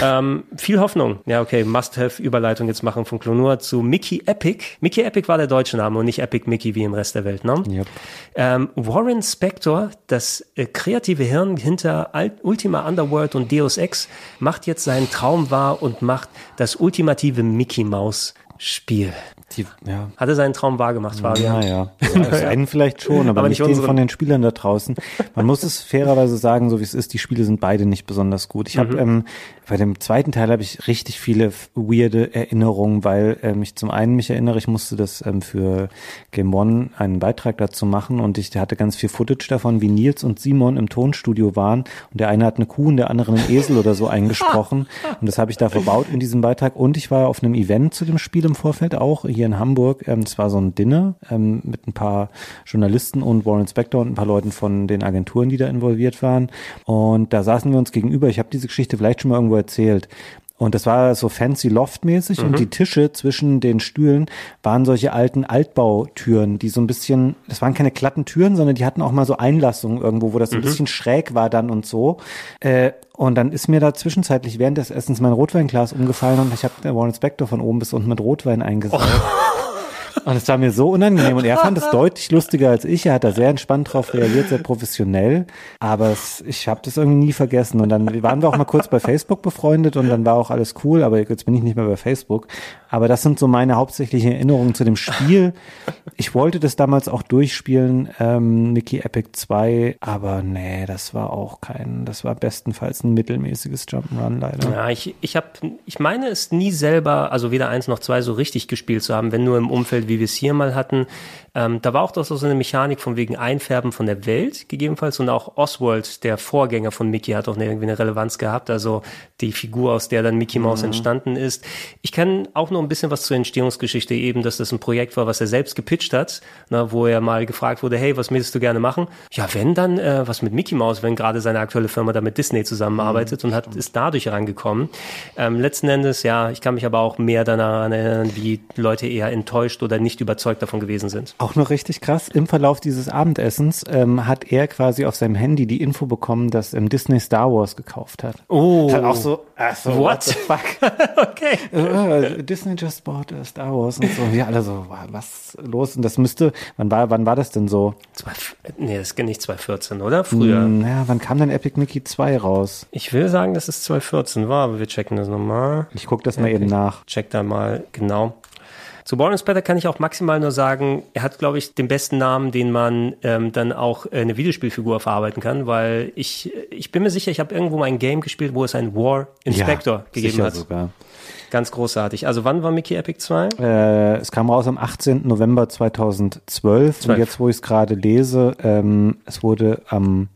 Speaker 1: Ähm, viel Hoffnung. Ja, okay, Must-Have-Überleitung jetzt machen von Clonur zu Mickey Epic. Mickey Epic war der deutsche Name und nicht Epic Mickey wie im Rest der Welt, ne?
Speaker 2: Yep.
Speaker 1: Ähm, Warren Spector, das äh, kreative Hirn hinter Ultima Underworld und Deus Ex, macht jetzt seinen Traum wahr und macht das ultimative Mickey Maus Spiel.
Speaker 2: Die, ja.
Speaker 1: Hat er seinen Traum wahr gemacht, Fabian?
Speaker 2: Naja, also einen vielleicht schon, aber,
Speaker 1: Aber
Speaker 2: nicht
Speaker 1: nicht
Speaker 2: den von den Spielern da draußen. Man muss es fairerweise sagen, so wie es ist, die Spiele sind beide nicht besonders gut. Ich habe ähm, bei dem zweiten Teil habe ich richtig viele weirde Erinnerungen, weil ähm, ich zum einen mich erinnere, ich musste das ähm, für Game One einen Beitrag dazu machen und ich hatte ganz viel Footage davon, wie Nils und Simon im Tonstudio waren und der eine hat eine Kuh und der andere einen Esel oder so eingesprochen und das habe ich da verbaut in diesem Beitrag und ich war auf einem Event zu dem Spiel im Vorfeld auch hier in Hamburg. Ähm, das war so ein Dinner ähm, mit ein paar Journalisten und Warren Spector und ein paar Leuten von den Agenturen, die da involviert waren. Und da saßen wir uns gegenüber. Ich habe diese Geschichte vielleicht schon mal irgendwo erzählt. Und das war so fancy Loft-mäßig und die Tische zwischen den Stühlen waren solche alten Altbautüren, die so ein bisschen, das waren keine glatten Türen, sondern die hatten auch mal so Einlassungen irgendwo, wo das ein bisschen schräg war dann und so. Äh, und dann ist mir da zwischenzeitlich während des Essens mein Rotweinglas umgefallen und ich habe Warren Spector von oben bis unten mit Rotwein eingesaugt. Und es war mir so unangenehm. Und er fand es deutlich lustiger als ich. Er hat da sehr entspannt drauf reagiert, sehr professionell. Aber es, ich habe das irgendwie nie vergessen. Und dann waren wir auch mal kurz bei Facebook befreundet und dann war auch alles cool. Aber jetzt bin ich nicht mehr bei Facebook. Aber das sind so meine hauptsächlichen Erinnerungen zu dem Spiel. Ich wollte das damals auch durchspielen, ähm, Mickey Epic 2. Aber nee, das war auch kein, das war bestenfalls ein mittelmäßiges Jump'n'Run leider.
Speaker 1: Ja, ich, ich habe, ich meine es nie selber, also weder eins noch zwei so richtig gespielt zu haben, wenn nur im Umfeld wie wie wir es hier mal hatten. Ähm, da war auch doch so eine Mechanik von wegen Einfärben von der Welt gegebenenfalls und auch Oswald, der Vorgänger von Mickey, hat auch eine, irgendwie eine Relevanz gehabt, also die Figur, aus der dann Mickey Mouse mhm. entstanden ist. Ich kann auch noch ein bisschen was zur Entstehungsgeschichte eben, dass das ein Projekt war, was er selbst gepitcht hat, na, wo er mal gefragt wurde, hey, was möchtest du gerne machen? Ja, wenn dann äh, was mit Mickey Mouse, wenn gerade seine aktuelle Firma da mit Disney zusammenarbeitet mhm, und hat ist dadurch rangekommen. Ähm, letzten Endes, ja, ich kann mich aber auch mehr daran erinnern, wie Leute eher enttäuscht oder nicht überzeugt davon gewesen sind.
Speaker 2: Auch noch richtig krass, im Verlauf dieses Abendessens ähm, hat er quasi auf seinem Handy die Info bekommen, dass ähm, Disney Star Wars gekauft hat.
Speaker 1: Oh.
Speaker 2: Hat auch so, ach so
Speaker 1: what? what the fuck?
Speaker 2: okay. Uh, Disney just bought uh, Star Wars und so. Wir alle so, was los? Und das müsste, wann war, wann war das denn so?
Speaker 1: Zwei, nee, das geht nicht 2014, oder? Früher.
Speaker 2: Hm, ja, wann kam denn Epic Mickey 2 raus?
Speaker 1: Ich will sagen, dass es 2014 war, aber wir checken das nochmal.
Speaker 2: Ich gucke das mal Epic. eben nach.
Speaker 1: Check da mal genau. Zu Born Splatter kann ich auch maximal nur sagen, er hat, glaube ich, den besten Namen, den man ähm, dann auch äh, eine Videospielfigur verarbeiten kann, weil ich, ich bin mir sicher, ich habe irgendwo mal ein Game gespielt, wo es einen War Inspector ja, gegeben hat. Sogar. Ganz großartig. Also wann war Mickey Epic 2?
Speaker 2: Äh, es kam raus am 18. November 2012 12. und jetzt, wo ich es gerade lese, ähm, es wurde am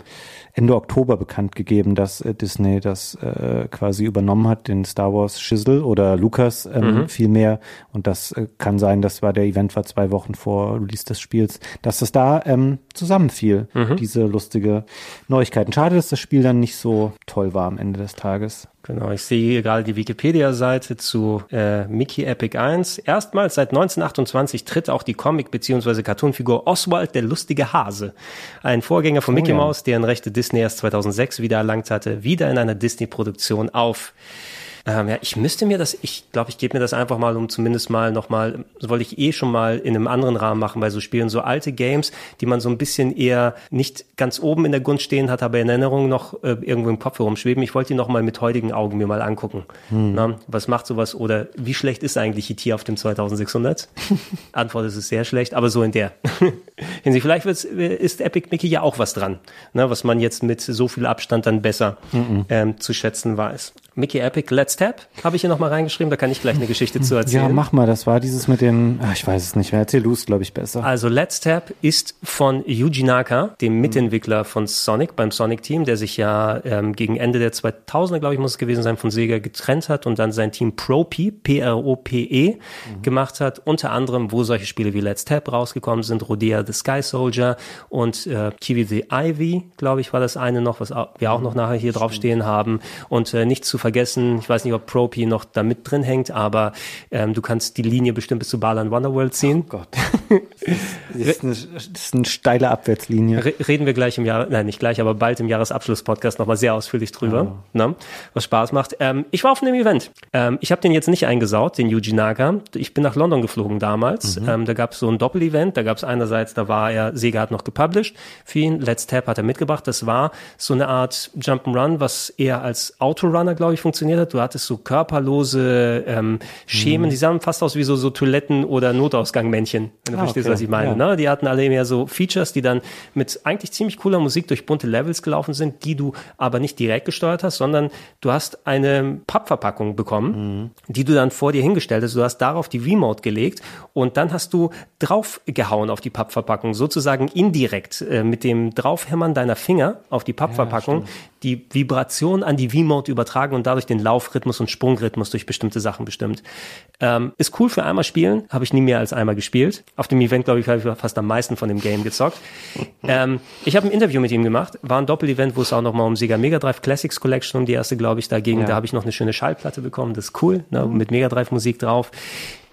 Speaker 2: Ende Oktober bekannt gegeben, dass äh, Disney das äh, quasi übernommen hat, den Star Wars Schissel oder Lucas ähm, mhm. vielmehr. Und das äh, kann sein, das war der Event war zwei Wochen vor Release des Spiels, dass das da ähm, zusammenfiel, mhm. diese lustige Neuigkeiten. Schade, dass das Spiel dann nicht so toll war am Ende des Tages.
Speaker 1: Genau, ich sehe hier gerade die Wikipedia-Seite zu äh, Mickey Epic 1. Erstmals seit 1928 tritt auch die Comic- bzw. Cartoonfigur Oswald der lustige Hase, ein Vorgänger von oh, Mickey ja. Mouse, deren Rechte Disney erst 2006 wieder erlangt hatte, wieder in einer Disney-Produktion auf. Ähm, ja, ich müsste mir das, ich glaube, ich gebe mir das einfach mal, um zumindest mal nochmal, das wollte ich eh schon mal in einem anderen Rahmen machen bei so Spielen, so alte Games, die man so ein bisschen eher nicht ganz oben in der Gunst stehen hat, aber in Erinnerung noch äh, irgendwo im Kopf herumschweben. Ich wollte die nochmal mit heutigen Augen mir mal angucken. Hm. Na, was macht sowas oder wie schlecht ist eigentlich IT auf dem 2600? Antwort ist es sehr schlecht, aber so in der Hinsicht. Vielleicht ist Epic Mickey ja auch was dran, ne, was man jetzt mit so viel Abstand dann besser mhm. ähm, zu schätzen weiß. Mickey Epic Let's Tap habe ich hier nochmal reingeschrieben, da kann ich gleich eine Geschichte zu erzählen.
Speaker 2: Ja, mach mal, das war dieses mit den, ach, ich weiß es nicht mehr, erzähl du es, glaube ich, besser.
Speaker 1: Also Let's Tap ist von Yuji Naka, dem Mitentwickler von Sonic, beim Sonic-Team, der sich ja ähm, gegen Ende der 2000er, glaube ich, muss es gewesen sein, von Sega getrennt hat und dann sein Team Pro-P, P-R-O-P-E, mhm. gemacht hat, unter anderem, wo solche Spiele wie Let's Tap rausgekommen sind, Rodea the Sky Soldier und äh, Kiwi the Ivy, glaube ich, war das eine noch, was wir auch noch nachher hier draufstehen haben und äh, nicht zu vergessen, ich weiß nicht, ob Propi noch da mit drin hängt, aber ähm, du kannst die Linie bestimmt bis zu Balan Wonderworld ziehen.
Speaker 2: Oh Gott. Das ist, eine, das ist eine steile Abwärtslinie.
Speaker 1: reden wir gleich im Jahr, nein, nicht gleich, aber bald im Jahresabschluss-Podcast nochmal sehr ausführlich drüber, oh. ne? was Spaß macht. Ähm, ich war auf einem Event. Ähm, ich habe den jetzt nicht eingesaut, den Yuji Naga. Ich bin nach London geflogen damals. Mhm. Ähm, da gab es so ein Doppel-Event. Da gab es einerseits, da war er, Sega hat noch gepublished für ihn. Let's Tap hat er mitgebracht. Das war so eine Art Jump'n'Run, was eher als Autorunner, glaube ich, funktioniert hat. Du hattest so körperlose ähm, Schemen, mhm. die sahen fast aus wie so, so Toiletten- oder Notausgangmännchen, wenn du ah, verstehst, okay. was ich meine. Ja. Ne? Die hatten alle mehr so Features, die dann mit eigentlich ziemlich cooler Musik durch bunte Levels gelaufen sind, die du aber nicht direkt gesteuert hast, sondern du hast eine Pappverpackung bekommen, mhm. die du dann vor dir hingestellt hast. Du hast darauf die Remote gelegt und dann hast du draufgehauen auf die Pappverpackung, sozusagen indirekt äh, mit dem Draufhämmern deiner Finger auf die Pappverpackung, ja, die Vibration an die V-Mode übertragen und dadurch den Laufrhythmus und Sprungrhythmus durch bestimmte Sachen bestimmt. Ähm, ist cool für einmal spielen, habe ich nie mehr als einmal gespielt. Auf dem Event, glaube ich, habe ich fast am meisten von dem Game gezockt. ähm, ich habe ein Interview mit ihm gemacht, war ein Doppel-Event, wo es auch nochmal um Sega Mega Drive Classics Collection, um die erste, glaube ich, da ging. Ja. Da habe ich noch eine schöne Schallplatte bekommen, das ist cool, ne, mit Mega Drive Musik drauf.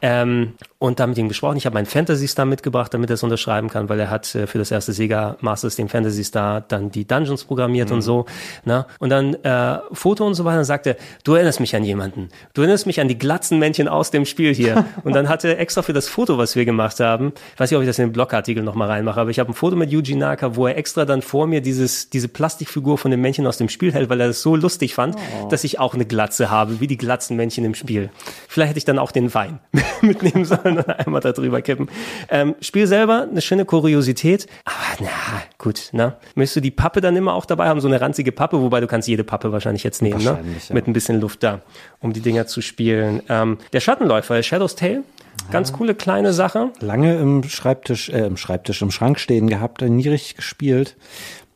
Speaker 1: Ähm, und da mit ihm gesprochen. Ich habe meinen Fantasy Star mitgebracht, damit er es unterschreiben kann, weil er hat äh, für das erste Sega Master System Fantasy Star dann die Dungeons programmiert mhm. und so. Ne? Und dann äh, Foto und so weiter. Dann sagte, du erinnerst mich an jemanden. Du erinnerst mich an die Glatzenmännchen aus dem Spiel hier. und dann hatte er extra für das Foto, was wir gemacht haben, ich weiß nicht, ob ich das in den Blogartikel nochmal reinmache, aber ich habe ein Foto mit Yuji Naka, wo er extra dann vor mir dieses, diese Plastikfigur von dem Männchen aus dem Spiel hält, weil er das so lustig fand, oh. dass ich auch eine Glatze habe, wie die Glatzenmännchen im Spiel. Vielleicht hätte ich dann auch den Wein mitnehmen sollen und einmal da drüber kippen. Ähm, Spiel selber, eine schöne Kuriosität, aber na, gut, ne? Möchtest du die Pappe dann immer auch dabei haben, so eine ranzige Pappe, wobei du kannst jede Pappe wahrscheinlich jetzt nehmen, ne? Ja. Mit ein bisschen Luft da, um die Dinger zu spielen. Ähm, der Schattenläufer, Shadow's Tale, Ganz coole kleine Sache.
Speaker 2: Lange im Schreibtisch, äh, im Schreibtisch, im Schrank stehen gehabt, nie richtig gespielt.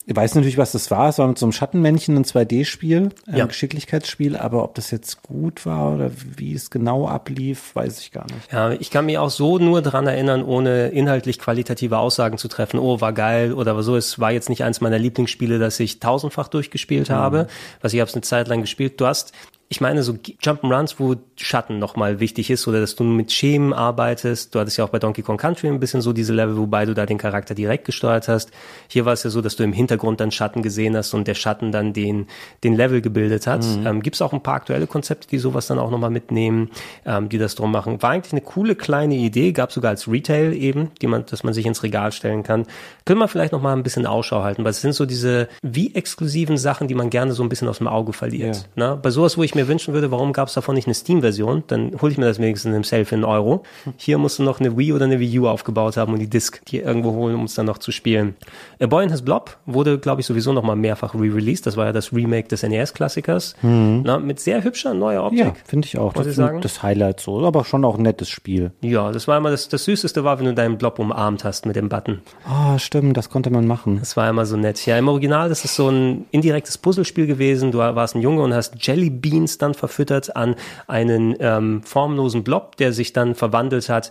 Speaker 2: Ich weiß natürlich, was das war. Es war mit so einem Schattenmännchen ein 2D-Spiel, ein
Speaker 1: Ja.
Speaker 2: Geschicklichkeitsspiel, aber ob das jetzt gut war oder wie es genau ablief, weiß ich gar nicht.
Speaker 1: Ja, ich kann mich auch so nur dran erinnern, ohne inhaltlich qualitative Aussagen zu treffen. Oh, war geil oder so. Es war jetzt nicht eins meiner Lieblingsspiele, das ich tausendfach durchgespielt habe. Was ich habe es eine Zeit lang gespielt. Du hast ich meine, so Jump'n'Runs, wo Schatten nochmal wichtig ist oder dass du mit Schemen arbeitest. Du hattest ja auch bei Donkey Kong Country ein bisschen so diese Level, wobei du da den Charakter direkt gesteuert hast. Hier war es ja so, dass du im Hintergrund dann Schatten gesehen hast und der Schatten dann den, den Level gebildet hat. Ähm, Gibt es auch ein paar aktuelle Konzepte, die sowas dann auch nochmal mitnehmen, ähm, die das drum machen. War eigentlich eine coole kleine Idee, gab sogar als Retail eben, die man, dass man sich ins Regal stellen kann. Können wir vielleicht nochmal ein bisschen Ausschau halten, weil es sind so diese wie exklusiven Sachen, die man gerne so ein bisschen aus dem Auge verliert. Ne? Bei sowas, wo ich mir wünschen würde, warum gab es davon nicht eine Steam-Version? Dann hole ich mir das wenigstens im Sale für einen Euro. Hier musst du noch eine Wii oder eine Wii U aufgebaut haben und die Disc hier irgendwo holen, um es dann noch zu spielen. A Boy in His Blob wurde, glaube ich, sowieso nochmal mehrfach re-released. Das war ja das Remake des NES-Klassikers. Na, mit sehr hübscher neuer Optik.
Speaker 2: Ja, finde ich auch.
Speaker 1: Muss
Speaker 2: das
Speaker 1: ich sagen?
Speaker 2: ist das Highlight so, aber schon auch ein nettes Spiel.
Speaker 1: Ja, das war immer das, das Süßeste war, wenn du deinen Blob umarmt hast mit dem Button.
Speaker 2: Ah, stimmt, das konnte man machen.
Speaker 1: Das war immer so nett. Ja, im Original, das ist so ein indirektes Puzzlespiel gewesen. Du warst ein Junge und hast Jelly Beans dann verfüttert an einen ähm, formlosen Blob, der sich dann verwandelt hat.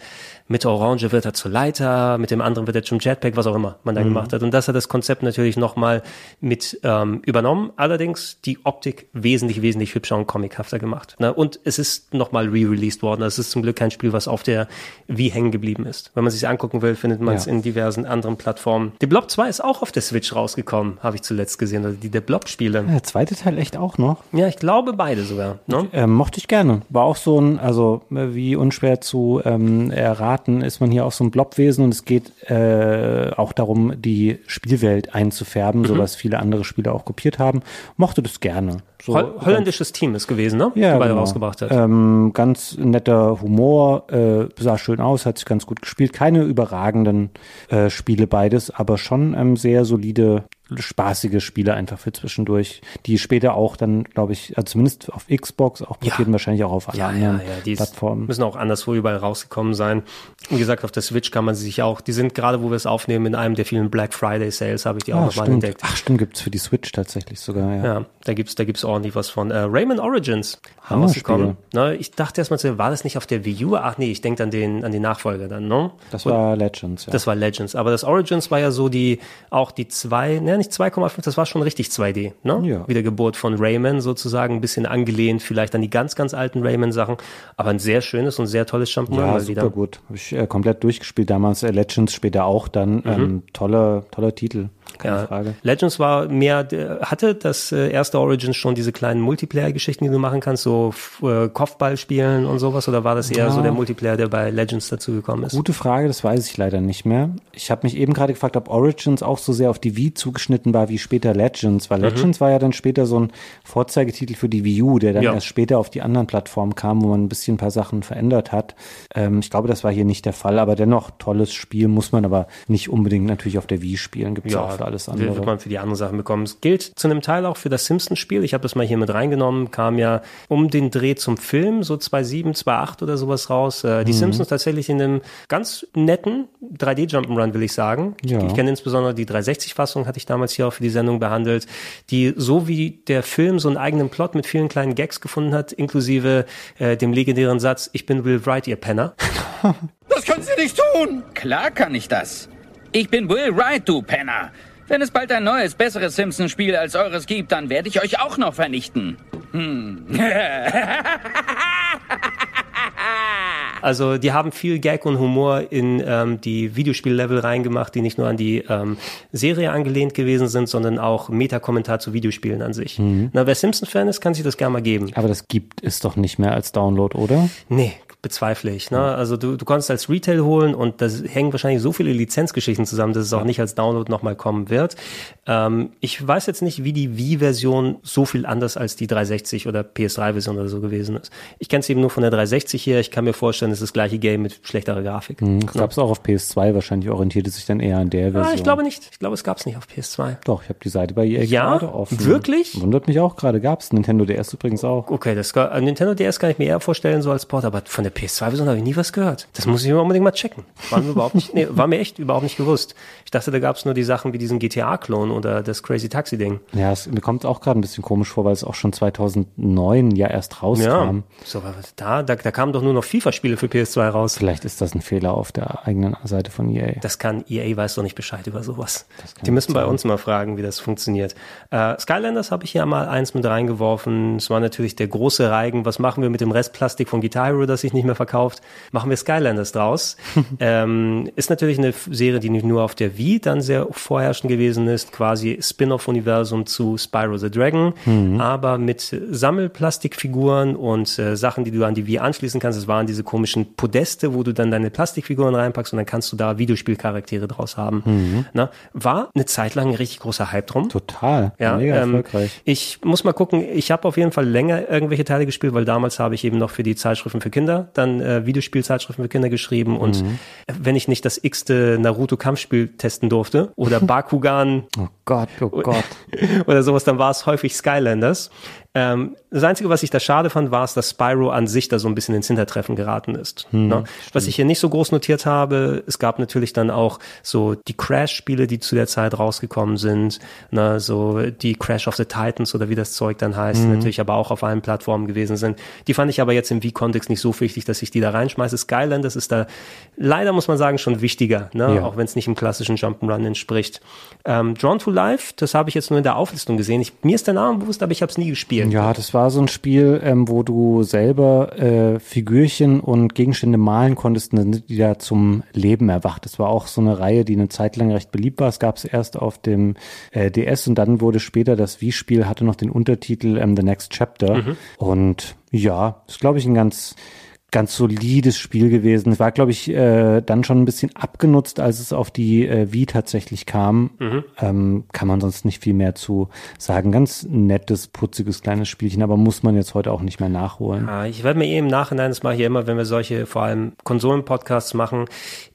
Speaker 1: Mit der Orange wird er zur Leiter, mit dem anderen wird er zum Jetpack, was auch immer man da gemacht hat. Und das hat das Konzept natürlich nochmal mit ähm, übernommen. Allerdings die Optik wesentlich, wesentlich hübscher und comichafter gemacht. Ne? Und es ist nochmal re-released worden. Das ist zum Glück kein Spiel, was auf der Wii hängen geblieben ist. Wenn man sich angucken will, findet man es
Speaker 2: Ja.
Speaker 1: in diversen anderen Plattformen. Die Blob 2 ist auch auf der Switch rausgekommen, habe ich zuletzt gesehen. Oder die der Blob-Spiele.
Speaker 2: Der zweite Teil echt auch noch.
Speaker 1: Ja, ich glaube beide sogar. Ne?
Speaker 2: Ähm, mochte ich gerne. War auch so ein, also äh, wie unschwer zu ähm, erraten, ist man hier auch so ein Blobwesen und es geht äh, auch darum, die Spielwelt einzufärben, so was viele andere Spiele auch kopiert haben. Mochte das gerne. So,
Speaker 1: Hol holländisches Team ist gewesen, ne?
Speaker 2: ja,
Speaker 1: Die
Speaker 2: genau.
Speaker 1: rausgebracht hat.
Speaker 2: Ähm, ganz netter Humor, äh, sah schön aus, hat sich ganz gut gespielt. Keine überragenden äh, Spiele beides, aber schon ähm, sehr solide, spaßige Spiele einfach für zwischendurch, die später auch dann, glaube ich, also zumindest auf Xbox auch portiert und wahrscheinlich auch auf
Speaker 1: Ja, ja,
Speaker 2: anderen
Speaker 1: ja, die ist-
Speaker 2: Plattformen.
Speaker 1: müssen auch anderswo überall rausgekommen sein. Wie gesagt, auf der Switch kann man sie sich auch, die sind gerade, wo wir es aufnehmen, in einem der vielen Black Friday Sales, habe ich die auch
Speaker 2: Ah,
Speaker 1: nochmal entdeckt.
Speaker 2: Ach, stimmt, gibt's für die Switch tatsächlich sogar, ja.
Speaker 1: Ja, da gibt's, da gibt's ordentlich was von. Äh, Rayman Origins
Speaker 2: Hammerspiel.
Speaker 1: rausgekommen. Ne, ich dachte erstmal, war das nicht auf der Wii U? Ach nee, ich denke an den, an den Nachfolger dann, ne?
Speaker 2: Das war Legends, ja.
Speaker 1: Das war Legends. Aber das Origins war ja so die, auch die zwei, ne, nicht 2,5, das war schon richtig 2D, ne?
Speaker 2: Ja.
Speaker 1: Wiedergeburt von Rayman sozusagen, ein bisschen angelehnt vielleicht an die ganz, ganz alten Rayman-Sachen. Aber ein sehr schönes und sehr tolles Jump'n'Run
Speaker 2: ja,
Speaker 1: mal
Speaker 2: super
Speaker 1: wieder.
Speaker 2: gut. Habe ich äh, komplett durchgespielt damals. Äh, Legends später auch dann. Ähm, toller, toller Titel. Keine
Speaker 1: Mhm. Ja.
Speaker 2: Frage.
Speaker 1: Legends war mehr, der- hatte das äh, erste Origins schon diese kleinen Multiplayer-Geschichten, die du machen kannst, so äh, Kopfball spielen und sowas, oder war das eher
Speaker 2: Ja.
Speaker 1: so der Multiplayer, der bei Legends dazugekommen ist?
Speaker 2: Gute Frage, das weiß ich leider nicht mehr. Ich habe mich eben gerade gefragt, ob Origins auch so sehr auf die Wii zugeschnitten war wie später Legends,
Speaker 1: Mhm.
Speaker 2: weil Legends war ja dann später so ein Vorzeigetitel für die Wii U, der dann
Speaker 1: Ja.
Speaker 2: erst später auf die anderen Plattformen kam, wo man ein bisschen ein paar Sachen verändert hat. Ähm, ich glaube, das war hier nicht der Fall, aber dennoch tolles Spiel, muss man aber nicht unbedingt natürlich auf der Wii spielen, gibt es auch für alles
Speaker 1: wird- wird
Speaker 2: andere.
Speaker 1: man für die anderen Sachen bekommen. Es gilt zu einem Teil auch für das Simpsons-Spiel. Ich habe das mal hier mit reingenommen, kam ja um den Dreh zum Film, so 2007, 2008 oder sowas raus. Äh,
Speaker 2: Mhm.
Speaker 1: die Simpsons tatsächlich in einem ganz netten 3D-Jump'n'Run, will ich sagen.
Speaker 2: Ja.
Speaker 1: Ich, ich kenne insbesondere die 360-Fassung, hatte ich damals hier auch für die Sendung behandelt, die so wie der Film so einen eigenen Plot mit vielen kleinen Gags gefunden hat, inklusive äh, dem legendären Satz, ich bin Will Wright, ihr Penner.
Speaker 5: Das können Sie nicht tun!
Speaker 6: Klar kann ich das. Ich bin Will Wright, du Penner. Wenn es bald ein neues, besseres Simpsons-Spiel als eures gibt, dann werde ich euch auch noch vernichten. Hm.
Speaker 1: Also die haben viel Gag und Humor in ähm, die Videospiellevel reingemacht, die nicht nur an die ähm, Serie angelehnt gewesen sind, sondern auch Meta-Kommentar zu Videospielen an sich. Na, wer Simpsons-Fan ist, kann sich das gerne mal geben.
Speaker 2: Aber das gibt es doch nicht mehr als Download, oder?
Speaker 1: Nee, bezweifle ich. Ne? Also du, du konntest als Retail holen und da hängen wahrscheinlich so viele Lizenzgeschichten zusammen, dass es auch nicht als Download nochmal kommen wird. Ähm, ich weiß jetzt nicht, wie die Wii-Version so viel anders als die 360 oder PS3-Version oder so gewesen ist. Ich kenne es eben nur von der 360 hier. Ich kann mir vorstellen, es ist das gleiche Game mit schlechterer Grafik.
Speaker 2: Das gab es auch auf PS2, wahrscheinlich orientierte sich dann eher an der Version.
Speaker 1: Ah, ich glaube nicht. Ich glaube, es gab es nicht auf PS2.
Speaker 2: Doch, ich habe die Seite bei EA
Speaker 1: Ja?
Speaker 2: gerade offen.
Speaker 1: Wirklich?
Speaker 2: Wundert mich auch gerade, gab's Nintendo DS übrigens auch.
Speaker 1: Okay, das kann- Nintendo DS kann ich mir eher vorstellen, so als Port, aber von der der PS2-Version habe ich nie was gehört. Das muss ich mir unbedingt mal checken. War mir überhaupt nicht, nee, war mir echt überhaupt nicht gewusst. Ich dachte, da gab es nur die Sachen wie diesen GTA-Klon oder das Crazy Taxi-Ding.
Speaker 2: Ja, es, mir kommt auch gerade ein bisschen komisch vor, weil es auch schon 2009 ja erst rauskam.
Speaker 1: Ja, so, da, da, da kamen doch nur noch FIFA-Spiele für PS2 raus.
Speaker 2: Vielleicht ist das ein Fehler auf der eigenen Seite von EA.
Speaker 1: Das kann, EA weiß doch nicht Bescheid über sowas. Die müssen bei uns mal fragen, wie das funktioniert. Äh, Skylanders habe ich ja mal eins mit reingeworfen. Es war natürlich der große Reigen. Was machen wir mit dem Restplastik von Guitar Hero, das sich nicht mehr verkauft? Machen wir Skylanders draus. ähm, ist natürlich eine Serie, die nicht nur auf der Wii dann sehr vorherrschend gewesen ist, quasi Spin-off-Universum zu Spyro the Dragon, aber mit Sammelplastikfiguren und äh, Sachen, die du an die Wii anschließen kannst. Es waren diese komischen Podeste, wo du dann deine Plastikfiguren reinpackst und dann kannst du da Videospielcharaktere draus haben. Na, war eine Zeit lang ein richtig großer Hype drum.
Speaker 2: Total.
Speaker 1: Ja,
Speaker 2: Mega
Speaker 1: ähm,
Speaker 2: erfolgreich.
Speaker 1: ich muss mal gucken, ich habe auf jeden Fall länger irgendwelche Teile gespielt, weil damals habe ich eben noch für die Zeitschriften für Kinder dann äh, Videospielzeitschriften für Kinder geschrieben und
Speaker 2: Mhm.
Speaker 1: äh, wenn ich nicht das x-te Naruto-Kampfspiel testen durfte oder Bakugan
Speaker 2: Oh Gott, oh Gott.
Speaker 1: oder sowas, dann war es häufig Skylanders. Ähm, das Einzige, was ich da schade fand, war es, dass Spyro an sich da so ein bisschen ins Hintertreffen geraten ist. ne? Was ich hier nicht so groß notiert habe, es gab natürlich dann auch so die Crash-Spiele, die zu der Zeit rausgekommen sind, ne? so die Crash of the Titans oder wie das Zeug dann heißt, natürlich aber auch auf allen Plattformen gewesen sind. Die fand ich aber jetzt im Wii-Kontext nicht so wichtig, dass ich die da reinschmeiße. Skylanders ist da leider, muss man sagen, schon wichtiger, ne?
Speaker 2: Ja.
Speaker 1: auch wenn es nicht im klassischen Jump'n'Run entspricht. Ähm, Drawn to Life, das habe ich jetzt nur in der Auflistung gesehen. Ich, mir ist der Name bewusst, aber ich habe es nie gespielt.
Speaker 2: Ja, das war so ein Spiel, ähm, wo du selber äh, Figürchen und Gegenstände malen konntest und dann sind die da zum Leben erwacht. Das war auch so eine Reihe, die eine Zeit lang recht beliebt war. Es gab es erst auf dem äh, DS und dann wurde später das Wii-Spiel, hatte noch den Untertitel ähm, The Next Chapter. Und ja, ist glaube ich ein ganz ganz solides Spiel gewesen. Es war, glaube ich, äh, dann schon ein bisschen abgenutzt, als es auf die äh, Wii tatsächlich kam. Ähm, kann man sonst nicht viel mehr zu sagen. Ganz nettes, putziges kleines Spielchen, aber muss man jetzt heute auch nicht mehr nachholen.
Speaker 1: Ah, ich werde mir eh im Nachhinein, das mache ich ja immer, wenn wir solche vor allem Konsolen-Podcasts machen,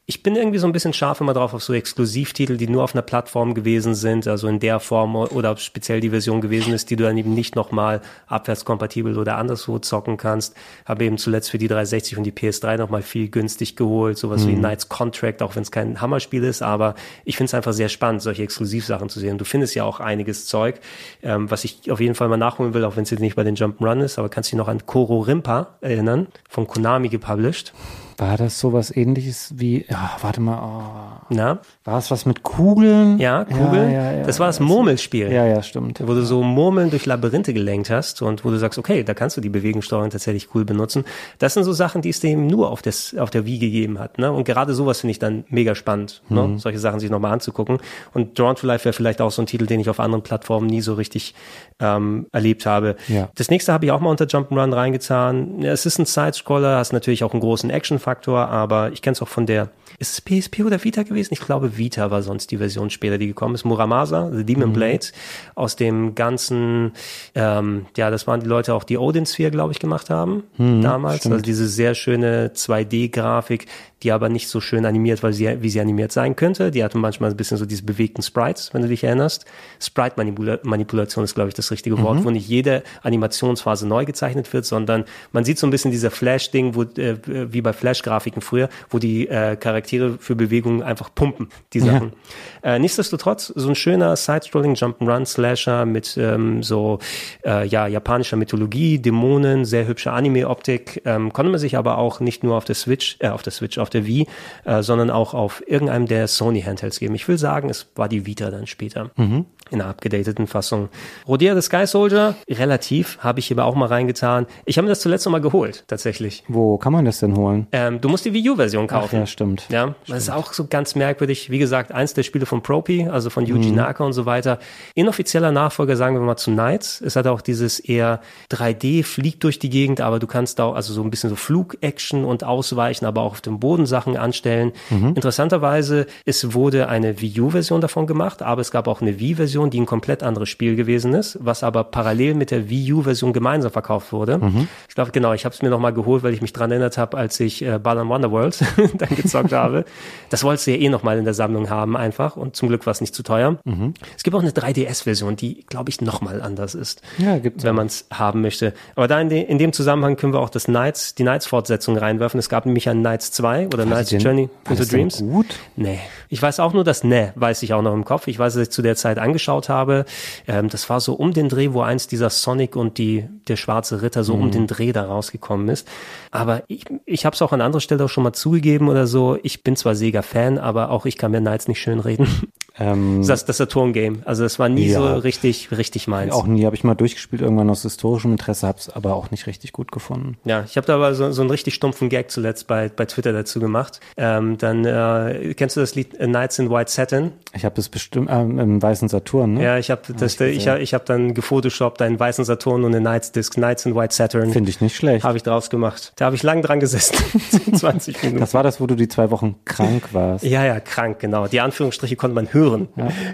Speaker 1: ich bin irgendwie so ein bisschen scharf immer drauf auf so Exklusivtitel, die nur auf einer Plattform gewesen sind, also in der Form oder speziell die Version gewesen ist, die du dann eben nicht nochmal abwärtskompatibel oder anderswo zocken kannst. Habe eben zuletzt für die 360 und die PS3 nochmal viel günstig geholt, sowas wie Knights Contract, auch wenn es kein Hammerspiel ist, aber ich finde es einfach sehr spannend, solche Exklusivsachen zu sehen. Du findest ja auch einiges Zeug, ähm, was ich auf jeden Fall mal nachholen will, auch wenn es jetzt nicht bei den Jump'n'Run ist, aber kannst du dich noch an Koro Rimpa erinnern, von Konami gepublished?
Speaker 2: War das sowas ähnliches wie, ja, warte mal, oh,
Speaker 1: Na?
Speaker 2: war es was mit Kugeln?
Speaker 1: Ja, Kugeln.
Speaker 2: Ja, ja, ja,
Speaker 1: das war das Murmelspiel.
Speaker 2: Ja, ja, stimmt.
Speaker 1: Wo du so Murmeln durch Labyrinthe gelenkt hast und wo du sagst, okay, da kannst du die Bewegungssteuerung tatsächlich cool benutzen. Das sind so Sachen, die es dem nur auf, des, auf der Wii gegeben hat. Ne? Und gerade sowas finde ich dann mega spannend,
Speaker 2: Mhm.
Speaker 1: ne? solche Sachen sich nochmal anzugucken. Und Drawn to Life wäre vielleicht auch so ein Titel, den ich auf anderen Plattformen nie so richtig ähm, erlebt habe.
Speaker 2: Ja.
Speaker 1: Das nächste habe ich auch mal unter Jump'n'Run reingetan. Ja, es ist ein Sidescroller, hast natürlich auch einen großen Action-Faktor, aber ich kenne es auch von der, ist es PSP oder Vita gewesen? Ich glaube, Vita war sonst die Version später, die gekommen ist. Muramasa, The Demon Blade, aus dem ganzen, ähm, ja, das waren die Leute auch, die Odin Sphere, glaube ich, gemacht haben damals. Also diese sehr schöne 2D-Grafik, die aber nicht so schön animiert, sie, wie sie animiert sein könnte. Die hatten manchmal ein bisschen so diese bewegten Sprites, wenn du dich erinnerst. Sprite-Manipulation ist, glaube ich, das richtige Wort, wo nicht jede Animationsphase neu gezeichnet wird, sondern man sieht so ein bisschen dieser Flash-Ding, wo, äh, wie bei Flash-Grafiken früher, wo die äh, Charaktere für Bewegungen einfach pumpen, die Sachen. Äh, nichtsdestotrotz, so ein schöner Side-Scrolling Jump'n'Run-Slasher mit ähm, so äh, ja, japanischer Mythologie, Dämonen, sehr hübsche Anime-Optik, ähm, konnte man sich aber auch nicht nur auf der Switch, äh, auf der Switch, auf der Wii, äh, sondern auch auf irgendeinem der Sony-Handhelds geben. Ich will sagen, es war die Vita dann später. In einer abgedateten Fassung. Rodea the Sky Soldier, relativ, habe ich hier aber auch mal reingetan. Ich habe mir das zuletzt noch mal geholt, tatsächlich.
Speaker 2: Wo kann man das denn holen?
Speaker 1: Ähm, du musst die Wii U-Version
Speaker 2: Ach
Speaker 1: kaufen.
Speaker 2: ja, stimmt.
Speaker 1: Ja, das ist auch so ganz merkwürdig. Wie gesagt, eins der Spiele von Propi, also von Yuji Naka und so weiter. Inoffizieller Nachfolger, sagen wir mal, zu Knights. Es hat auch dieses eher 3D, fliegt durch die Gegend, aber du kannst da auch, also so ein bisschen so Flug-Action und Ausweichen, aber auch auf dem Boden Sachen anstellen. Interessanterweise, es wurde eine Wii U-Version davon gemacht, aber es gab auch eine Wii-Version, die ein komplett anderes Spiel gewesen ist, was aber parallel mit der Wii U-Version gemeinsam verkauft wurde. Ich glaube, genau, ich habe es mir nochmal geholt, weil ich mich dran erinnert habe, als ich äh, äh, Balan Wonderworld dann gezockt habe. Das wolltest du ja eh nochmal in der Sammlung haben einfach und zum Glück war es nicht zu teuer.
Speaker 2: Mhm.
Speaker 1: Es gibt auch eine 3DS-Version, die, glaube ich, nochmal anders ist.
Speaker 2: Ja, gibt's
Speaker 1: Wenn man es haben möchte. Aber da in, de, in dem Zusammenhang können wir auch das Knights, die Knights-Fortsetzung reinwerfen. Es gab nämlich ein Knights 2 oder Knights Journey into Dreams.
Speaker 2: gut?
Speaker 1: Nee. Ich weiß auch nur, dass Ne, weiß ich auch noch im Kopf. Ich weiß, dass ich zu der Zeit angeschaut habe. Ähm, das war so um den Dreh, wo eins dieser Sonic und die, der schwarze Ritter so
Speaker 2: Mhm.
Speaker 1: um den Dreh da rausgekommen ist. Aber ich, ich habe es auch an anderer Stelle auch schon mal zugegeben oder so. Ich bin zwar Sega-Fan, aber auch ich kann mir Knights nicht schön reden.
Speaker 2: Ähm,
Speaker 1: Das, das Saturn-Game. Also das war nie
Speaker 2: Ja.
Speaker 1: so richtig, richtig meins.
Speaker 2: auch nie, habe ich mal durchgespielt, irgendwann aus historischem Interesse, habe es aber auch nicht richtig gut gefunden.
Speaker 1: Ja, ich habe da aber so, so einen richtig stumpfen Gag zuletzt bei, bei Twitter dazu gemacht. Ähm, dann äh, kennst du das Lied A Nights in White Satin?
Speaker 2: Ich habe das bestimmt ähm, im weißen Saturn, ne?
Speaker 1: Ja, ich habe das,
Speaker 2: ich
Speaker 1: ich, ich habe dann gefotoshoppt einen weißen Saturn und eine Nights Disc, Nights in White Saturn.
Speaker 2: Finde ich nicht schlecht.
Speaker 1: Habe ich draus gemacht. Da habe ich lang dran gesessen. 20 Minuten.
Speaker 2: Das war das, wo du die zwei Wochen krank warst.
Speaker 1: Ja, ja, krank, genau. Die Anführungsstriche konnte man hören,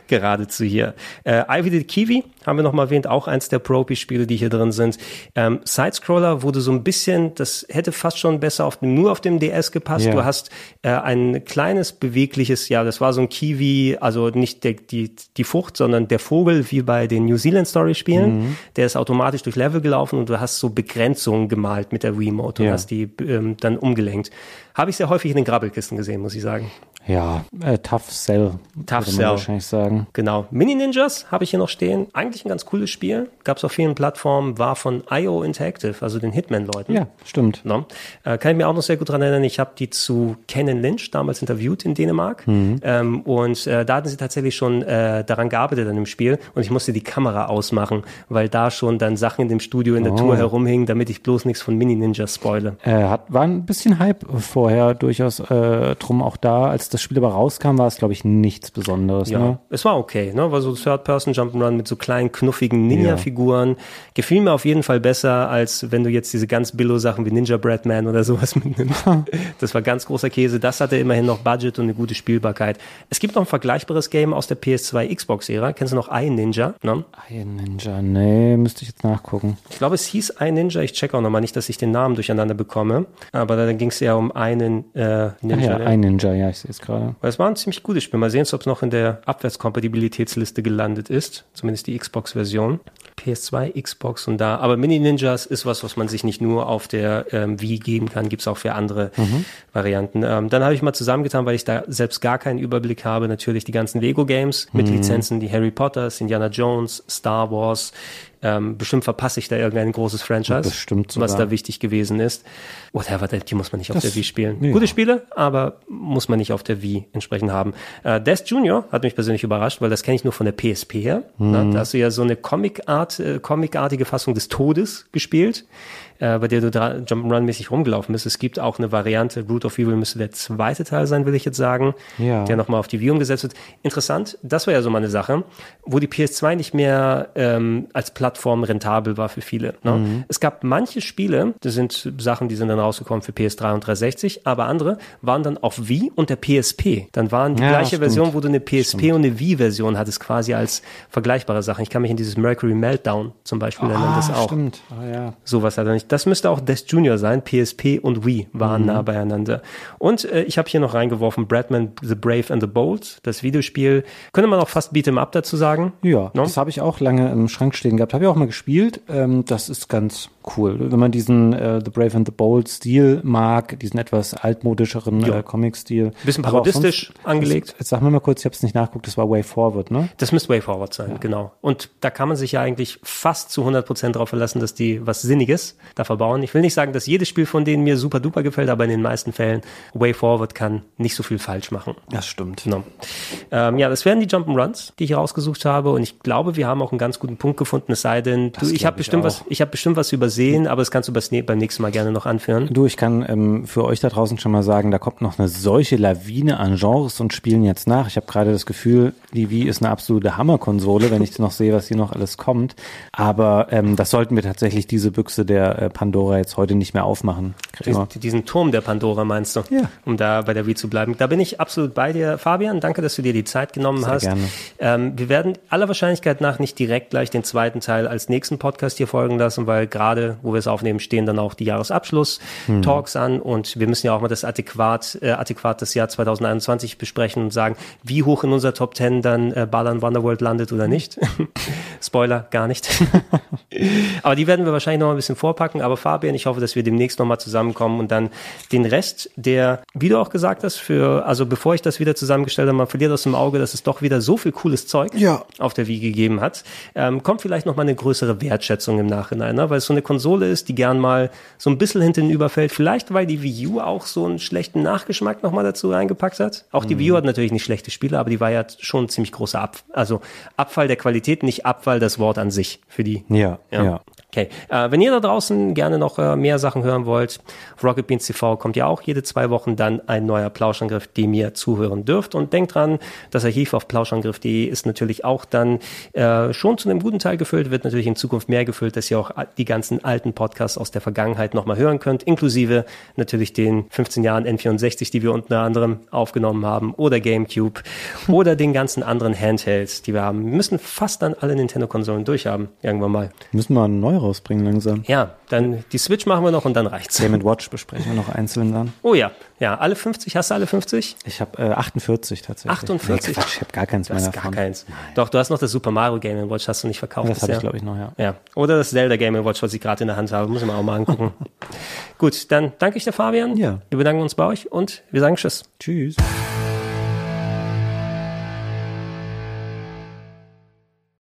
Speaker 1: geradezu hier. Äh, Ivy the Kiwi haben wir noch mal erwähnt, auch eins der Propi-Spiele, die hier drin sind. Ähm, Sidescroller wurde so ein bisschen, das hätte fast schon besser auf dem, nur auf dem DS gepasst.
Speaker 2: Ja.
Speaker 1: Du hast äh, ein kleines, bewegliches, ja, das war so ein Kiwi, also nicht der, die, die Frucht, sondern der Vogel, wie bei den New Zealand Story Spielen. Der ist automatisch durch Level gelaufen und du hast so Begrenzungen gemalt mit der Wiimote und
Speaker 2: Ja.
Speaker 1: hast die ähm, dann umgelenkt. Habe ich sehr häufig in den Grabbelkisten gesehen, muss ich sagen.
Speaker 2: Ja, äh, Tough Cell,
Speaker 1: Tough Cell.
Speaker 2: wahrscheinlich sagen.
Speaker 1: Genau. Mini Ninjas habe ich hier noch stehen. Eigentlich ein ganz cooles Spiel. Gab es auf vielen Plattformen, war von IO Interactive, also den Hitman-Leuten.
Speaker 2: Ja, stimmt.
Speaker 1: No? Äh, kann ich mir auch noch sehr gut dran erinnern. Ich habe die zu Ken Lynch damals interviewt in Dänemark.
Speaker 2: Mhm.
Speaker 1: Ähm, und äh, da hatten sie tatsächlich schon äh, daran gearbeitet an dem Spiel. Und ich musste die Kamera ausmachen, weil da schon dann Sachen in dem Studio in der
Speaker 2: Oh.
Speaker 1: Tour herumhingen, damit ich bloß nichts von Mini Ninjas spoile.
Speaker 2: Äh, hat, war ein bisschen Hype vorher durchaus äh, drum auch da. Als das Spiel aber rauskam, war es, glaube ich, nichts Besonderes.
Speaker 1: Ja,
Speaker 2: Ne?
Speaker 1: es war okay, ne? War so Third-Person Jump'n'Run mit so kleinen, knuffigen Ninja-Figuren. Gefiel mir auf jeden Fall besser, als wenn du jetzt diese ganz Billo-Sachen wie Ninja Breadman oder sowas mitnimmst. das war ganz großer Käse. Das hatte immerhin noch Budget und eine gute Spielbarkeit. Es gibt noch ein vergleichbares Game aus der PS2 Xbox-Ära. Kennst du noch iNinja? Ne?
Speaker 2: Iron Ninja, nee, müsste ich jetzt nachgucken.
Speaker 1: Ich glaube, es hieß iNinja. Ich check auch nochmal nicht, dass ich den Namen durcheinander bekomme. Aber da ging es ja um einen äh, Ninja.
Speaker 2: ja,
Speaker 1: ne?
Speaker 2: ein Ninja, ja, ich sehe es gerade.
Speaker 1: Es war ein ziemlich gutes Spiel. Mal sehen, ob es noch in der Abwärtskompatibilitätsliste gelandet ist. Zumindest die Xbox-Version. PS2, Xbox und da. Aber Mini Ninjas ist was, was man sich nicht nur auf der ähm, Wii geben kann. Gibt's auch für andere Varianten. Ähm, dann habe ich mal zusammengetan, weil ich da selbst gar keinen Überblick habe. Natürlich die ganzen Lego-Games mit Lizenzen, die Harry Potters, Indiana Jones, Star Wars. Ähm, bestimmt verpasse ich da irgendein großes Franchise,
Speaker 2: Bestimmt
Speaker 1: was da wichtig gewesen ist. Whatever, die muss man nicht auf
Speaker 2: Das-
Speaker 1: der Wii spielen.
Speaker 2: ja.
Speaker 1: Gute Spiele, aber muss man nicht auf der Wii entsprechend haben. Äh, Death Junior hat mich persönlich überrascht, weil das kenne ich nur von der PSP her. Na, da hast du ja so eine Comic-Art, äh, Comic-artige Fassung des Todes gespielt, äh, bei der du da Jump'n'Run-mäßig rumgelaufen bist. Es gibt auch eine Variante, Root of Evil müsste der zweite Teil sein, will ich jetzt sagen,
Speaker 2: Ja.
Speaker 1: der nochmal auf die Wii umgesetzt wird. Interessant, das war ja so mal eine Sache, wo die PS2 nicht mehr ähm, als Plattform rentabel war für viele. Ne? Es gab manche Spiele, das sind Sachen, die sind dann rausgekommen für PS3 und 360, aber andere waren dann auf Wii und der PSP. Dann waren die
Speaker 2: Ja,
Speaker 1: gleiche
Speaker 2: stimmt.
Speaker 1: Version, wo du eine PSP und eine Wii-Version hattest, quasi als vergleichbare Sachen. Ich kann mich in dieses Mercury Meltdown zum Beispiel erinnern, das auch.
Speaker 2: stimmt. Ah, ja.
Speaker 1: Sowas hat er nicht. Das müsste auch Death Junior sein. PSP und Wii waren nah beieinander. Und äh, ich habe hier noch reingeworfen Bradman The Brave and the Bold, das Videospiel. Könnte man auch fast Beat'em Up dazu sagen.
Speaker 2: Ja,
Speaker 1: No?
Speaker 2: das habe ich auch lange im Schrank stehen gehabt. Habe ich auch mal gespielt. Ähm, das ist ganz cool. Wenn man diesen äh, The Brave and the Bold Stil mag, diesen etwas altmodischeren
Speaker 1: Ja.
Speaker 2: äh, Comic-Stil.
Speaker 1: Bisschen parodistisch
Speaker 2: sonst-
Speaker 1: angelegt.
Speaker 2: Jetzt, jetzt sag mir mal kurz, ich habe es nicht nachgeguckt, das war Way Forward, ne?
Speaker 1: Das müsste Way Forward sein, genau. Und da kann man sich ja eigentlich fast zu 100% darauf verlassen, dass die was Sinniges da verbauen. Ich will nicht sagen, dass jedes Spiel von denen mir super duper gefällt, aber in den meisten Fällen Way Forward kann nicht so viel falsch machen.
Speaker 2: Das stimmt.
Speaker 1: Genau. Ähm, ja, das wären die Jump'n'Runs, die ich rausgesucht habe. Und ich glaube, wir haben auch einen ganz guten Punkt gefunden. Es sei denn, du, ich habe bestimmt
Speaker 2: auch.
Speaker 1: was, ich habe bestimmt was übersehen, aber das kannst du beim nächsten Mal gerne noch anführen.
Speaker 2: Du, ich kann ähm, für euch da draußen schon mal sagen, da kommt noch eine solche Lawine an Genres und Spielen jetzt nach. Ich habe gerade das Gefühl, die Wii ist eine absolute Hammerkonsole, wenn ich noch sehe, was hier noch alles kommt. Aber ähm, das sollten wir tatsächlich diese Büchse der äh, Pandora jetzt heute nicht mehr aufmachen.
Speaker 1: Diesen, diesen Turm der Pandora meinst du?
Speaker 2: Ja.
Speaker 1: Um da bei der Wii zu bleiben. Da bin ich absolut bei dir, Fabian. Danke, dass du dir die Zeit genommen
Speaker 2: Sehr
Speaker 1: hast.
Speaker 2: gerne.
Speaker 1: Ähm, wir werden aller Wahrscheinlichkeit nach nicht direkt gleich den zweiten Teil als nächsten Podcast hier folgen lassen, weil gerade gerade, wo wir es aufnehmen, stehen dann auch die Jahresabschluss-Talks an und wir müssen ja auch mal das adäquat, äh, adäquat das Jahr 2021 besprechen und sagen, wie hoch in unser Top 10 dann äh, Balan Wonderworld landet oder nicht. Spoiler, gar nicht. aber die werden wir wahrscheinlich noch ein bisschen vorpacken. Aber Fabian, ich hoffe, dass wir demnächst noch mal zusammenkommen und dann den Rest, der, wie du auch gesagt hast, für, also bevor ich das wieder zusammengestellt habe, man verliert aus dem Auge, dass es doch wieder so viel cooles Zeug
Speaker 2: Ja.
Speaker 1: auf der Wii gegeben hat, ähm, kommt vielleicht noch mal eine größere Wertschätzung im Nachhinein, ne? weil es so eine Konsole ist, die gern mal so ein bisschen hinten überfällt. Vielleicht, weil die Wii U auch so einen schlechten Nachgeschmack noch mal dazu reingepackt hat. Auch die Wii U hat natürlich nicht schlechte Spiele, aber die war ja schon ein ziemlich großer Ab also Abfall der Qualität, nicht Abfall das Wort an sich für die
Speaker 2: Ja, ja.
Speaker 1: Okay, äh, wenn ihr da draußen gerne noch äh, mehr Sachen hören wollt, auf Rocket Beans TV kommt ja auch jede zwei Wochen dann ein neuer Plauschangriff, dem ihr zuhören dürft. Und denkt dran, das Archiv auf plauschangriff.de ist natürlich auch dann äh, schon zu einem guten Teil gefüllt, wird natürlich in Zukunft mehr gefüllt, dass ihr auch die ganzen alten Podcasts aus der Vergangenheit nochmal hören könnt, inklusive natürlich den 15 Jahren N64, die wir unter anderem aufgenommen haben, oder GameCube, oder den ganzen anderen Handhelds, die wir haben. Wir müssen fast dann alle Nintendo-Konsolen durchhaben, irgendwann mal.
Speaker 2: Müssen wir neu rausbringen langsam.
Speaker 1: Ja, dann die Switch machen wir noch und dann reicht's.
Speaker 2: Game Watch besprechen wir noch einzeln dann.
Speaker 1: Oh ja, ja, alle 50, hast du alle 50?
Speaker 2: Ich habe äh, 48 tatsächlich.
Speaker 1: 48?
Speaker 2: Nee, Quatsch, ich habe gar keins mehr
Speaker 1: hast gar
Speaker 2: davon.
Speaker 1: keins. Doch, du hast noch das Super Mario Game Watch, hast du nicht verkauft.
Speaker 2: Das habe ich, glaube ich, noch, ja.
Speaker 1: Ja, oder das Zelda Game Watch, was ich gerade in der Hand habe, muss ich mir auch mal angucken. Gut, dann danke ich dir, Fabian.
Speaker 2: Ja.
Speaker 1: Wir bedanken uns bei euch und wir sagen Tschüss.
Speaker 2: Tschüss.